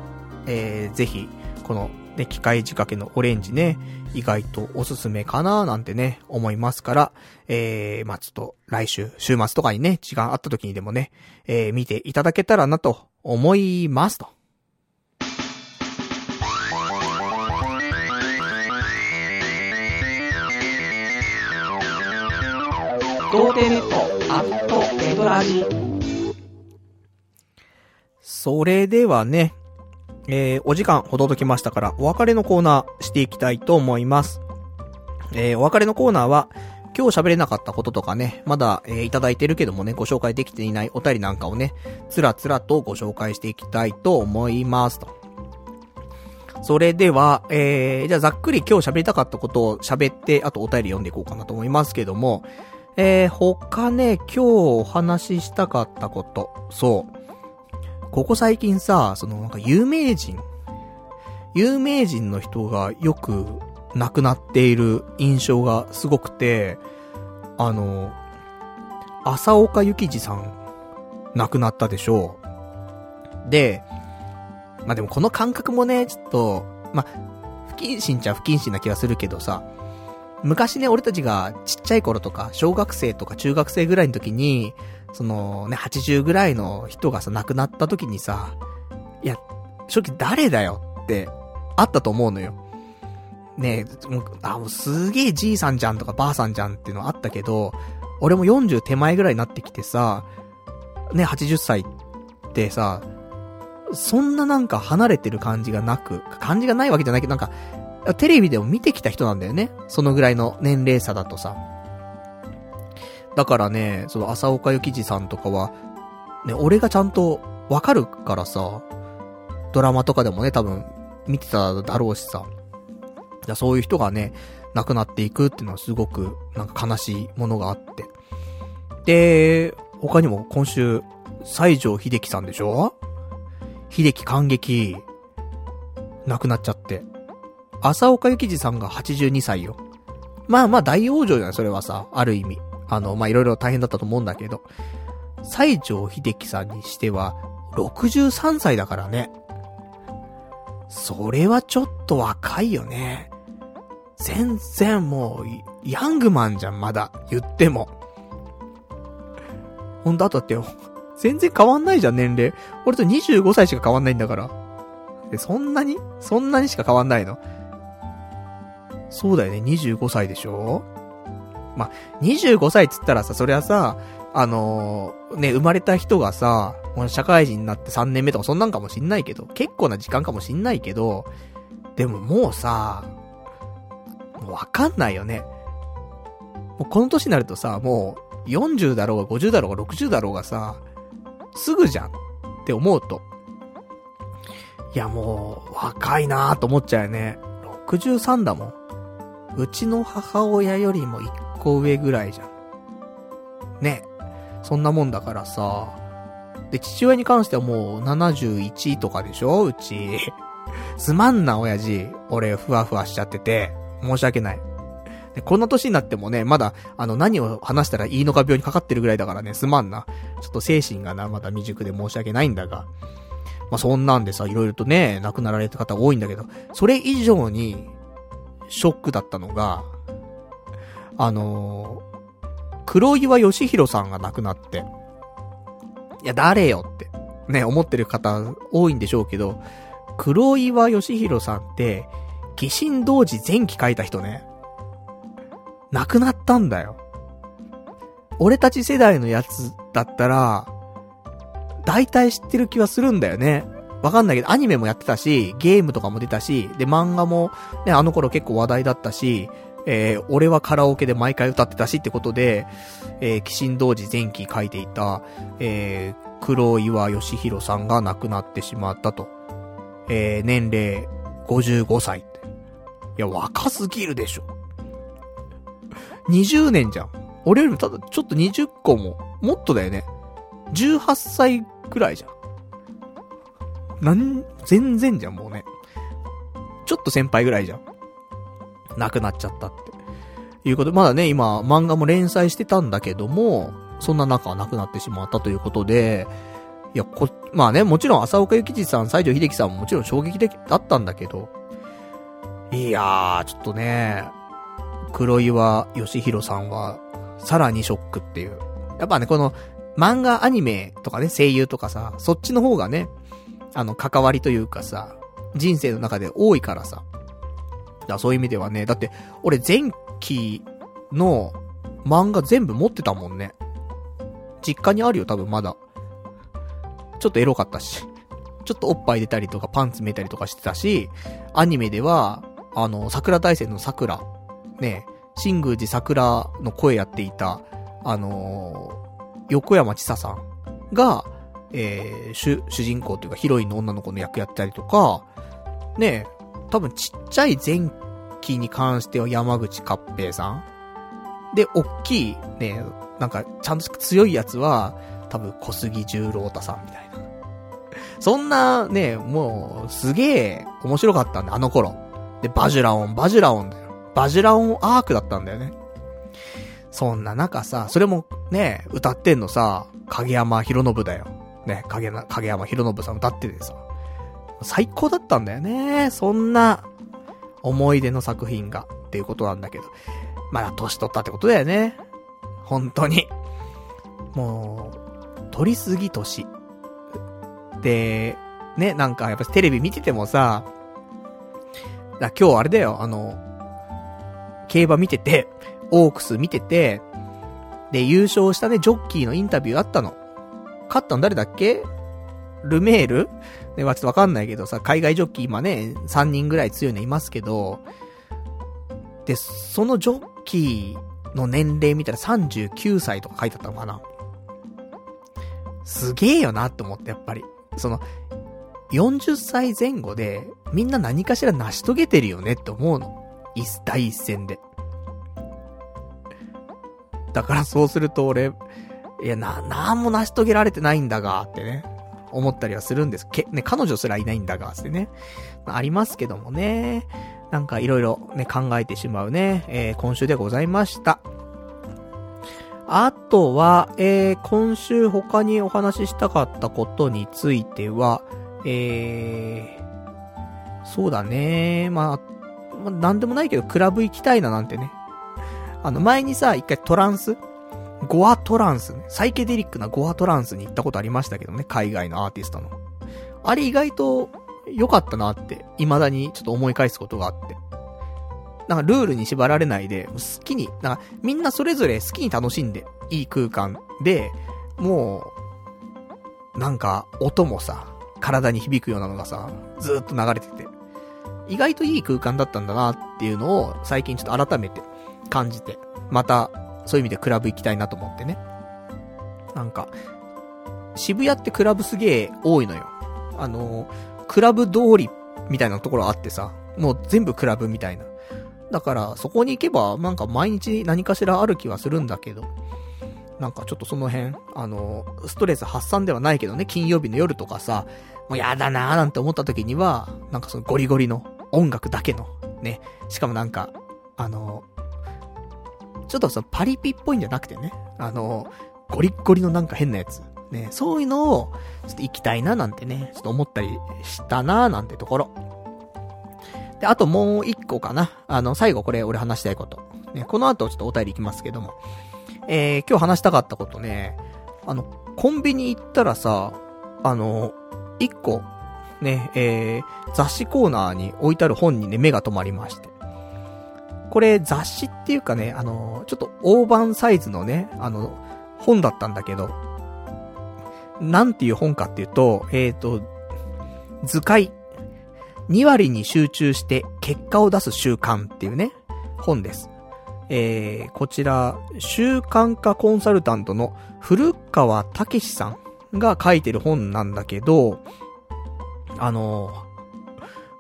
S1: えー、ぜひ、この、ね、機械仕掛けのオレンジね、意外とおすすめかななんてね、思いますから、えー、まあ、ちょっと、来週、週末とかにね、時間あった時にでもね、えー、見ていただけたらなと思いますと。童貞ネットアットネトラジそれではね、えー、お時間ほど届きましたから、お別れのコーナーしていきたいと思います。えー、お別れのコーナーは、今日喋れなかったこととかね、まだ、えー、いただいてるけどもね、ご紹介できていないお便りなんかをね、つらつらとご紹介していきたいと思いますと。それでは、えー、じゃあざっくり今日喋りたかったことを喋って、あとお便り読んでいこうかなと思いますけども、えー、他ね、今日お話ししたかったこと。そう。ここ最近さ、そのなんか有名人、有名人の人がよく亡くなっている印象がすごくて、あの、浅岡幸二さん、亡くなったでしょう。で、まあ、でもこの感覚もね、ちょっと、まあ、不謹慎っちゃ不謹慎な気がするけどさ、昔ね、俺たちがちっちゃい頃とか、小学生とか中学生ぐらいの時に、そのね、80ぐらいの人がさ、亡くなった時にさ、いや、正直誰だよってあったと思うのよ。ねもう、あ、もうすげえじいさんじゃんとかばあさんじゃんっていうのあったけど、俺も40手前ぐらいになってきてさ、ね、80歳ってさ、そんななんか離れてる感じがなく、感じがないわけじゃないけど、なんか、テレビでも見てきた人なんだよね。そのぐらいの年齢差だとさ。だからね、その浅岡幸二さんとかは、ね、俺がちゃんとわかるからさ、ドラマとかでもね、多分見てただろうしさ。じゃそういう人がね、亡くなっていくっていうのはすごくなんか悲しいものがあって。で、他にも今週、西城秀樹さんでしょ？秀樹感激、亡くなっちゃって。浅岡幸二さんが82歳よ。まあまあ大往生じゃないそれはさ、ある意味。あの、まいろいろ大変だったと思うんだけど。西城秀樹さんにしては、63歳だからね。それはちょっと若いよね。全然もう、ヤングマンじゃん、まだ。言っても。ほんと、あとだってよ。全然変わんないじゃん、年齢。俺と25歳しか変わんないんだから。え、そんなに？そんなにしか変わんないの？そうだよね、25歳でしょ？まあ、25歳っつったらさ、それはさ、あのー、ね、生まれた人がさ、社会人になって3年目とかそんなんかもしんないけど、結構な時間かもしんないけど、でももうさ、もうわかんないよね。もうこの年になるとさ、もう40だろうが50だろうが60だろうがさ、すぐじゃんって思うと。いやもう、若いなーと思っちゃうよね。63だもん。うちの母親よりも一個上ぐらいじゃん。ね。そんなもんだからさ、で、父親に関してはもう71とかでしょ？うち。すまんな、親父。俺、ふわふわしちゃってて。申し訳ない。で、こんな年になってもね、まだ、あの、何を話したらいいのか病にかかってるぐらいだからね、すまんな。ちょっと精神がな、まだ未熟で申し訳ないんだが。まあ、そんなんでさ、いろいろとね、亡くなられた方多いんだけど、それ以上に、ショックだったのが、あのー、黒岩義弘さんが亡くなって、いや、誰よって、ね、思ってる方多いんでしょうけど、黒岩義弘さんって、鬼神同時前期書いた人ね。亡くなったんだよ。俺たち世代のやつだったら、大体知ってる気はするんだよね。わかんないけど、アニメもやってたし、ゲームとかも出たし、で、漫画も、ね、あの頃結構話題だったし、えー、俺はカラオケで毎回歌ってたしってことで、えー、鬼神同時前期書いていた、えー、黒岩義弘さんが亡くなってしまったと。えー、年齢55歳って。いや、若すぎるでしょ。20年じゃん。俺よりもただちょっと20個も、もっとだよね。18歳くらいじゃん。なん、全然じゃん、もうね。ちょっと先輩ぐらいじゃん。亡くなっちゃったって。いうことで、まだね、今、漫画も連載してたんだけども、そんな中は亡くなってしまったということで、いや、こ、まあね、もちろん浅岡幸二さん、西城秀樹さんももちろん衝撃的だったんだけど、いやー、ちょっとね、黒岩義弘さんは、さらにショックっていう。やっぱね、この、漫画、アニメとかね、声優とかさ、そっちの方がね、あの、関わりというかさ、人生の中で多いからさ。だそういう意味ではね、だって、俺前期の漫画全部持ってたもんね。実家にあるよ、多分まだ。ちょっとエロかったし。ちょっとおっぱい出たりとかパンツ見たりとかしてたし、アニメでは、あの、桜大戦の桜、ね、新宮寺桜の声やっていた、あのー、横山千沙さん。が、えー、主、主人公というかヒロインの女の子の役やったりとか、ね、多分ちっちゃい前期に関しては山口勝平さん。で、おっきい、ね、なんか、ちゃんと強いやつは、多分小杉十郎太さんみたいな。そんな、ね、もう、すげえ、面白かったんだ、あの頃。で、バジュラオン、バジュラオンだよ。バジュラオンアークだったんだよね。そんな中さ、それも、ね、歌ってんのさ、影山ヒロノブだよ。ね、影な、影山博信さん歌っててさ。最高だったんだよね。そんな、思い出の作品が、っていうことなんだけど。まだ年取ったってことだよね。本当に。もう、取りすぎ年。で、ね、なんかやっぱテレビ見ててもさ、だ今日あれだよ、あの、競馬見てて、オークス見てて、で、優勝したね、ジョッキーのインタビューあったの。勝ったの誰だっけ？ルメール？ね、まちょっとわかんないけどさ、海外ジョッキー今ね、3人ぐらい強いのいますけど、で、そのジョッキーの年齢見たら39歳とか書いてあったのかなすげえよなって思って、やっぱり。その、40歳前後で、みんな何かしら成し遂げてるよねって思うの。第一線で。だからそうすると俺、いや、な、なんも成し遂げられてないんだが、ってね。思ったりはするんです。け、ね、彼女すらいないんだが、ってね。あ、ありますけどもね。なんかいろいろね、考えてしまうね、えー、今週でございました。あとは、えー、今週他にお話ししたかったことについては、えー、そうだね、まあ、まあ、なんでもないけど、クラブ行きたいななんてね。あの、前にさ、一回トランスゴアトランス、ね、サイケデリックなゴアトランスに行ったことありましたけどね、海外のアーティストの。あれ意外と良かったなって、未だにちょっと思い返すことがあって。なんかルールに縛られないで、好きに、なんかみんなそれぞれ好きに楽しんでいい空間で、もう、なんか音もさ、体に響くようなのがさ、ずーっと流れてて、意外といい空間だったんだなっていうのを最近ちょっと改めて感じて、またそういう意味でクラブ行きたいなと思ってね。なんか、渋谷ってクラブすげえ多いのよ。あの、クラブ通りみたいなところあってさ、もう全部クラブみたいな。だから、そこに行けば、なんか毎日何かしらある気はするんだけど。なんかちょっとその辺、あの、ストレス発散ではないけどね、金曜日の夜とかさ、もうやだなーなんて思った時には、なんかそのゴリゴリの音楽だけの、ね、しかもなんか、あの、ちょっとそのパリピっぽいんじゃなくてね、あの、ゴリッゴリのなんか変なやつ。ね、そういうのを、ちょっと行きたいななんてね、ちょっと思ったりしたななんてところ。で、あともう一個かな。あの、最後これ俺話したいこと。ね、この後ちょっとお便り行きますけども。えー、今日話したかったことね、あの、コンビニ行ったらさ、あの、一個、ね、えー、雑誌コーナーに置いてある本にね、目が止まりまして。これ雑誌っていうかね、あの、ちょっと大判サイズのね、あの、本だったんだけど、なんていう本かっていうと、えっ、ー、と、図解。2割に集中して結果を出す習慣っていうね、本です。えー、こちら、習慣化コンサルタントの古川武史さんが書いてる本なんだけど、あの、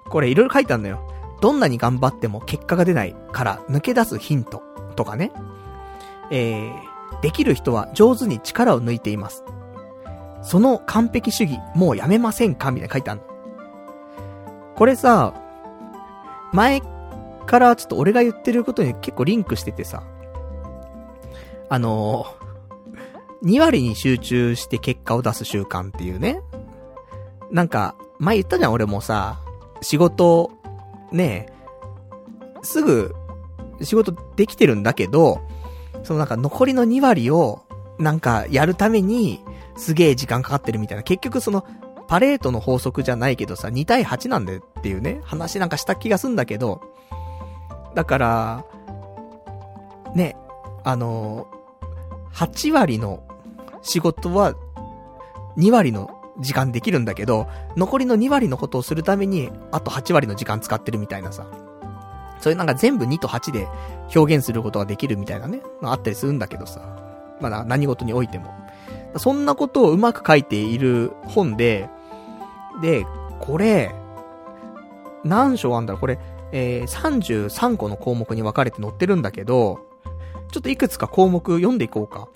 S1: これいろいろ書いてあるんだよ。どんなに頑張っても結果が出ないから抜け出すヒントとかね。えー、できる人は上手に力を抜いています。その完璧主義、もうやめませんかみたいな書いてあるの。これさ、前からちょっと俺が言ってることに結構リンクしててさ、あのー、2割に集中して結果を出す習慣っていうね。なんか、前言ったじゃん、俺もさ、仕事、ねすぐ、仕事できてるんだけど、そのなんか残りの2割を、なんかやるために、すげえ時間かかってるみたいな。結局その、パレートの法則じゃないけどさ、2対8なんでっていうね、話なんかした気がすんだけど、だから、ね、あの、8割の仕事は、2割の時間できるんだけど、残りの2割のことをするために、あと8割の時間使ってるみたいなさ。それなんか全部2と8で表現することができるみたいなね、まああったりするんだけどさ。まあ何事においても。そんなことをうまく書いている本で、で、これ、何章あんだろう？これ、えー、33個の項目に分かれて載ってるんだけど、ちょっといくつか項目読んでいこうか。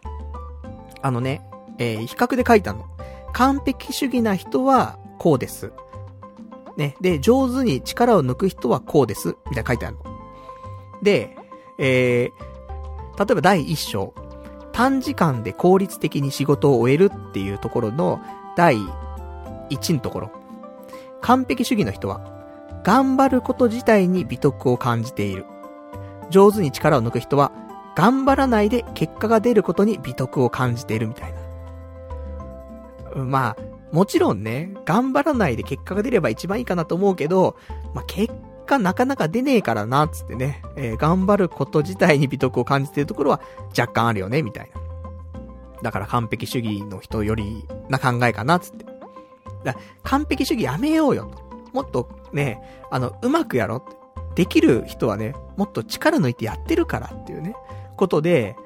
S1: あのね、えー、比較で書いたの。完璧主義な人はこうです。ね。で、上手に力を抜く人はこうです。みたいな書いてあるの。で、えー、例えば第1章。短時間で効率的に仕事を終えるっていうところの第1のところ。完璧主義の人は、頑張ること自体に美徳を感じている。上手に力を抜く人は、頑張らないで結果が出ることに美徳を感じているみたいな。まあ、もちろんね、頑張らないで結果が出れば一番いいかなと思うけど、まあ結果なかなか出ねえからな、つってね、えー、頑張ること自体に美徳を感じてるところは若干あるよね、みたいな。だから完璧主義の人よりな考えかな、つって。だ完璧主義やめようよ。もっとね、あの、うまくやろう。できる人はね、もっと力抜いてやってるからっていうね、ことで、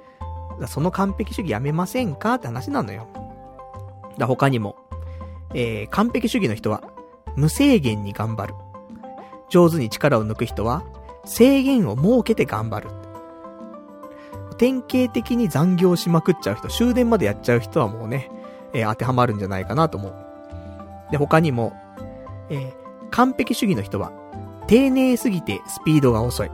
S1: その完璧主義やめませんかって話なのよ。だ他にも、えー、完璧主義の人は、無制限に頑張る。上手に力を抜く人は、制限を設けて頑張る。典型的に残業しまくっちゃう人、終電までやっちゃう人はもうね、えー、当てはまるんじゃないかなと思う。で、他にも、えー、完璧主義の人は、丁寧すぎてスピードが遅い。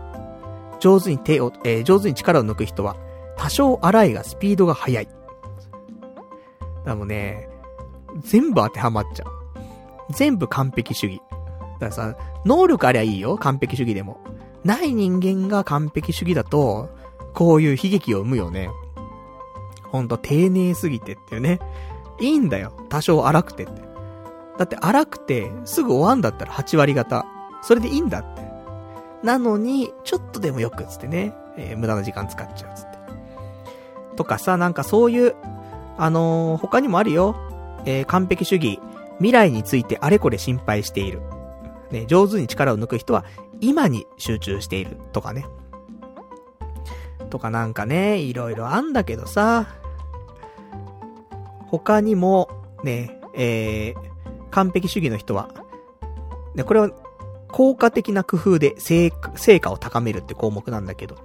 S1: 上手に手を、えー、上手に力を抜く人は、多少荒いがスピードが速い。だもね、全部当てはまっちゃう。全部完璧主義。だからさ、能力ありゃいいよ、完璧主義でも。ない人間が完璧主義だと、こういう悲劇を生むよね。ほんと、丁寧すぎてっていうね。いいんだよ。多少荒くてって。だって荒くて、すぐ終わんだったら8割方。それでいいんだって。なのに、ちょっとでもよくつってね、えー、無駄な時間使っちゃうつって。とかさ、なんかそういう、あのー、他にもあるよ。えー、完璧主義。未来についてあれこれ心配している。ね、上手に力を抜く人は、今に集中している。とかね。とかなんかね、いろいろあんだけどさ、他にも、ね、えー、完璧主義の人は、ね、これは、効果的な工夫で成果を高めるって項目なんだけど、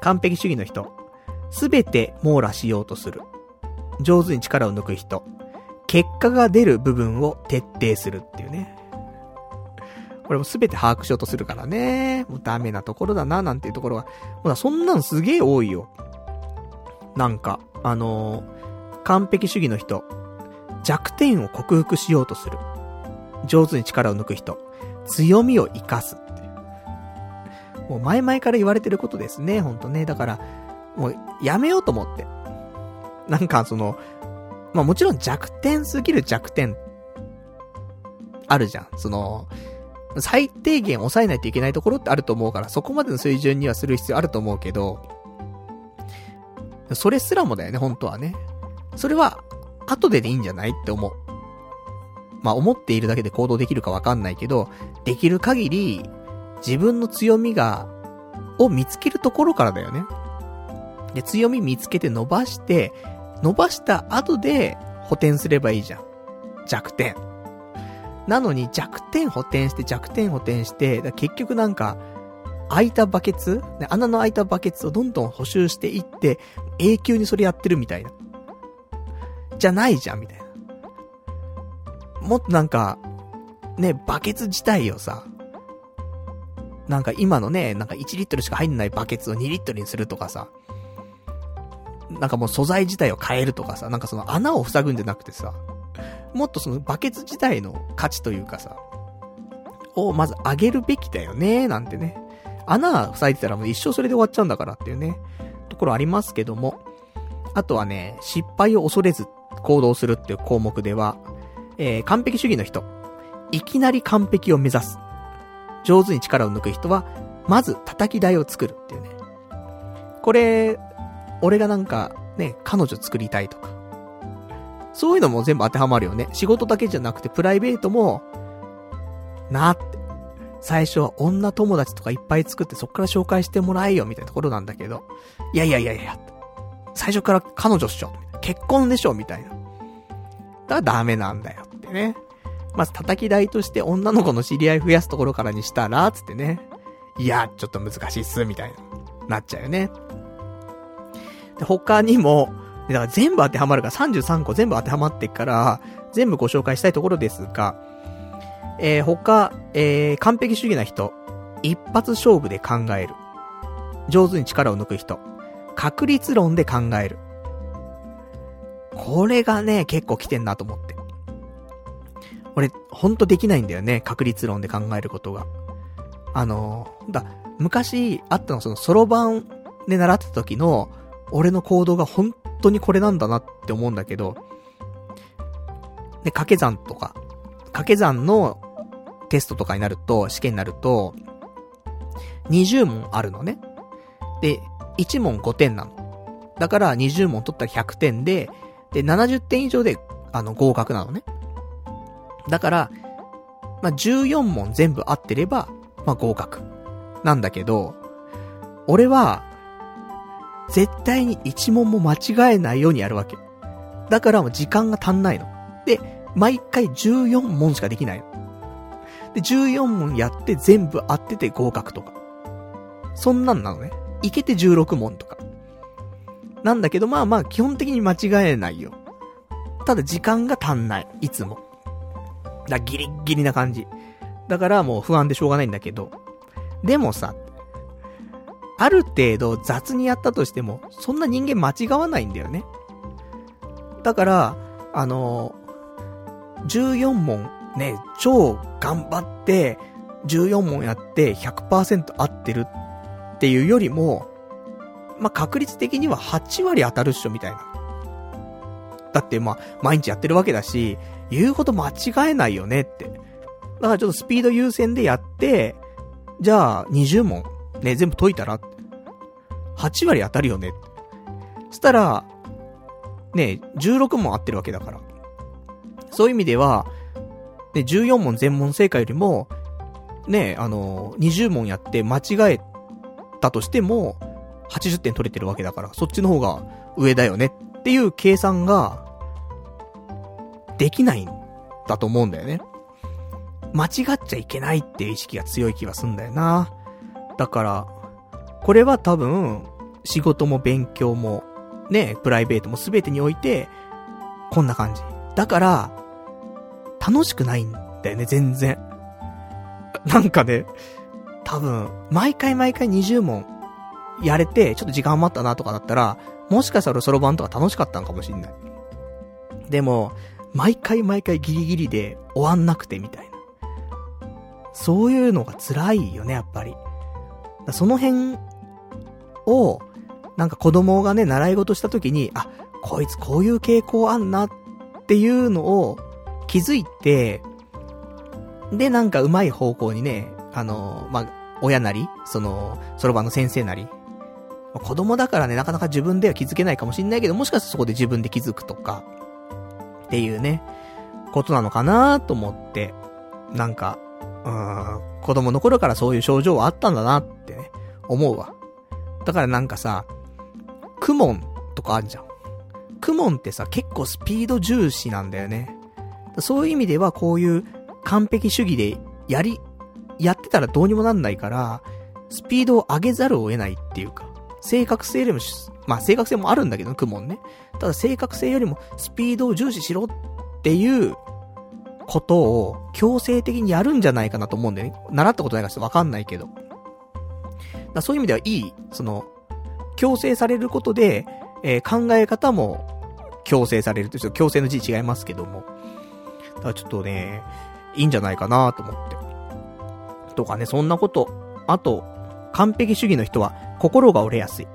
S1: 完璧主義の人、すべて網羅しようとする。上手に力を抜く人。結果が出る部分を徹底するっていうね。これもすべて把握しようとするからね。もうダメなところだな、なんていうところが。ほら、そんなんすげえ多いよ。なんか、あのー、完璧主義の人。弱点を克服しようとする。上手に力を抜く人。強みを活かす。もう前々から言われてることですね、ほんとね。だから、もうやめようと思って。なんかその、まあもちろん弱点すぎる弱点、あるじゃん。その、最低限抑えないといけないところってあると思うから、そこまでの水準にはする必要あると思うけど、それすらもだよね、本当はね。それは、後ででいいんじゃないって思う。まあ、思っているだけで行動できるかわかんないけど、できる限り、自分の強みが、を見つけるところからだよね。で、強み見つけて伸ばして、伸ばした後で補填すればいいじゃん。弱点。なのに弱点補填して弱点補填して、結局なんか、開いたバケツ？穴の開いたバケツをどんどん補修していって、永久にそれやってるみたいな。じゃないじゃん、みたいな。もっとなんか、ね、バケツ自体をさ、なんか今のね、なんか1リットルしか入んないバケツを2リットルにするとかさ、なんかもう素材自体を変えるとかさ、なんかその穴を塞ぐんじゃなくてさ、もっとそのバケツ自体の価値というかさ、をまず上げるべきだよね、なんてね。穴塞いでたらもう一生それで終わっちゃうんだからっていうね、ところありますけども。あとはね、失敗を恐れず行動するっていう項目では、えー、完璧主義の人。いきなり完璧を目指す。上手に力を抜く人は、まず叩き台を作るっていうね。これ、俺がなんか、ね、彼女作りたいとか。そういうのも全部当てはまるよね。仕事だけじゃなくてプライベートも、なって。最初は女友達とかいっぱい作ってそっから紹介してもらえよみたいなところなんだけど、いやいやいやいや、最初から彼女っしょ、結婚でしょみたいな。だからダメなんだよってね。まず叩き台として女の子の知り合い増やすところからにしたら、つってね。いや、ちょっと難しいっす、みたいな。なっちゃうよね。で、他にも、だから全部当てはまるから33個全部当てはまってから、全部ご紹介したいところですが、えー、他、えー、完璧主義な人、一発勝負で考える。上手に力を抜く人、確率論で考える。これがね、結構来てんなと思って。俺、ほんとできないんだよね、確率論で考えることが。あのだ、昔あったのその、ソロ版で習ってた時の、俺の行動が本当にこれなんだなって思うんだけど、で、掛け算とか、掛け算のテストとかになると、試験になると、20問あるのね。で、1問5点なの。だから20問取ったら100点で、で、70点以上で、あの、合格なのね。だから、まあ、14問全部合ってれば、まあ、合格。なんだけど、俺は、絶対に1問も間違えないようにやるわけ。だからもう時間が足んないの。で、毎回14問しかできないの。で、14問やって全部合ってて合格とか。そんなんなのね。いけて16問とか。なんだけど、まあまあ、基本的に間違えないよ。ただ時間が足んない。いつも。だギリッギリな感じ。だからもう不安でしょうがないんだけど。でもさ、ある程度雑にやったとしても、そんな人間間違わないんだよね。だから、あの14問ね、超頑張って、14問やって100%合ってるっていうよりも、まあ、確率的には8割当たるっしょ、みたいな。だってまあ、毎日やってるわけだし、言うこと間違えないよねって。だからちょっとスピード優先でやって、じゃあ20問、ね、全部解いたら、8割当たるよね。そしたら、ね、16問合ってるわけだから。そういう意味では、ね、14問全問正解よりも、ね、あの、20問やって間違えたとしても、80点取れてるわけだから、そっちの方が上だよねっていう計算が、できないんだと思うんだよね。間違っちゃいけないっていう意識が強い気がすんだよな。だから、これは多分、仕事も勉強も、ね、プライベートも全てにおいて、こんな感じ。だから、楽しくないんだよね、全然。なんかね、多分、毎回毎回20問やれて、ちょっと時間余ったなとかだったら、もしかしたらそろばんとか楽しかったんかもしんない。でも、毎回毎回ギリギリで終わんなくてみたいな。そういうのが辛いよね、やっぱり。その辺を、なんか子供がね、習い事した時に、あ、こいつこういう傾向あんなっていうのを気づいて、で、なんか上手い方向にね、あの、まあ、親なり、その、そろばんの先生なり、子供だからね、なかなか自分では気づけないかもしんないけど、もしかしたらそこで自分で気づくとか、っていうね、ことなのかなと思って、なんか、うん、子供の頃からそういう症状はあったんだなってね、思うわ。だからなんかさ、クモンとかあるじゃん。クモンってさ、結構スピード重視なんだよね。そういう意味ではこういう完璧主義でやり、やってたらどうにもなんないから、スピードを上げざるを得ないっていうか、正確性よりも、まあ正確性もあるんだけど、クモンね。ただ正確性よりもスピードを重視しろっていうことを強制的にやるんじゃないかなと思うんだよね。習ったことないからわかんないけど。だそういう意味ではいい、その、強制されることで、えー、考え方も強制されるという、強制の字違いますけども。だからちょっとね、いいんじゃないかなと思って。とかね、そんなこと。あと、完璧主義の人は心が折れやすい。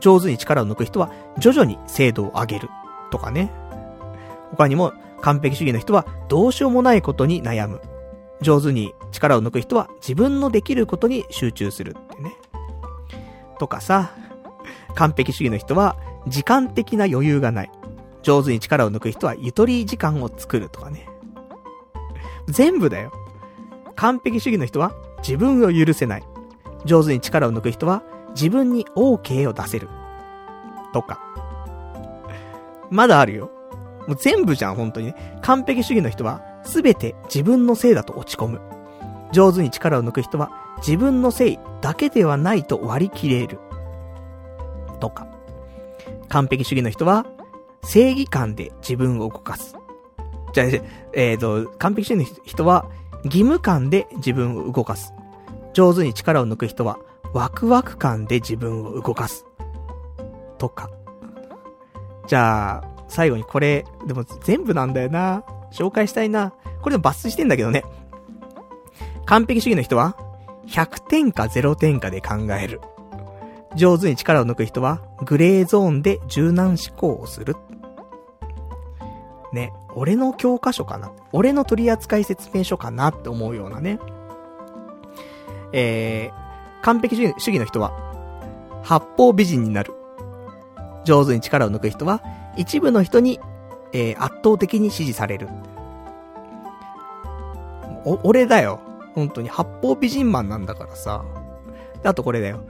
S1: 上手に力を抜く人は徐々に精度を上げる。とかね。他にも、完璧主義の人はどうしようもないことに悩む。上手に力を抜く人は自分のできることに集中するってね。とかさ、完璧主義の人は時間的な余裕がない。上手に力を抜く人はゆとり時間を作るとかね。全部だよ。完璧主義の人は自分を許せない。上手に力を抜く人は自分に OK を出せる。とか。まだあるよ。もう全部じゃん、本当にね。完璧主義の人はすべて自分のせいだと落ち込む。上手に力を抜く人は自分のせいだけではないと割り切れる。とか。完璧主義の人は正義感で自分を動かす。じゃあ、えっ、ー、と、完璧主義の人は義務感で自分を動かす。上手に力を抜く人はワクワク感で自分を動かす。とか。じゃあ、最後にこれ、でも全部なんだよな。紹介したいな。これでも抜粋してんだけどね。完璧主義の人は、100点か0点かで考える。上手に力を抜く人は、グレーゾーンで柔軟思考をする。ね、俺の教科書かな俺の取扱説明書かなって思うようなね。えー、完璧主義の人は、八方美人になる。上手に力を抜く人は、一部の人に、えー、圧倒的に支持される。お、俺だよ。本当に八方美人マンなんだからさ。あとこれだよ。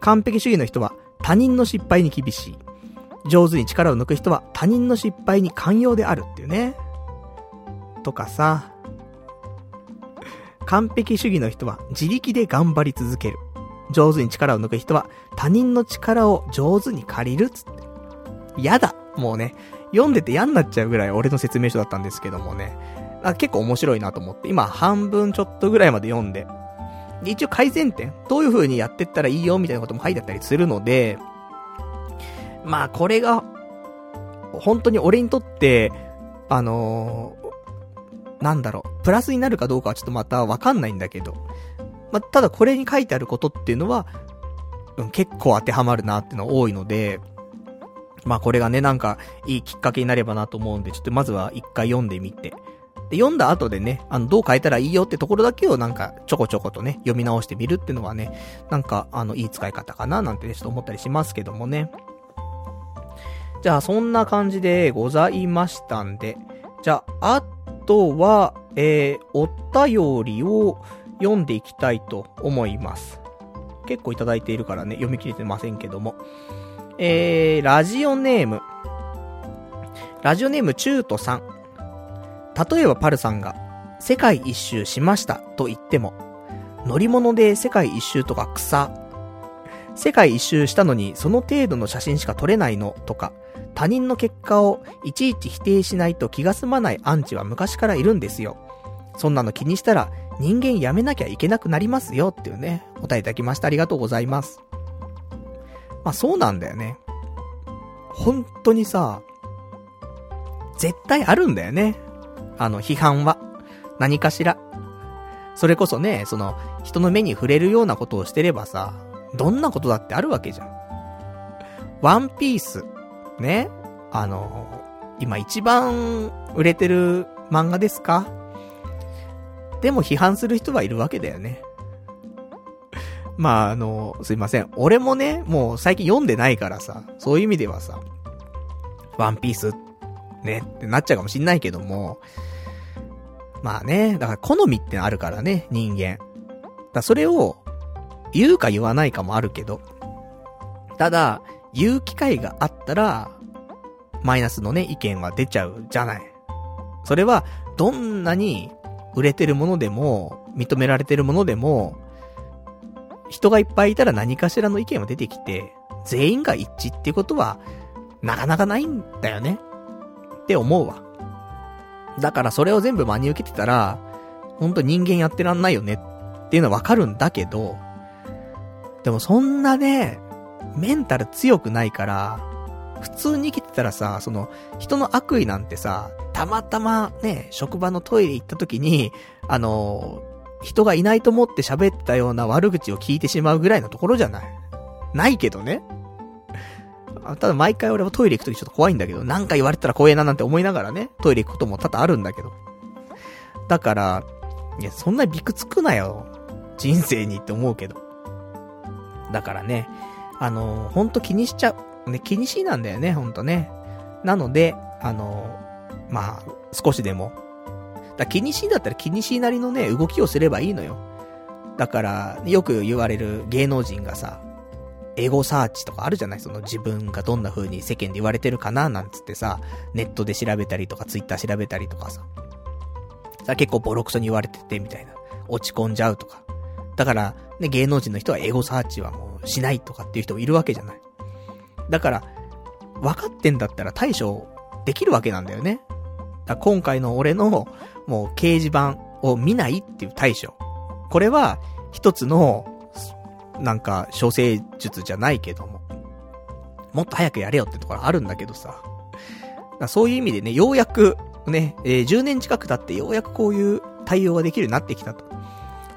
S1: 完璧主義の人は他人の失敗に厳しい。上手に力を抜く人は他人の失敗に寛容であるっていうね。とかさ。完璧主義の人は自力で頑張り続ける。上手に力を抜く人は他人の力を上手に借りるっつって。やだ。もうね、読んでて嫌になっちゃうぐらい俺の説明書だったんですけどもね。あ結構面白いなと思って、今半分ちょっとぐらいまで読んで、で一応改善点、どういう風にやってったらいいよみたいなことも書いてあったりするので、まあこれが、本当に俺にとって、あのー、なんだろう、プラスになるかどうかはちょっとまたわかんないんだけど、まあ、ただこれに書いてあることっていうのは、うん、結構当てはまるなっていうのは多いので、まあこれがね、なんか、いいきっかけになればなと思うんで、ちょっとまずは一回読んでみて。で、読んだ後でね、あの、どう変えたらいいよってところだけをなんか、ちょこちょことね、読み直してみるっていうのはね、なんか、あの、いい使い方かな、なんてね、ちょっと思ったりしますけどもね。じゃあ、そんな感じでございましたんで、じゃあ、あとは、えー、お便りを読んでいきたいと思います。結構いただいているからね、読み切れてませんけども。えー、ラジオネーム。ラジオネームチュートさん。例えばパルさんが、世界一周しましたと言っても、乗り物で世界一周とか草。世界一周したのにその程度の写真しか撮れないのとか、他人の結果をいちいち否定しないと気が済まないアンチは昔からいるんですよ。そんなの気にしたら人間やめなきゃいけなくなりますよっていうね、お答えいただきました。ありがとうございます。まあそうなんだよね。本当にさ、絶対あるんだよね。あの、批判は。何かしら。それこそね、その、人の目に触れるようなことをしてればさ、どんなことだってあるわけじゃん。ワンピース、ね、あの、今一番売れてる漫画ですか？でも批判する人はいるわけだよね。まあ、あの、すいません。俺もね、もう最近読んでないからさ、そういう意味ではさ、ワンピース、ね、ってなっちゃうかもしんないけども、まあね、だから好みってあるからね、人間。だそれを、言うか言わないかもあるけど、ただ、言う機会があったら、マイナスのね、意見は出ちゃうじゃない。それは、どんなに売れてるものでも、認められてるものでも、人がいっぱいいたら何かしらの意見は出てきて、全員が一致っていうことは、なかなかないんだよね。って思うわ。だからそれを全部真に受けてたら、ほんと人間やってらんないよねっていうのはわかるんだけど、でもそんなね、メンタル強くないから、普通に生きてたらさ、その、人の悪意なんてさ、たまたまね、職場のトイレ行った時に、あの、人がいないと思って喋ったような悪口を聞いてしまうぐらいのところじゃない。ないけどね。ただ毎回俺はトイレ行くときちょっと怖いんだけど、なんか言われたら怖えななんて思いながらね、トイレ行くことも多々あるんだけど。だから、いや、そんなびくつくなよ。人生にって思うけど。だからね、あのほんと気にしちゃう。ね、気にしいなんだよね、ほんとね。なので、あのまあ、少しでも。だ気にしいだったら気にしいなりのね、動きをすればいいのよ。だから、よく言われる芸能人がさ、エゴサーチとかあるじゃない？その自分がどんな風に世間で言われてるかな？なんつってさ、ネットで調べたりとか、ツイッター調べたりとかさ。さ、結構ボロクソに言われててみたいな。落ち込んじゃうとか。だから、ね、芸能人の人はエゴサーチはもうしないとかっていう人もいるわけじゃない。だから、分かってんだったら対処できるわけなんだよね。だ今回の俺の、もう掲示板を見ないっていう対処。これは、一つの、なんか、処世術じゃないけども。もっと早くやれよってところあるんだけどさ。そういう意味でね、ようやく、ね、えー、10年近く経ってようやくこういう対応ができるようになってきたと。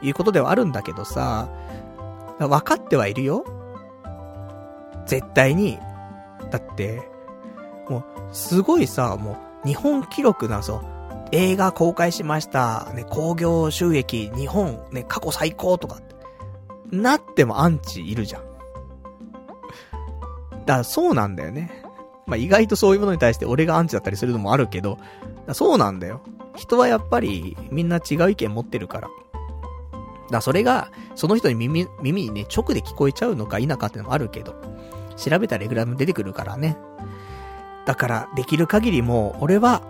S1: いうことではあるんだけどさ、分かってはいるよ。絶対に。だって、もう、すごいさ、もう、日本記録な、そう、映画公開しました、ね、興行収益、日本、ね、過去最高とか、なってもアンチいるじゃん。だからそうなんだよね。まあ、意外とそういうものに対して俺がアンチだったりするのもあるけど、そうなんだよ。人はやっぱりみんな違う意見持ってるから。だそれが、その人に耳、耳にね、直で聞こえちゃうのか否かってのもあるけど、調べたらいくらでも出てくるからね。だから、できる限りもう、俺は、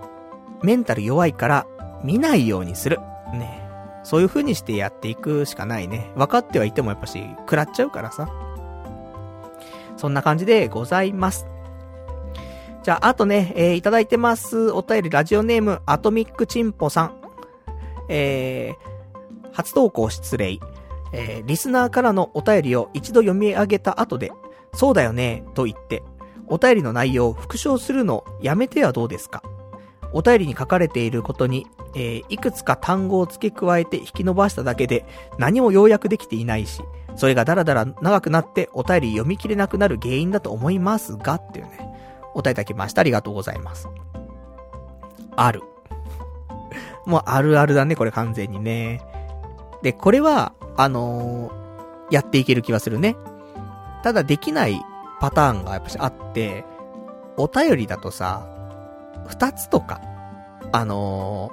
S1: メンタル弱いから、見ないようにする。ね。そういう風にしてやっていくしかないね。分かってはいてもやっぱし、食らっちゃうからさ。そんな感じでございます。じゃあ、あとね、えー、いただいてます。お便り、ラジオネーム、アトミックチンポさん。えー、初投稿失礼。えー、リスナーからのお便りを一度読み上げた後で、そうだよね、と言って、お便りの内容を復唱するのやめてはどうですか？お便りに書かれていることに、えー、いくつか単語を付け加えて引き伸ばしただけで、何も要約できていないし、それがだらだら長くなってお便り読み切れなくなる原因だと思いますが、っていうね、お便りいただきました。ありがとうございます。ある。もうあるあるだね、これ完全にね。で、これは、あのー、やっていける気はするね。ただできないパターンがやっぱしあって、お便りだとさ、二つとか、あの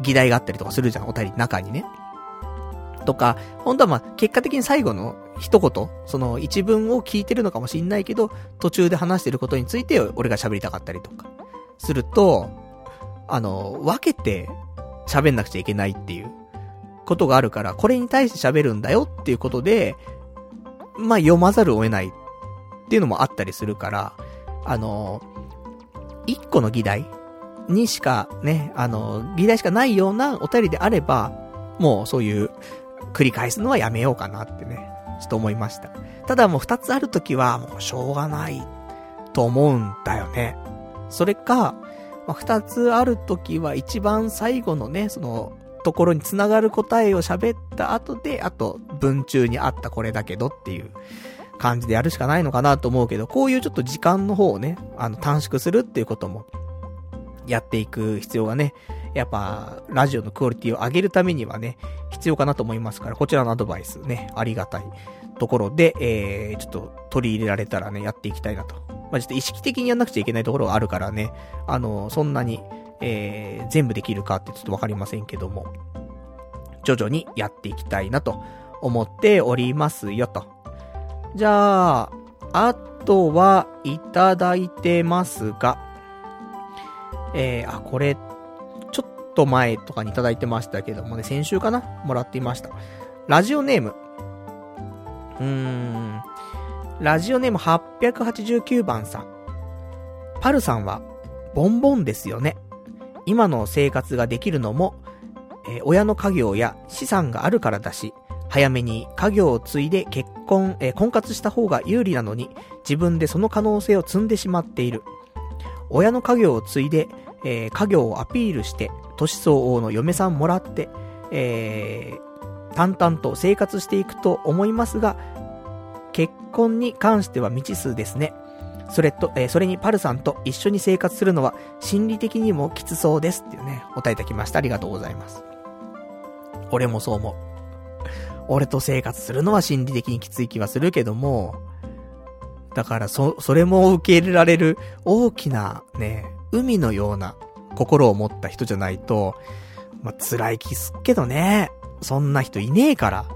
S1: ー、議題があったりとかするじゃん、お便り中にね。とか、本当はまあ、結果的に最後の一言、その一文を聞いてるのかもしんないけど、途中で話してることについて俺が喋りたかったりとか、すると、あの、分けて喋んなくちゃいけないっていうことがあるから、これに対して喋るんだよっていうことで、まあ読まざるを得ないっていうのもあったりするから、あの、一個の議題にしかね、あの、議題しかないようなお便りであれば、もうそういう繰り返すのはやめようかなってね、ちょっと思いました。ただもう二つあるときはもうしょうがないと思うんだよね。それか、まあ、二つあるときは一番最後のね、その、ところに繋がる答えを喋った後で、あと、文中にあったこれだけどっていう感じでやるしかないのかなと思うけど、こういうちょっと時間の方をね、あの、短縮するっていうことも、やっていく必要がね、やっぱ、ラジオのクオリティを上げるためにはね、必要かなと思いますから、こちらのアドバイスね、ありがたいところで、えー、ちょっと取り入れられたらね、やっていきたいなと。まあ、ちょっと意識的にやんなくちゃいけないところがあるからね、あの、そんなに、えー、全部できるかってちょっとわかりませんけども、徐々にやっていきたいなと思っておりますよと。じゃあ、あとはいただいてますが、えー、あ、これ、ちょっと前とかにいただいてましたけどもね、先週かな？もらっていました。ラジオネーム。うーん。ラジオネーム889番さん。パルさんは、ボンボンですよね。今の生活ができるのも、えー、親の家業や資産があるからだし、早めに家業を継いで結婚、えー、婚活した方が有利なのに、自分でその可能性を積んでしまっている。親の家業を継いで、えー、家業をアピールして、年相応の嫁さんもらって、えー、淡々と生活していくと思いますが、結婚に関しては未知数ですね。それと、えー、それにパルさんと一緒に生活するのは心理的にもきつそうですっていうね、答えいたきました。ありがとうございます。俺もそう思う。俺と生活するのは心理的にきつい気はするけども、だからそ、それも受け入れられる大きなね、海のような心を持った人じゃないと、まあ、辛い気すっけどね。そんな人いねえから。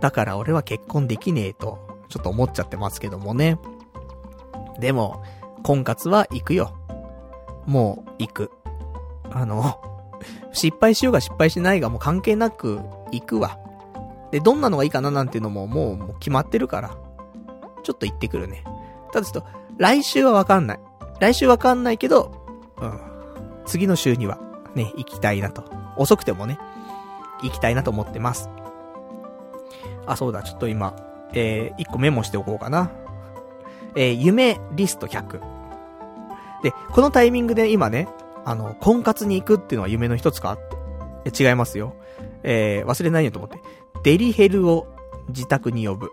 S1: だから俺は結婚できねえと、ちょっと思っちゃってますけどもね。でも、婚活は行くよ。もう、行く。あの、失敗しようが失敗しないがもう関係なく行くわ。で、どんなのがいいかななんていうのももうもう決まってるから。ちょっと行ってくるね。ただちょっと、来週はわかんない。来週わかんないけど、うん。次の週には、ね、行きたいなと。遅くてもね、行きたいなと思ってます。あ、そうだ、ちょっと今、えー、一個メモしておこうかな。えー、夢リスト100。で、このタイミングで今ね、あの、婚活に行くっていうのは夢の一つか？って。違いますよ。えー、忘れないよと思って。デリヘルを自宅に呼ぶ。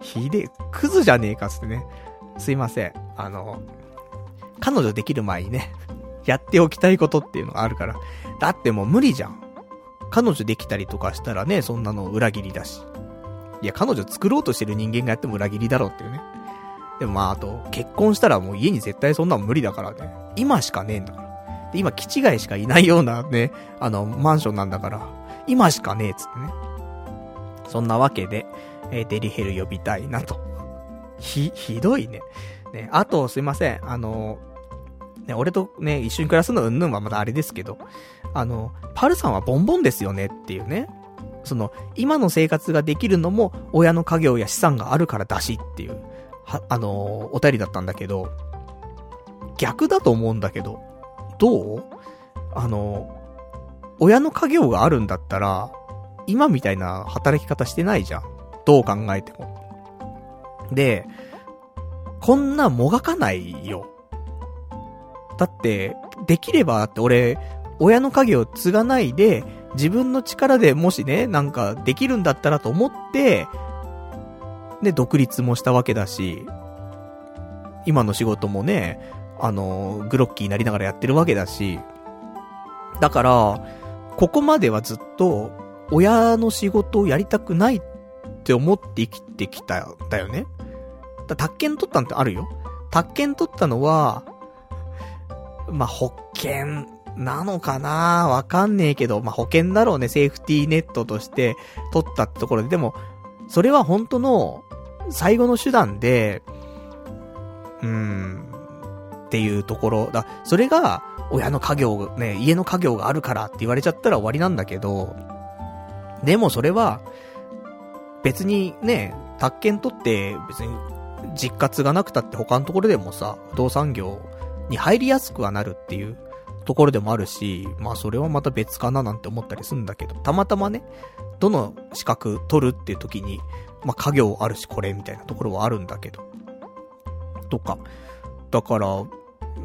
S1: ひで、クズじゃねえかつってね。すいません。あの、彼女できる前にね、やっておきたいことっていうのがあるから。だってもう無理じゃん。彼女できたりとかしたらね、そんなの裏切りだし。いや、彼女作ろうとしてる人間がやっても裏切りだろうっていうね。でもまあ、あと、結婚したらもう家に絶対そんなの無理だからね。今しかねえんだから。で、今、気違いしかいないようなね、あの、マンションなんだから、今しかねえっつってね。そんなわけで、えー、デリヘル呼びたいなと。ひ、ひどいね。ね、あと、すいません。あの、ね、俺とね、一緒に暮らすのうんぬんはまだあれですけど、あの、パルさんはボンボンですよねっていうね。その、今の生活ができるのも、親の家業や資産があるからだしっていう、は、あのお便りだったんだけど、逆だと思うんだけど、どう？あの親の家業があるんだったら、今みたいな働き方してないじゃん。どう考えても。で、こんなもがかないよ。だって、できれば、って俺、親の影を継がないで、自分の力でもしね、なんかできるんだったらと思って、で、独立もしたわけだし、今の仕事もね、あの、グロッキーになりながらやってるわけだし、だから、ここまではずっと、親の仕事をやりたくないって思って生きてきたんだよね。だ宅建取ったんってあるよ。宅建取ったのは、まあ、保険なのかなわかんねえけど、まあ、保険だろうね、セーフティーネットとして取ったってところで、でも、それは本当の最後の手段で、うーん、っていうところだ。それが、親の家業、ね、家の家業があるからって言われちゃったら終わりなんだけど、でもそれは、別にね、宅建取って別に実家継がなくたって他のところでもさ、不動産業に入りやすくはなるっていうところでもあるし、まあそれはまた別かななんて思ったりするんだけど、たまたまね、どの資格取るっていう時に、まあ家業あるしこれみたいなところはあるんだけど。とか。だから、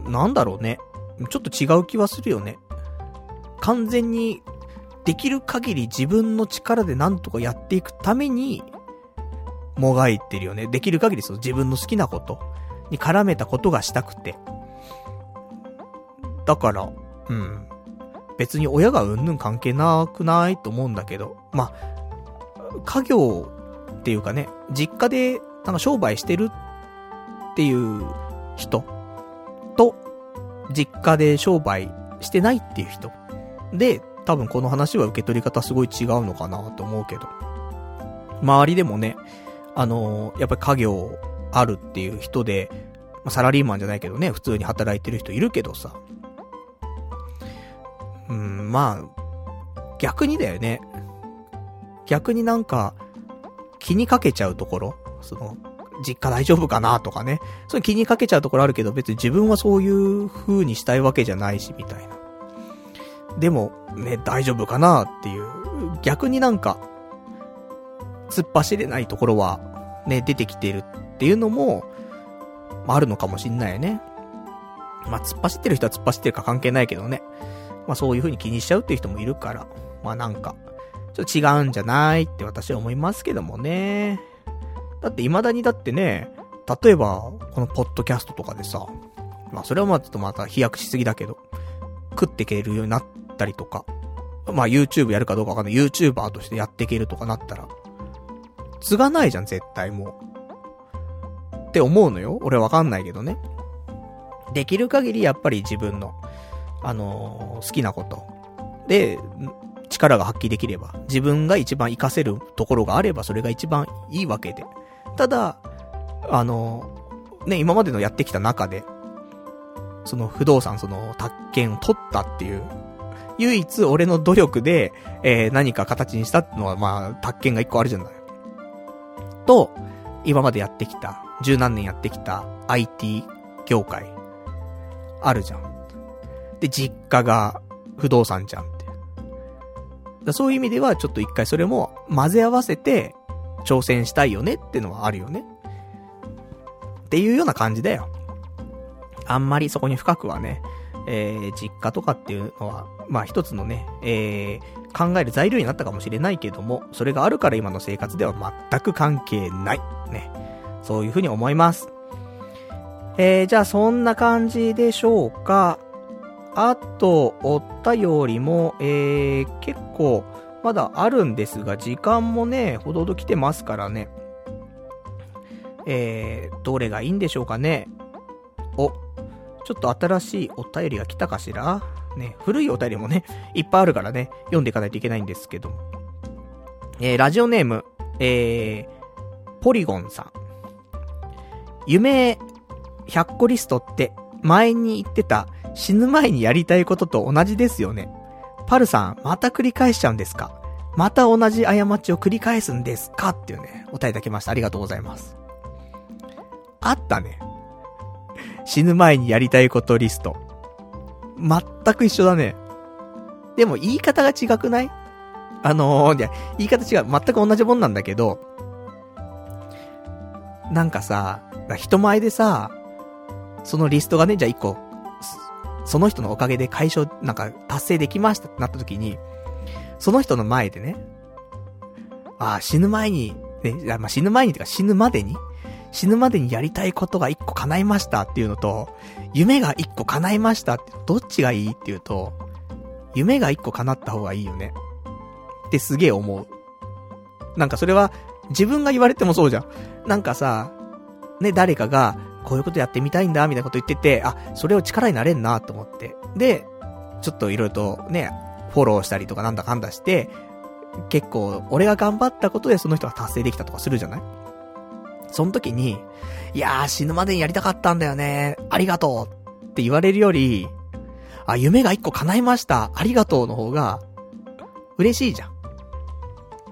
S1: なんだろうね。ちょっと違う気はするよね。完全に、できる限り自分の力でなんとかやっていくために、もがいてるよね。できる限りその自分の好きなことに絡めたことがしたくて。だから、うん。別に親がうんぬん関係なくないと思うんだけど、まあ、家業っていうかね、実家でなんか商売してるっていう人、実家で商売してないっていう人。で、多分この話は受け取り方すごい違うのかなと思うけど。周りでもね、あのー、やっぱり家業あるっていう人で、まサラリーマンじゃないけどね、普通に働いてる人いるけどさ。うん、まあ、逆にだよね。逆になんか、気にかけちゃうところ、その、実家大丈夫かな？とかね。そういう気にかけちゃうところあるけど、別に自分はそういう風にしたいわけじゃないし、みたいな。でも、ね、大丈夫かなっていう。逆になんか、突っ走れないところは、ね、出てきてるっていうのも、まあ、あるのかもしんないよね。まあ、突っ走ってる人は突っ走ってるか関係ないけどね。まあ、そういう風に気にしちゃうっていう人もいるから、まあなんか、ちょっと違うんじゃないって私は思いますけどもね。だって未だにだってね、例えば、このポッドキャストとかでさ、まあそれはまあちょっとまた飛躍しすぎだけど、食っていけるようになったりとか、まあ YouTube やるかどうかわかんない。YouTuber としてやっていけるとかなったら、継がないじゃん、絶対もう。って思うのよ。俺わかんないけどね。できる限りやっぱり自分の、あのー、好きなこと。で、力が発揮できれば、自分が一番活かせるところがあれば、それが一番いいわけで。ただ、あの、ね、今までのやってきた中で、その不動産、その、宅建を取ったっていう、唯一俺の努力で、えー、何か形にしたってのは、まあ、宅建が一個あるじゃない。と、今までやってきた、十何年やってきた IT 業界、あるじゃん。で、実家が不動産じゃんって。だそういう意味では、ちょっと一回それも混ぜ合わせて、挑戦したいよねってのはあるよね。っていうような感じだよ。あんまりそこに深くはね、えー、実家とかっていうのは、まあ一つのね、えー、考える材料になったかもしれないけども、それがあるから今の生活では全く関係ない。ね。そういうふうに思います。えー、じゃあそんな感じでしょうか。あと、お便りも、えー、結構、まだあるんですが、時間もね、ほどほど来てますからね。えー、どれがいいんでしょうかね。お、ちょっと新しいお便りが来たかしら？ね、古いお便りもね、いっぱいあるからね、読んでいかないといけないんですけど。えー、ラジオネーム、えー、ポリゴンさん。夢100個リストって前に言ってた死ぬ前にやりたいことと同じですよね。パルさん、また繰り返しちゃうんですか？また同じ過ちを繰り返すんですか？っていうね、お答えいただきました。ありがとうございます。あったね。死ぬ前にやりたいことリスト。全く一緒だね。でも言い方が違くない？あのー、いや、言い方違う。全く同じもんなんだけど、なんかさ、人前でさ、そのリストがね、じゃあ一個、その人のおかげで解消、なんか達成できましたってなった時に、その人の前でね、あ、死ぬ前に、ね、まあ、死ぬ前にってか死ぬまでに死ぬまでにやりたいことが一個叶いましたっていうのと、夢が一個叶いましたって、どっちがいいっていうと、夢が一個叶った方がいいよね。ってすげえ思う。なんかそれは、自分が言われてもそうじゃん。なんかさ、ね、誰かが、こういうことやってみたいんだ、みたいなこと言ってて、あ、それを力になれんな、と思って。で、ちょっといろいろとね、フォローしたりとかなんだかんだして、結構、俺が頑張ったことでその人が達成できたとかするじゃない？その時に、いやー死ぬまでにやりたかったんだよね。ありがとうって言われるより、あ、夢が一個叶いました。ありがとうの方が、嬉しいじゃん。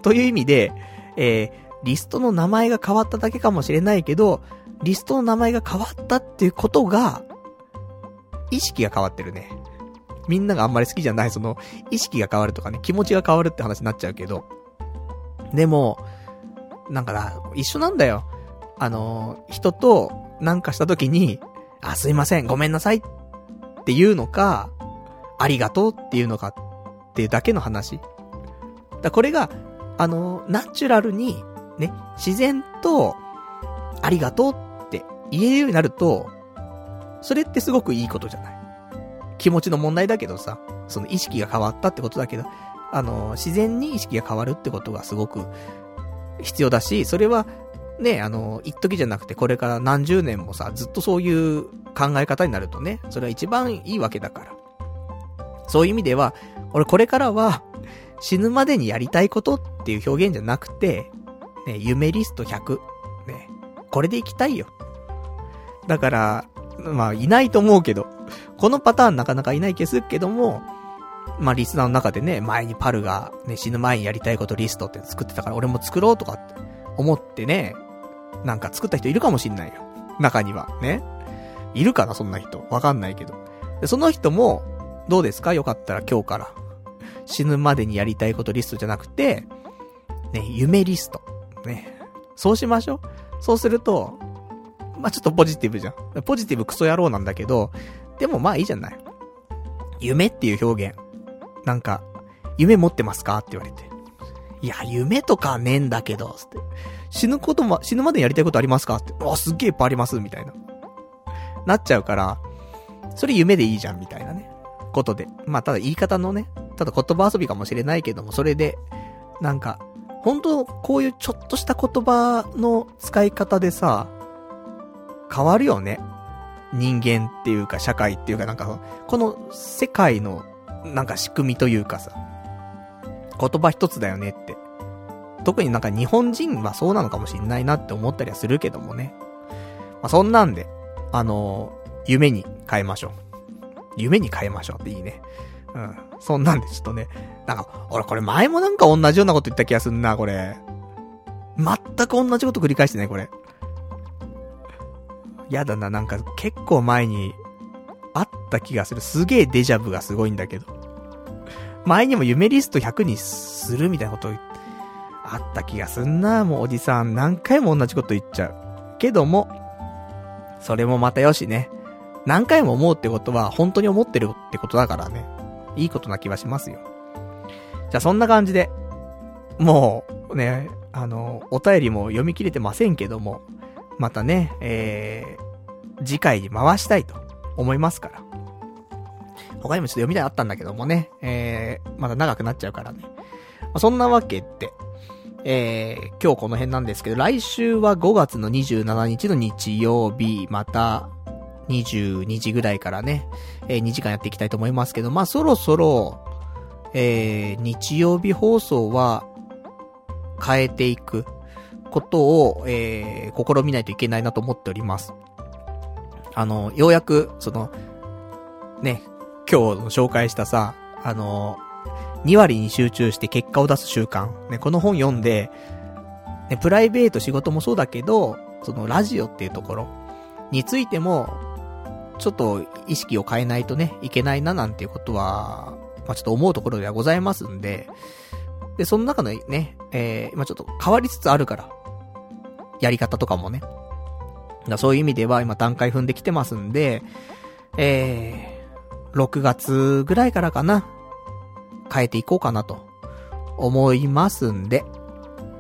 S1: という意味で、えー、リストの名前が変わっただけかもしれないけど、リストの名前が変わったっていうことが、意識が変わってるね。みんながあんまり好きじゃない、その、意識が変わるとかね、気持ちが変わるって話になっちゃうけど。でも、なんかな、一緒なんだよ。あの、人となんかした時に、あ、すいません、ごめんなさいっていうのか、ありがとうっていうのかっていうだけの話。だこれが、あの、ナチュラルに、ね、自然と、ありがとうって言えるようになると、それってすごくいいことじゃない？気持ちの問題だけどさ、その意識が変わったってことだけど、あの、自然に意識が変わるってことがすごく必要だし、それは、ね、あの、一時じゃなくてこれから何十年もさ、ずっとそういう考え方になるとね、それは一番いいわけだから。そういう意味では、俺これからは、死ぬまでにやりたいことっていう表現じゃなくて、ね、夢リスト100。ね、これで行きたいよ。だから、まあ、いないと思うけど、このパターンなかなかいない気するけども、まあ、リスナーの中でね、前にパルが、ね、死ぬ前にやりたいことリストって作ってたから、俺も作ろうとかって思ってね、なんか作った人いるかもしんないよ。中には。ね。いるかな、そんな人。わかんないけど。で、その人も、どうですか？よかったら今日から。死ぬまでにやりたいことリストじゃなくて、ね、夢リスト。ね。そうしましょう。そうすると、まあ、ちょっとポジティブじゃん。ポジティブクソ野郎なんだけど、でもまあいいじゃない。夢っていう表現。なんか、夢持ってますかって言われて。いや、夢とかねえんだけど、つって。死ぬことも、死ぬまでやりたいことありますかって。あ、すっげえいっぱいあります、みたいな。なっちゃうから、それ夢でいいじゃん、みたいなね。ことで。まあ、ただ言い方のね、ただ言葉遊びかもしれないけども、それで、なんか、本当こういうちょっとした言葉の使い方でさ、変わるよね。人間っていうか社会っていうかなんか、この世界のなんか仕組みというかさ、言葉一つだよねって。特になんか日本人はそうなのかもしんないなって思ったりはするけどもね。まあ、そんなんで、あのー、夢に変えましょう。夢に変えましょうっていいね。うん。そんなんでちょっとね、なんか、俺これ前もなんか同じようなこと言った気がすんな、これ。全く同じこと繰り返してね、これ。やだな、なんか結構前にあった気がする。すげえデジャブがすごいんだけど。前にも夢リスト100にするみたいなことあった気がすんな。もうおじさん何回も同じこと言っちゃう。けども、それもまたよしね。何回も思うってことは本当に思ってるってことだからね。いいことな気はしますよ。じゃあそんな感じで、もうね、あの、お便りも読み切れてませんけども、またね、えー、次回に回したいと思いますから。他にもちょっと読みたいあったんだけどもね、えー、まだ長くなっちゃうからね。まあ、そんなわけで、えー、今日この辺なんですけど、来週は5月の27日の日曜日、また、22時ぐらいからね、えー、2時間やっていきたいと思いますけど、まあそろそろ、えー、日曜日放送は、変えていくことを、えー、試みないといけないなと思っております。あの、ようやく、その、ね、今日紹介したさ、あの、2割に集中して結果を出す習慣。ね、この本読んで、ね、プライベート仕事もそうだけど、そのラジオっていうところについても、ちょっと意識を変えないとね、いけないななんていうことは、まあ、ちょっと思うところではございますんで、で、その中のね、えー、今ちょっと変わりつつあるから、やり方とかもね。だそういう意味では今段階踏んできてますんで、えー、6月ぐらいからかな、変えていこうかなと思いますんで。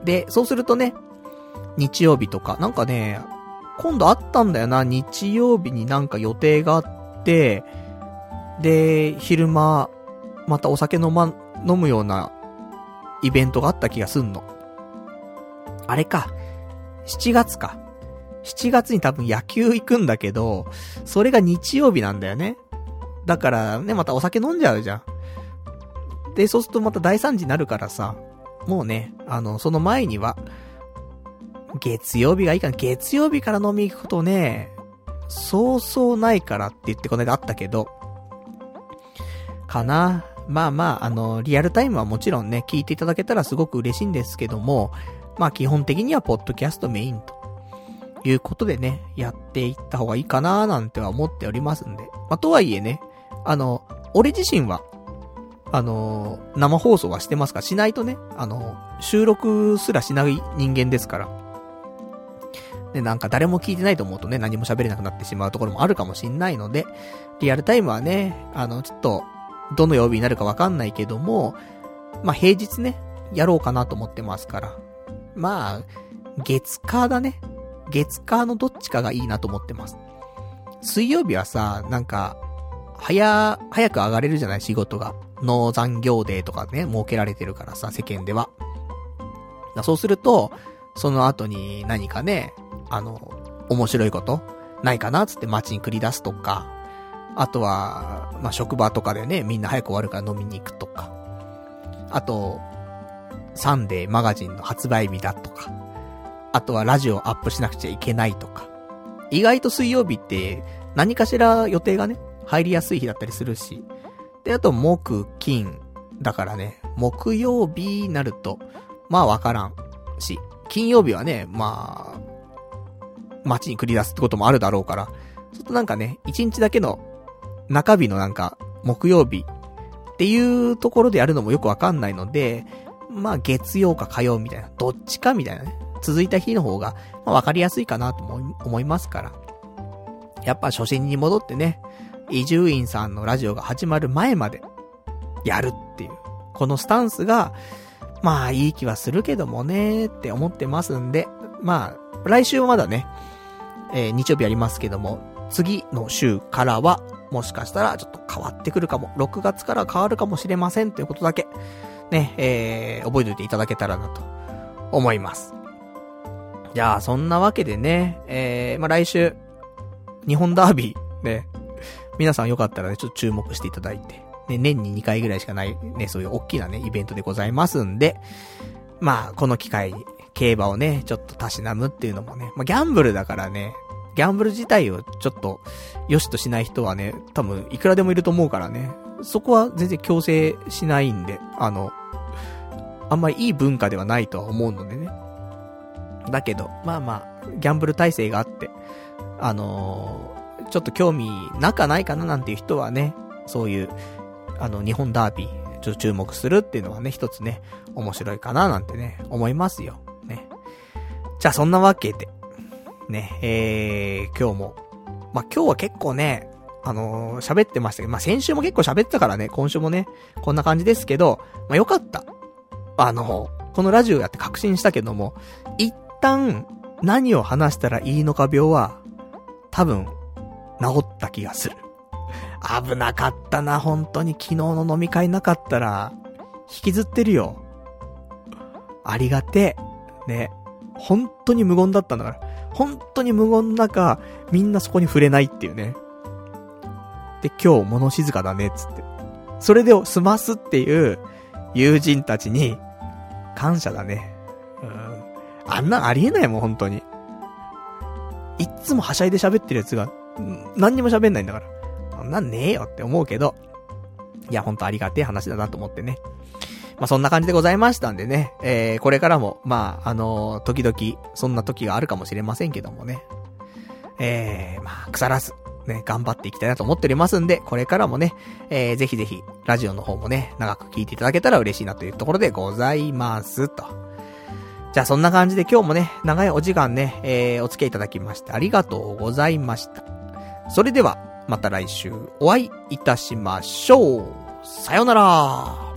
S1: で、そうするとね、日曜日とか、なんかね、今度あったんだよな、日曜日になんか予定があって、で、昼間、またお酒飲ま、飲むようなイベントがあった気がすんの。あれか。7月か。7月に多分野球行くんだけど、それが日曜日なんだよね。だからね、またお酒飲んじゃうじゃん。で、そうするとまた大惨事になるからさ、もうね、あの、その前には、月曜日がいいかな。月曜日から飲み行くことね、そうそうないからって言ってこの間あったけど、かな。まあまあ、あの、リアルタイムはもちろんね、聞いていただけたらすごく嬉しいんですけども、まあ基本的にはポッドキャストメインということでね、やっていった方がいいかなーなんては思っておりますんで。まあ、とはいえね、あの、俺自身は、あのー、生放送はしてますかしないとね、あのー、収録すらしない人間ですから。で、なんか誰も聞いてないと思うとね、何も喋れなくなってしまうところもあるかもしんないので、リアルタイムはね、あの、ちょっと、どの曜日になるかわかんないけども、まあ、平日ね、やろうかなと思ってますから。まあ、月火だね。月火のどっちかがいいなと思ってます。水曜日はさ、なんか、早、早く上がれるじゃない？仕事が。農残業デーとかね、設けられてるからさ、世間では。だそうすると、その後に何かね、あの、面白いことないかなつって街に繰り出すとか、あとは、まあ、職場とかでね、みんな早く終わるから飲みに行くとか、あと、サンデーマガジンの発売日だとか、あとはラジオアップしなくちゃいけないとか、意外と水曜日って何かしら予定がね、入りやすい日だったりするし、で、あと木、金、だからね、木曜日になると、まあわからんし、金曜日はね、まあ、街に繰り出すってこともあるだろうから、ちょっとなんかね、一日だけの中日のなんか、木曜日っていうところでやるのもよくわかんないので、まあ月曜か火曜みたいな、どっちかみたいなね、続いた日の方が、まあわかりやすいかなと思いますから。やっぱ初心に戻ってね、伊集院さんのラジオが始まる前まで、やるっていう、このスタンスが、まあいい気はするけどもね、って思ってますんで、まあ、来週はまだね、えー、日曜日やりますけども、次の週からは、もしかしたらちょっと変わってくるかも。6月から変わるかもしれませんということだけ、ね、えー、覚えておいていただけたらなと思います。じゃあ、そんなわけでね、えー、まあ、来週、日本ダービー、ね、皆さんよかったらね、ちょっと注目していただいて、ね、年に2回ぐらいしかない、ね、そういう大きなね、イベントでございますんで、まあ、この機会に、競馬をね、ちょっとたしなむっていうのもね、まあ、ギャンブルだからね、ギャンブル自体をちょっと、良しとしない人はね、多分、いくらでもいると思うからね、そこは全然強制しないんで、あの、あんまりいい文化ではないとは思うのでね。だけど、まあまあ、ギャンブル体制があって、あのー、ちょっと興味なかないかななんていう人はね、そういう、あの、日本ダービー、ちょっと注目するっていうのはね、一つね、面白いかななんてね、思いますよ。じゃあそんなわけで、ね、えー、今日も、まあ、今日は結構ね、あのー、喋ってましたけど、まあ、先週も結構喋ってたからね、今週もね、こんな感じですけど、まあ、よかった。あの、このラジオやって確信したけども、一旦、何を話したらいいのか病は、多分、治った気がする。危なかったな、本当に昨日の飲み会なかったら、引きずってるよ。ありがて。ね。本当に無言だったんだから。本当に無言の中、みんなそこに触れないっていうね。で、今日物静かだね、つって。それで済ますっていう友人たちに、感謝だね。うん。あんなんありえないもん、本当に。いっつもはしゃいで喋ってるやつが、何にも喋んないんだから。そんなんねえよって思うけど、いや、ほんとありがてえ話だなと思ってね。まあ、そんな感じでございましたんでね、えー、これからも、まあ、あのー、時々、そんな時があるかもしれませんけどもね。えー、まあ、腐らず、ね、頑張っていきたいなと思っておりますんで、これからもね、えー、ぜひぜひ、ラジオの方もね、長く聞いていただけたら嬉しいなというところでございます、と。じゃあそんな感じで今日もね、長いお時間ね、えー、お付き合いいただきましてありがとうございました。それでは、また来週お会いいたしましょう。さよなら